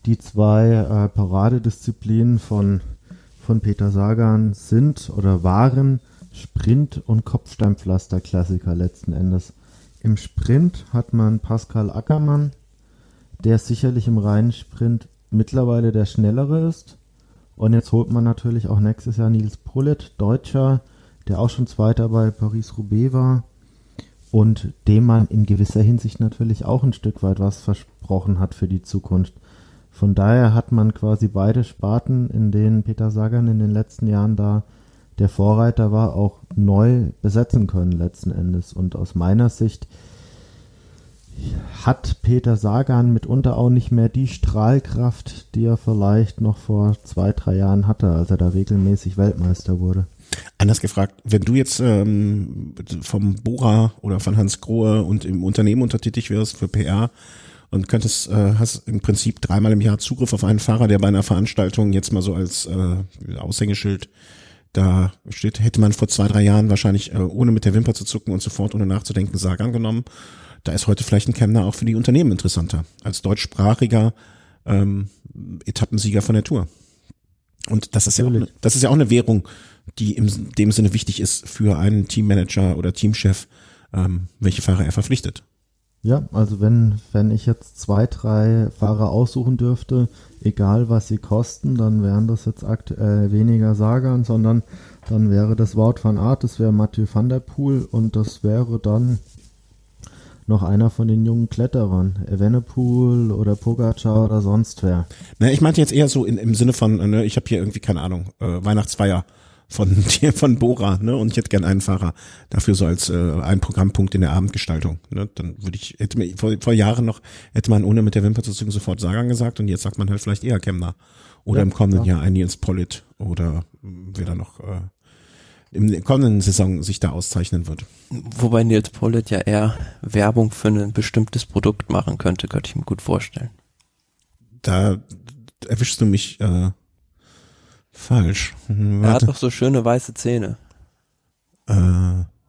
A: die zwei äh, Paradedisziplinen von, von Peter Sagan sind oder waren Sprint und Kopfsteinpflaster-Klassiker letzten Endes. Im Sprint hat man Pascal Ackermann, der sicherlich im reinen Sprint mittlerweile der schnellere ist. Und jetzt holt man natürlich auch nächstes Jahr Nils Pullet, Deutscher, der auch schon Zweiter bei Paris-Roubaix war und dem man in gewisser Hinsicht natürlich auch ein Stück weit was versprochen hat für die Zukunft. Von daher hat man quasi beide Sparten, in denen Peter Sagan in den letzten Jahren da der Vorreiter war, auch neu besetzen können letzten Endes. Und aus meiner Sicht hat Peter Sagan mitunter auch nicht mehr die Strahlkraft, die er vielleicht noch vor zwei, drei Jahren hatte, als er da regelmäßig Weltmeister wurde.
B: Anders gefragt, wenn du jetzt ähm, vom Bora oder von Hans Grohe und im Unternehmen untertätig wirst für PR und könntest, äh, hast im Prinzip dreimal im Jahr Zugriff auf einen Fahrer, der bei einer Veranstaltung jetzt mal so als äh, Aushängeschild da steht, hätte man vor zwei, drei Jahren wahrscheinlich, äh, ohne mit der Wimper zu zucken und sofort ohne nachzudenken, Sagan genommen. Da ist heute vielleicht ein Chemner auch für die Unternehmen interessanter, als deutschsprachiger ähm, Etappensieger von der Tour. Und das ist ja auch, eine, das ist ja auch eine Währung, die in dem Sinne wichtig ist für einen Teammanager oder Teamchef, ähm, welche Fahrer er verpflichtet.
A: Ja, also wenn, wenn ich jetzt zwei, drei Fahrer aussuchen dürfte, egal was sie kosten, dann wären das jetzt aktuell weniger Sagan, sondern dann wäre das Wort van Art, das wäre Mathieu van der Poel und das wäre dann noch einer von den jungen Kletterern, Evenepoel oder Pogacar oder sonst wer.
B: Na, ich meinte jetzt eher so in, im Sinne von, ne, ich habe hier irgendwie keine Ahnung, äh, Weihnachtsfeier von von Bora, ne? Und ich hätte gern einen Fahrer dafür so als äh, ein Programmpunkt in der Abendgestaltung. Ne? Dann würde ich, hätte mir vor, vor Jahren noch, hätte man ohne mit der Wimper zu zucken sofort Sagan gesagt und jetzt sagt man halt vielleicht eher Kemner. Oder ja, im kommenden ja. Jahr ein Jens Pollitt oder wer da noch äh, im kommenden Saison sich da auszeichnen wird.
C: Wobei Nils Pollitt ja eher Werbung für ein bestimmtes Produkt machen könnte, könnte ich mir gut vorstellen.
B: Da erwischst du mich äh, Falsch.
C: Warte. Er hat doch so schöne weiße Zähne.
B: Äh,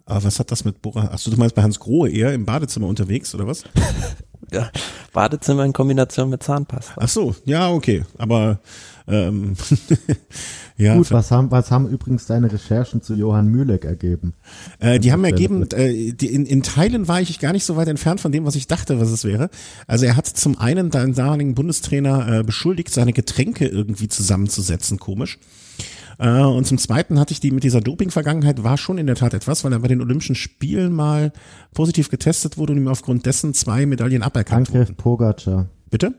B: aber was hat das mit Bora? Achso, du meinst bei Hans Grohe eher im Badezimmer unterwegs, oder was?
C: ja, Badezimmer in Kombination mit Zahnpasta.
B: Ach so, ja, okay. Aber ähm, ja.
A: Gut, was haben, was haben übrigens deine Recherchen zu Johann Mühleck ergeben?
B: Äh, die haben ergeben, äh, die, in, in Teilen war ich gar nicht so weit entfernt von dem, was ich dachte, was es wäre. Also er hat zum einen deinen damaligen Bundestrainer äh, beschuldigt, seine Getränke irgendwie zusammenzusetzen, komisch. Äh, und zum Zweiten hatte ich die mit dieser Doping-Vergangenheit war schon in der Tat etwas, weil er bei den Olympischen Spielen mal positiv getestet wurde und ihm aufgrund dessen zwei Medaillen aberkannt
A: Angriff
B: wurden.
A: Pogacar.
B: Bitte?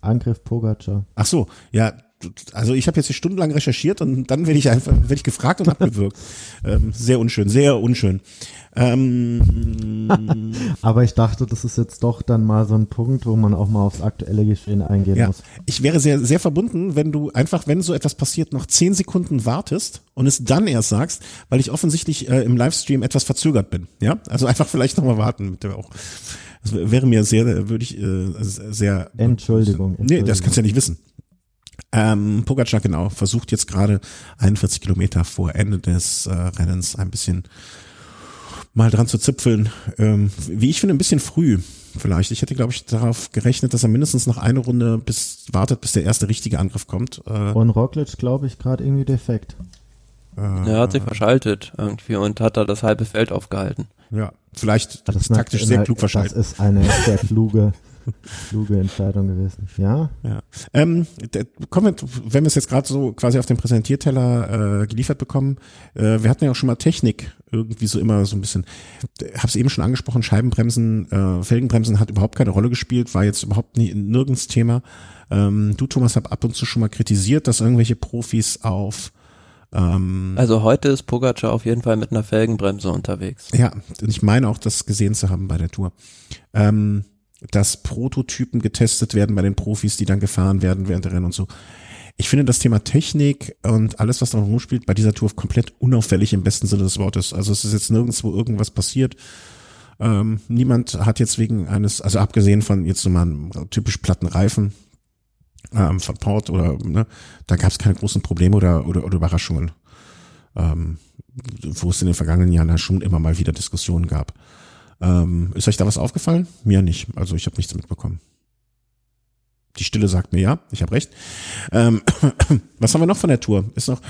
A: Angriff Pogacar.
B: Ach so, ja, also ich habe jetzt hier stundenlang recherchiert und dann werde ich einfach, werde ich gefragt und abgewürgt. ähm, sehr unschön, sehr unschön. Ähm,
A: Aber ich dachte, das ist jetzt doch dann mal so ein Punkt, wo man auch mal aufs aktuelle Geschehen eingehen
B: ja,
A: muss.
B: ich wäre sehr, sehr verbunden, wenn du einfach, wenn so etwas passiert, noch zehn Sekunden wartest und es dann erst sagst, weil ich offensichtlich äh, im Livestream etwas verzögert bin. Ja, also einfach vielleicht nochmal warten. Mit der auch. Das wäre mir sehr, würde ich äh, sehr.
A: Entschuldigung,
B: Nee, das kannst du ja nicht wissen. Ähm, Pogacar genau versucht jetzt gerade 41 Kilometer vor Ende des äh, Rennens ein bisschen mal dran zu zipfeln. Ähm, wie ich finde, ein bisschen früh vielleicht. Ich hätte, glaube ich, darauf gerechnet, dass er mindestens noch eine Runde bis wartet, bis der erste richtige Angriff kommt. Äh,
A: Und Roglic, glaube ich, gerade irgendwie defekt.
B: äh,
C: Er hat sich verschaltet irgendwie und hat da das halbe Feld aufgehalten.
B: Ja, vielleicht
A: Das ist
B: taktisch
A: eine-
B: sehr klug verschaltet.
A: Das ist eine sehr kluge, kluge Entscheidung gewesen. Ja,
B: Ja. Ähm, der, kommen wir, wenn wir es jetzt gerade so quasi auf dem Präsentierteller äh, geliefert bekommen, äh, wir hatten ja auch schon mal Technik irgendwie so immer so ein bisschen, hab's eben schon angesprochen, Scheibenbremsen, äh, Felgenbremsen hat überhaupt keine Rolle gespielt, war jetzt überhaupt nie, nirgends Thema. Ähm, du, Thomas, hab ab und zu schon mal kritisiert, dass irgendwelche Profis auf ähm,
C: Also heute ist Pogacar auf jeden Fall mit einer Felgenbremse unterwegs.
B: Ja, und ich meine auch, das gesehen zu haben bei der Tour. Ähm, dass Prototypen getestet werden bei den Profis, die dann gefahren werden während der Rennen und so. Ich finde das Thema Technik und alles, was da rumspielt, bei dieser Tour komplett unauffällig im besten Sinne des Wortes. Also es ist jetzt nirgendwo irgendwas passiert. Ähm, niemand hat jetzt wegen eines, also abgesehen von jetzt so mal einem typisch platten Reifen ähm, von Port oder ne, da gab es keine großen Probleme oder, oder, oder Überraschungen. Ähm, wo es in den vergangenen Jahren ja schon immer mal wieder Diskussionen gab. Ähm, ist euch da was aufgefallen? Mir nicht. Also ich habe nichts mitbekommen. Die Stille sagt mir ja, ich habe recht. Ähm, was haben wir noch von der Tour? Ist noch,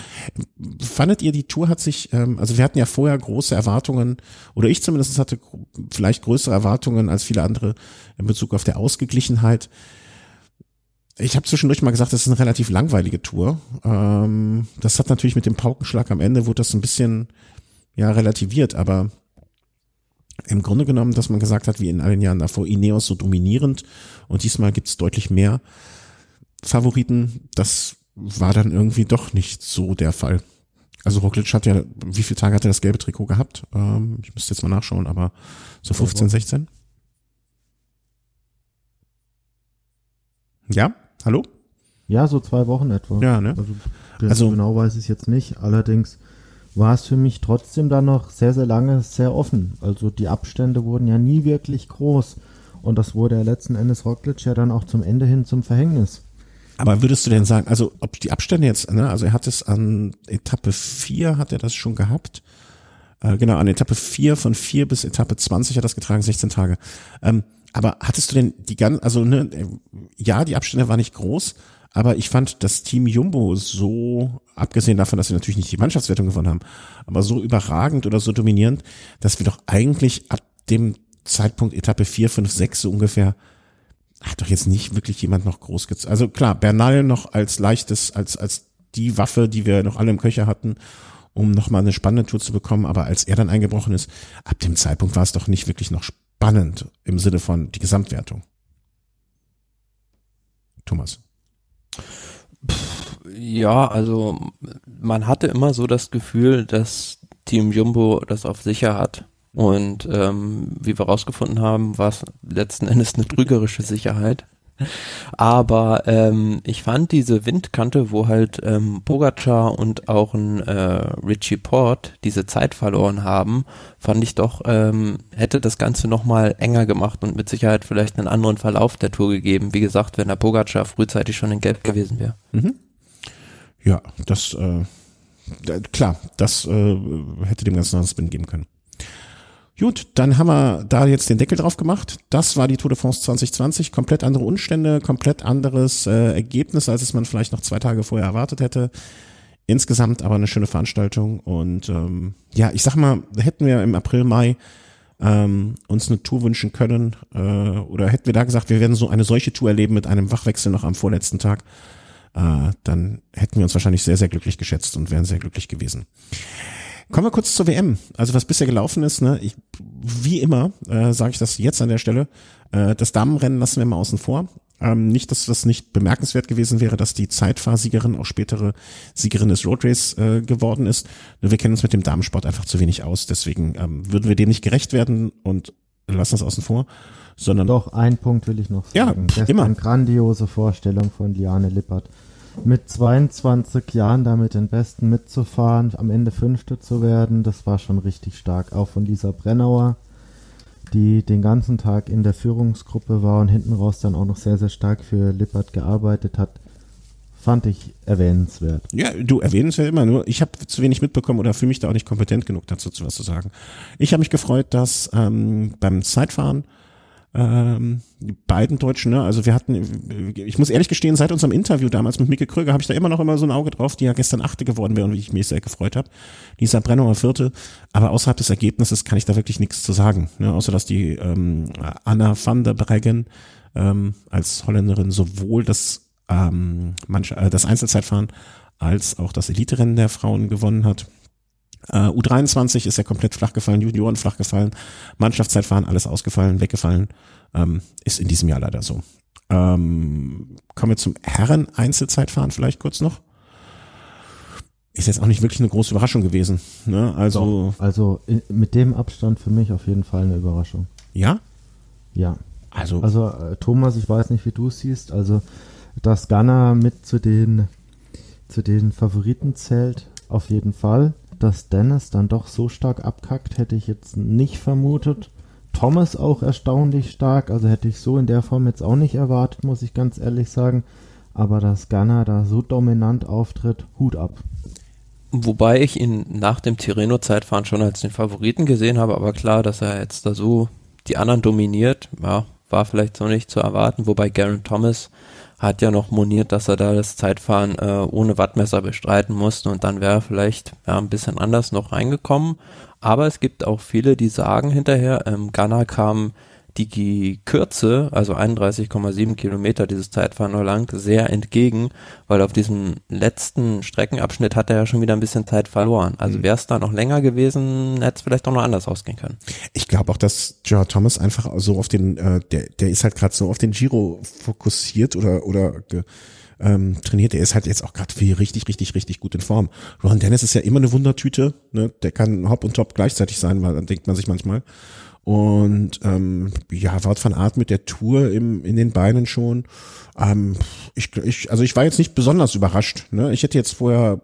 B: fandet ihr, die Tour hat sich, ähm, also wir hatten ja vorher große Erwartungen, oder ich zumindest hatte vielleicht größere Erwartungen als viele andere in Bezug auf der Ausgeglichenheit. Ich habe zwischendurch mal gesagt, das ist eine relativ langweilige Tour. Ähm, das hat natürlich mit dem Paukenschlag am Ende, wurde das ein bisschen ja relativiert, aber im Grunde genommen, dass man gesagt hat, wie in allen Jahren davor, Ineos so dominierend und diesmal gibt's deutlich mehr Favoriten, das war dann irgendwie doch nicht so der Fall. Also Roglic hat ja, wie viele Tage hat er das gelbe Trikot gehabt? Ähm, ich müsste jetzt mal nachschauen, aber so 15, 16? Ja, hallo?
A: ja, so zwei Wochen etwa.
B: Ja, ne?
A: Also,
B: Also-
A: also genau weiß ich es jetzt nicht. Allerdings war es für mich trotzdem dann noch sehr, sehr lange sehr offen. Also die Abstände wurden ja nie wirklich groß. Und das wurde ja letzten Endes Roglic ja dann auch zum Ende hin zum Verhängnis.
B: Aber würdest du denn sagen, also ob die Abstände jetzt, ne, also er hat es an Etappe 4 hat er das schon gehabt. Äh, genau, an Etappe 4 von 4 bis Etappe 20 hat er das getragen, 16 Tage. Ähm, aber hattest du denn die ganzen, also ne, äh, ja, die Abstände waren nicht groß, aber ich fand das Team Jumbo so, abgesehen davon, dass sie natürlich nicht die Mannschaftswertung gewonnen haben, aber so überragend oder so dominierend, dass wir doch eigentlich ab dem Zeitpunkt Etappe 4, 5, 6 so ungefähr hat doch jetzt nicht wirklich jemand noch groß gezogen. Also klar, Bernal noch als leichtes, als, als die Waffe, die wir noch alle im Köcher hatten, um nochmal eine spannende Tour zu bekommen. Aber als er dann eingebrochen ist, ab dem Zeitpunkt war es doch nicht wirklich noch spannend im Sinne von die Gesamtwertung. Thomas.
C: Ja, also man hatte immer so das Gefühl, dass Team Jumbo das auf sicher hat. Und ähm, wie wir rausgefunden haben, war es letzten Endes eine trügerische Sicherheit. Aber ähm, ich fand diese Windkante, wo halt ähm, Pogacar und auch ein äh, Richie Port diese Zeit verloren haben, fand ich doch, ähm, hätte das Ganze nochmal enger gemacht und mit Sicherheit vielleicht einen anderen Verlauf der Tour gegeben. Wie gesagt, wenn der Pogacar frühzeitig schon in Gelb gewesen wäre.
B: Mhm. Ja, das, äh, klar, das äh, hätte dem Ganzen einen Spin geben können. Gut, dann haben wir da jetzt den Deckel drauf gemacht. Das war die Tour de France 2020. Komplett andere Umstände, komplett anderes äh, Ergebnis, als es man vielleicht noch zwei Tage vorher erwartet hätte. Insgesamt aber eine schöne Veranstaltung. Und ähm, ja, ich sag mal, hätten wir im April, Mai ähm, uns eine Tour wünschen können, äh, oder hätten wir da gesagt, wir werden so eine solche Tour erleben mit einem Wachwechsel noch am vorletzten Tag, äh, dann hätten wir uns wahrscheinlich sehr, sehr glücklich geschätzt und wären sehr glücklich gewesen. Kommen wir kurz zur WM. Also was bisher gelaufen ist, ne, ich, wie immer, äh, sage ich das jetzt an der Stelle, äh, das Damenrennen lassen wir mal außen vor. Ähm, nicht, dass das nicht bemerkenswert gewesen wäre, dass die Zeitfahrsiegerin auch spätere Siegerin des Road Race äh, geworden ist. Nur wir kennen uns mit dem Damensport einfach zu wenig aus, deswegen ähm, würden wir dem nicht gerecht werden und lassen das außen vor. Sondern
A: Doch, ein Punkt will ich noch sagen.
B: Ja, immer.
A: Eine grandiose Vorstellung von Liane Lippert mit 22 Jahren damit den Besten mitzufahren, am Ende Fünfte zu werden, das war schon richtig stark. Auch von Lisa Brennauer, die den ganzen Tag in der Führungsgruppe war und hinten raus dann auch noch sehr, sehr stark für Lippert gearbeitet hat, fand ich erwähnenswert.
B: Ja, du erwähnst ja immer nur, ich habe zu wenig mitbekommen oder fühle mich da auch nicht kompetent genug dazu, zu was zu sagen. Ich habe mich gefreut, dass ähm, beim Zeitfahren ähm, beiden Deutschen, ne? also wir hatten, ich muss ehrlich gestehen, seit unserem Interview damals mit Mike Kröger habe ich da immer noch immer so ein Auge drauf, die ja gestern Achte geworden wäre und wie ich mich sehr gefreut habe. Lisa Brennauer Vierte, aber außerhalb des Ergebnisses kann ich da wirklich nichts zu sagen, ne? außer dass die ähm, Anna van der Breggen ähm, als Holländerin sowohl das, ähm, manch, äh, das Einzelzeitfahren als auch das Eliterennen der Frauen gewonnen hat. Uh, U23 ist ja komplett flach gefallen, Junioren flach gefallen, Mannschaftszeitfahren, alles ausgefallen, weggefallen. Ähm, ist in diesem Jahr leider so. Ähm, kommen wir zum Herren-Einzelzeitfahren vielleicht kurz noch. Ist jetzt auch nicht wirklich eine große Überraschung gewesen. Ne? Also,
A: Doch, also in, mit dem Abstand für mich auf jeden Fall eine Überraschung.
B: Ja?
A: Ja.
B: Also,
A: Also äh, Thomas, ich weiß nicht, wie du es siehst, also dass Ghana mit zu den zu den Favoriten zählt, auf jeden Fall. Dass Dennis dann doch so stark abkackt, hätte ich jetzt nicht vermutet. Thomas auch erstaunlich stark, also hätte ich so in der Form jetzt auch nicht erwartet, muss ich ganz ehrlich sagen. Aber dass Ghana da so dominant auftritt, Hut ab.
C: Wobei ich ihn nach dem Tirreno-Zeitfahren schon als den Favoriten gesehen habe, aber klar, dass er jetzt da so die anderen dominiert, ja, war vielleicht so nicht zu erwarten, wobei Garen Thomas hat ja noch moniert, dass er da das Zeitfahren äh, ohne Wattmesser bestreiten musste und dann wäre er vielleicht ja, ein bisschen anders noch reingekommen. Aber es gibt auch viele, die sagen hinterher, ähm, Ghana kam die Kürze, also 31,7 Kilometer dieses Zeitfahren nur lang, sehr entgegen, weil auf diesem letzten Streckenabschnitt hat er ja schon wieder ein bisschen Zeit verloren. Also
B: Mhm.
C: wäre es da noch länger gewesen, hätte es vielleicht auch noch anders ausgehen können.
B: ich glaube auch, dass Gerard Thomas einfach so auf den, äh, der, der ist halt gerade so auf den Giro fokussiert oder oder ge, ähm, trainiert. Der ist halt jetzt auch gerade richtig, richtig, richtig gut in Form. Ron Dennis ist ja immer eine Wundertüte. Ne? Der kann Hop und Top gleichzeitig sein, weil dann denkt man sich manchmal. Und ähm, ja, Wout van Aert mit der Tour im, in den Beinen schon. Ähm, ich, ich, also ich war jetzt nicht besonders überrascht. Ne? Ich hätte jetzt vorher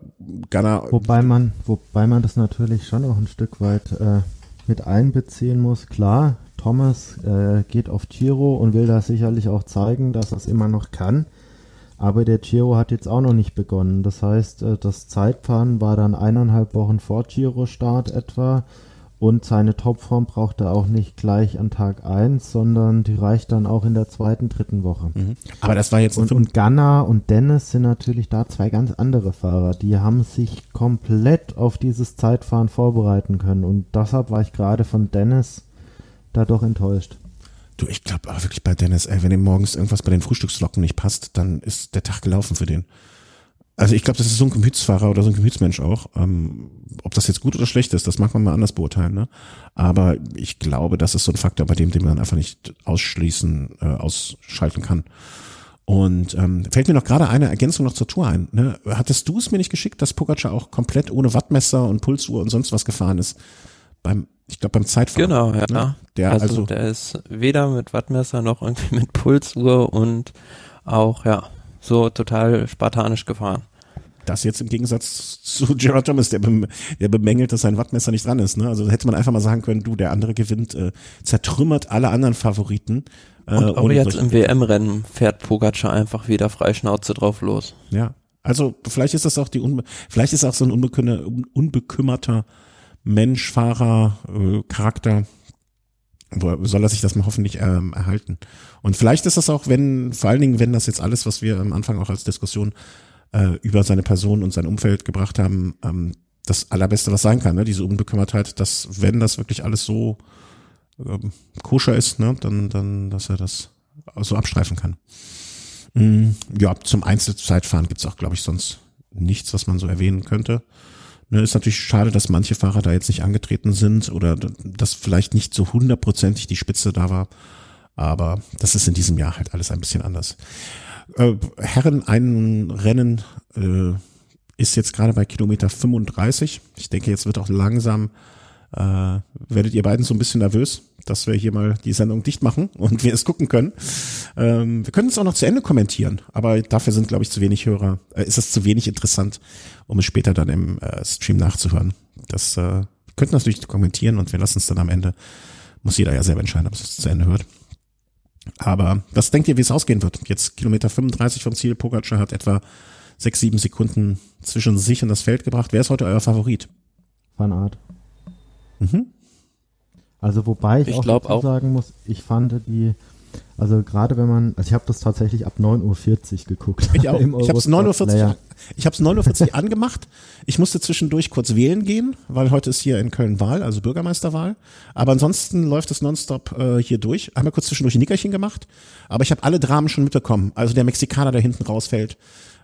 B: Ghana.
A: Wobei man, wobei man das natürlich schon auch ein Stück weit äh, mit einbeziehen muss. Klar, Thomas äh, geht auf Giro und will da sicherlich auch zeigen, dass er es immer noch kann. Aber der Giro hat jetzt auch noch nicht begonnen. Das heißt, äh, das Zeitfahren war dann eineinhalb Wochen vor Giro-Start etwa. Und seine Topform braucht er auch nicht gleich an Tag eins, sondern die reicht dann auch in der zweiten, dritten Woche.
B: Mhm. Aber das war jetzt
A: Und, und Ganna und Dennis sind natürlich da zwei ganz andere Fahrer. Die haben sich komplett auf dieses Zeitfahren vorbereiten können. Und deshalb war ich gerade von Dennis da doch enttäuscht.
B: Du, ich glaube aber wirklich bei Dennis, ey, wenn ihm morgens irgendwas bei den Frühstückslocken nicht passt, dann ist der Tag gelaufen für den. Also ich glaube, das ist so ein Gemütsfahrer oder so ein Gemütsmensch auch. Ähm, ob das jetzt gut oder schlecht ist, das mag man mal anders beurteilen. Ne? Aber ich glaube, das ist so ein Faktor, bei dem, den man einfach nicht ausschließen, äh, ausschalten kann. Und ähm, fällt mir noch gerade eine Ergänzung noch zur Tour ein. Ne? Hattest du es mir nicht geschickt, dass Pogacar auch komplett ohne Wattmesser und Pulsuhr und sonst was gefahren ist? Beim, ich glaube beim Zeitfahren.
C: Genau, ja.
B: Ne? Der
C: also,
B: also,
C: der ist weder mit Wattmesser noch irgendwie mit Pulsuhr und auch, ja, so total spartanisch gefahren.
B: Das jetzt im Gegensatz zu Gerard Thomas, der, bem der bemängelt, dass sein Wattmesser nicht dran ist. Ne? Also hätte man einfach mal sagen können, du, der andere gewinnt, äh, zertrümmert alle anderen Favoriten. Äh,
C: Und auch jetzt im WM-Rennen fährt Pogacar einfach wieder Freischnauze drauf los.
B: Ja, Also vielleicht ist das auch die, Unbe vielleicht ist auch so ein unbekümmerter, Mensch, Fahrer, äh, Charakter, soll er sich das mal hoffentlich ähm, erhalten. Und vielleicht ist das auch, wenn, vor allen Dingen, wenn das jetzt alles, was wir am Anfang auch als Diskussion äh, über seine Person und sein Umfeld gebracht haben, ähm, das Allerbeste, was sein kann, ne? diese Unbekümmertheit, dass wenn das wirklich alles so ähm, koscher ist, ne? dann, dann, dass er das so abstreifen kann. Mm, ja, zum Einzelzeitfahren gibt's auch, glaube ich, sonst nichts, was man so erwähnen könnte. Ne, ist natürlich schade, dass manche Fahrer da jetzt nicht angetreten sind oder dass vielleicht nicht so hundertprozentig die Spitze da war. Aber das ist in diesem Jahr halt alles ein bisschen anders. Äh, Herren, ein Rennen äh, ist jetzt gerade bei Kilometer 35. Ich denke, jetzt wird auch langsam, äh, werdet ihr beiden so ein bisschen nervös, dass wir hier mal die Sendung dicht machen und wir es gucken können. Ähm, wir können es auch noch zu Ende kommentieren, aber dafür sind, glaube ich, zu wenig Hörer, äh, ist es zu wenig interessant, um es später dann im äh, Stream nachzuhören. Das äh, könnten natürlich kommentieren und wir lassen es dann am Ende. Muss jeder ja selber entscheiden, ob es zu Ende hört. Aber was denkt ihr, wie es ausgehen wird? Jetzt Kilometer 35 vom Ziel. Pogacar hat etwa sechs, sieben Sekunden zwischen sich und das Feld gebracht. Wer ist heute euer Favorit?
A: Van Art. Mhm. Also wobei ich, ich auch, auch sagen muss, ich fand die, also gerade wenn man, also ich habe das tatsächlich ab 9.40 Uhr geguckt.
B: Ich auch. ich habe es 9.40 Uhr, ich hab's 9.40 Uhr angemacht. Ich musste zwischendurch kurz wählen gehen, weil heute ist hier in Köln Wahl, also Bürgermeisterwahl. Aber ansonsten läuft es nonstop äh, hier durch. Einmal kurz zwischendurch ein Nickerchen gemacht. Aber ich habe alle Dramen schon mitbekommen. Also der Mexikaner, der hinten rausfällt.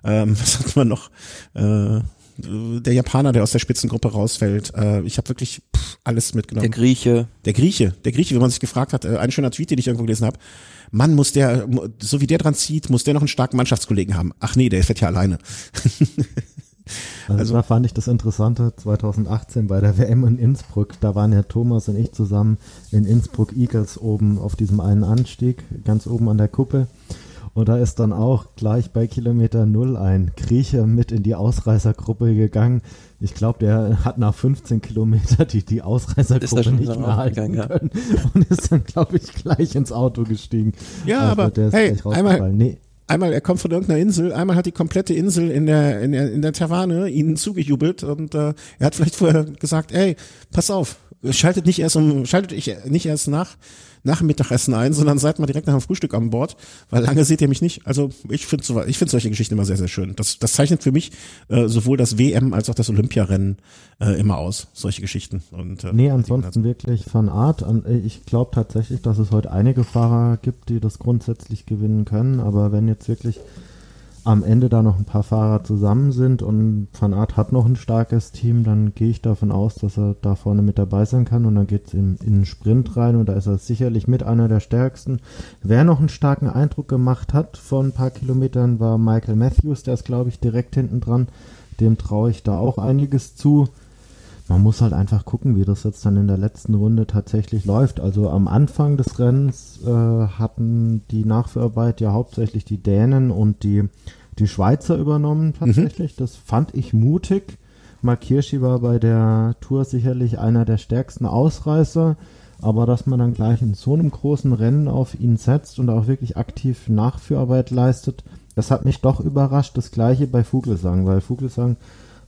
B: Ähm, was hat man noch? Äh, der Japaner, der aus der Spitzengruppe rausfällt. Äh, ich habe wirklich pff, alles mitgenommen.
C: Der Grieche.
B: Der Grieche, der Grieche, wie man sich gefragt hat. Äh, ein schöner Tweet, den ich irgendwo gelesen habe. Mann, muss der, so wie der dran zieht, muss der noch einen starken Mannschaftskollegen haben. Ach nee, der fährt ja alleine.
A: Also, also da fand ich das Interessante 2018 bei der WM in Innsbruck. Da waren ja Thomas und ich zusammen in Innsbruck Eagles oben auf diesem einen Anstieg, ganz oben an der Kuppe. Und da ist dann auch gleich bei Kilometer Null ein Grieche mit in die Ausreißergruppe gegangen. Ich glaube, der hat nach 15 Kilometern die, die Ausreißergruppe nicht mehr halten ja. können und ist dann, glaube ich, gleich ins Auto gestiegen.
B: Ja, also, aber hey, einmal, nee. einmal, er kommt von irgendeiner Insel, einmal hat die komplette Insel in der, in der, in der Taverne ihnen zugejubelt und äh, er hat vielleicht vorher gesagt, ey, pass auf, schaltet nicht erst um, schaltet ich nicht erst nach, nach dem Mittagessen ein, sondern seid mal direkt nach dem Frühstück an Bord, weil lange seht ihr mich nicht. Also ich finde so, ich finde solche Geschichten immer sehr, sehr schön. Das, das zeichnet für mich äh, sowohl das WM als auch das Olympiarennen äh, immer aus, solche Geschichten. Und,
A: äh, nee, ansonsten wirklich von Art. Ich glaube tatsächlich, dass es heute einige Fahrer gibt, die das grundsätzlich gewinnen können, aber wenn jetzt wirklich am Ende da noch ein paar Fahrer zusammen sind und Van Aert hat noch ein starkes Team, dann gehe ich davon aus, dass er da vorne mit dabei sein kann und dann geht es in, in den Sprint rein und da ist er sicherlich mit einer der stärksten. Wer noch einen starken Eindruck gemacht hat vor ein paar Kilometern war Michael Matthews, der ist glaube ich direkt hinten dran. Dem traue ich da auch einiges zu man muss halt einfach gucken, wie das jetzt dann in der letzten Runde tatsächlich läuft. Also am Anfang des Rennens äh, hatten die Nachführarbeit ja hauptsächlich die Dänen und die, die Schweizer übernommen mhm. tatsächlich. Mhm. Das fand ich mutig. Mark Hirschi war bei der Tour sicherlich einer der stärksten Ausreißer, aber dass man dann gleich in so einem großen Rennen auf ihn setzt und auch wirklich aktiv Nachführarbeit leistet, das hat mich doch überrascht. Das gleiche bei Vogelsang, weil Vogelsang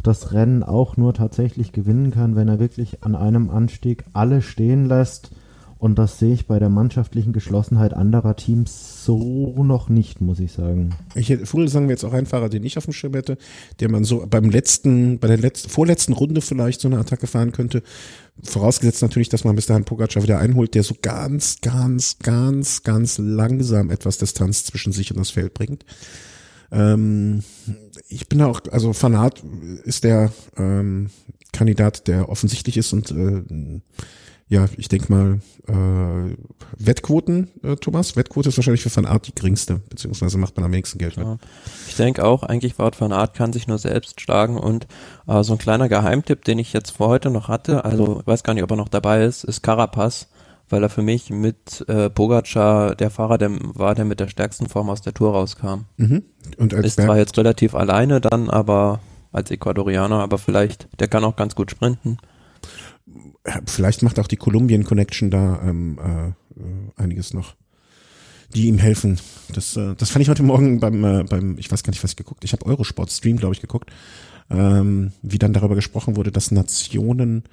A: das Rennen auch nur tatsächlich gewinnen kann, wenn er wirklich an einem Anstieg alle stehen lässt. Und das sehe ich bei der mannschaftlichen Geschlossenheit anderer Teams so noch nicht, muss ich sagen.
B: Ich hätte, sagen wir jetzt auch ein Fahrer, den ich auf dem Schirm hätte, der man so beim letzten, bei der letzten, vorletzten Runde vielleicht so eine Attacke fahren könnte. Vorausgesetzt natürlich, dass man bis dahin Pogacar wieder einholt, der so ganz, ganz, ganz, ganz langsam etwas Distanz zwischen sich und das Feld bringt. Ähm, ich bin auch, also Fanat ist der ähm, Kandidat, der offensichtlich ist und äh, ja, ich denke mal, äh, Wettquoten, äh, Thomas, Wettquote ist wahrscheinlich für Fanart die geringste, beziehungsweise macht man am wenigsten Geld mit. Ja.
C: Ich denke auch, eigentlich Wout Van Art kann sich nur selbst schlagen und äh, so ein kleiner Geheimtipp, den ich jetzt vor heute noch hatte, also ich weiß gar nicht, ob er noch dabei ist, ist Carapaz weil er für mich mit äh, Pogacar der Fahrer der, war, der mit der stärksten Form aus der Tour rauskam. Mhm. Und als ist zwar jetzt relativ alleine dann, aber als Ecuadorianer, aber vielleicht, der kann auch ganz gut sprinten.
B: Vielleicht macht auch die Kolumbien Connection da ähm, äh, einiges noch. die ihm helfen. Das, äh, das fand ich heute Morgen beim, äh, beim, ich weiß gar nicht, was ich geguckt. Ich habe Eurosport Stream, glaube ich, geguckt, ähm, wie dann darüber gesprochen wurde, dass Nationen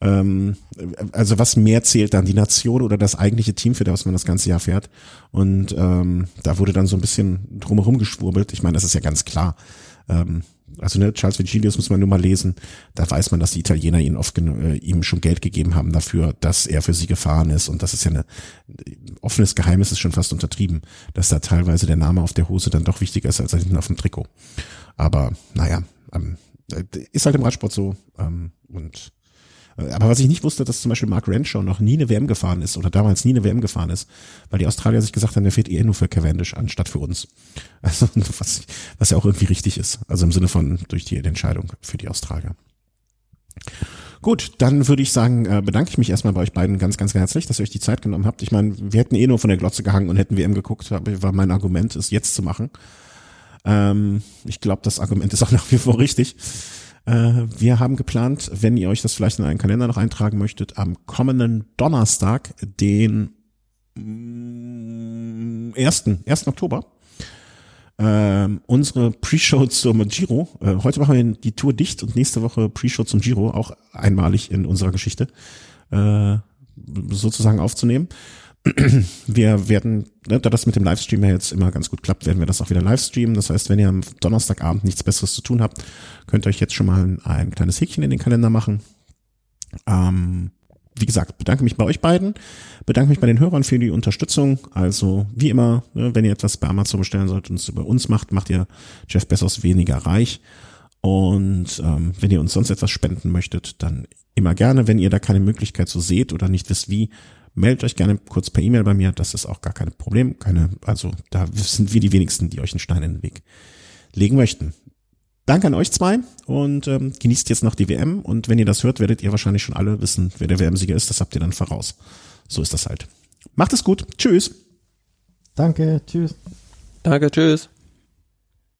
B: ähm, also was mehr zählt dann, die Nation oder das eigentliche Team, für das man das ganze Jahr fährt. Und ähm, da wurde dann so ein bisschen drumherum geschwurbelt. Ich meine, das ist ja ganz klar. Ähm, also ne, Charles Vigilius muss man nur mal lesen, da weiß man, dass die Italiener ihn oft äh, ihm schon Geld gegeben haben dafür, dass er für sie gefahren ist und das ist ja ein offenes Geheimnis, ist schon fast untertrieben, dass da teilweise der Name auf der Hose dann doch wichtiger ist als hinten auf dem Trikot. Aber naja, ähm, ist halt im Radsport so ähm, und aber was ich nicht wusste, dass zum Beispiel Mark Renshaw noch nie eine WM gefahren ist oder damals nie eine WM gefahren ist, weil die Australier sich gesagt haben, der fährt eher nur für Cavendish anstatt für uns. Also was, was ja auch irgendwie richtig ist. Also im Sinne von durch die Entscheidung für die Australier. Gut, dann würde ich sagen, äh, bedanke ich mich erstmal bei euch beiden ganz, ganz herzlich, dass ihr euch die Zeit genommen habt. Ich meine, wir hätten eh nur von der Glotze gehangen und hätten WM geguckt, war mein Argument, es jetzt zu machen. Ähm, ich glaube, das Argument ist auch nach wie vor richtig. Äh, wir haben geplant, wenn ihr euch das vielleicht in einen Kalender noch eintragen möchtet, am kommenden Donnerstag, den 1. Mm, 1. Oktober, ähm, unsere Pre-Show zum Giro. Äh, heute machen wir die Tour dicht und nächste Woche Pre-Show zum Giro, auch einmalig in unserer Geschichte, äh, sozusagen aufzunehmen. wir werden, ne, da das mit dem Livestream ja jetzt immer ganz gut klappt, werden wir das auch wieder livestreamen. Das heißt, wenn ihr am Donnerstagabend nichts Besseres zu tun habt, könnt ihr euch jetzt schon mal ein, ein kleines Häkchen in den Kalender machen. Ähm, wie gesagt, bedanke mich bei euch beiden, bedanke mich bei den Hörern für die Unterstützung. Also wie immer, ne, wenn ihr etwas bei Amazon bestellen sollt und es über uns macht, macht ihr Jeff Bezos weniger reich. Und ähm, wenn ihr uns sonst etwas spenden möchtet, dann immer gerne. Wenn ihr da keine Möglichkeit so seht oder nicht wisst wie, meldet euch gerne kurz per E-Mail bei mir. Das ist auch gar kein Problem. Keine, also da sind wir die wenigsten, die euch einen Stein in den Weg legen möchten. Danke an euch zwei und ähm, genießt jetzt noch die WM. Und wenn ihr das hört, werdet ihr wahrscheinlich schon alle wissen, wer der WM-Sieger ist. Das habt ihr dann voraus. So ist das halt. Macht es gut. Tschüss.
A: Danke. Tschüss.
C: Danke. Tschüss.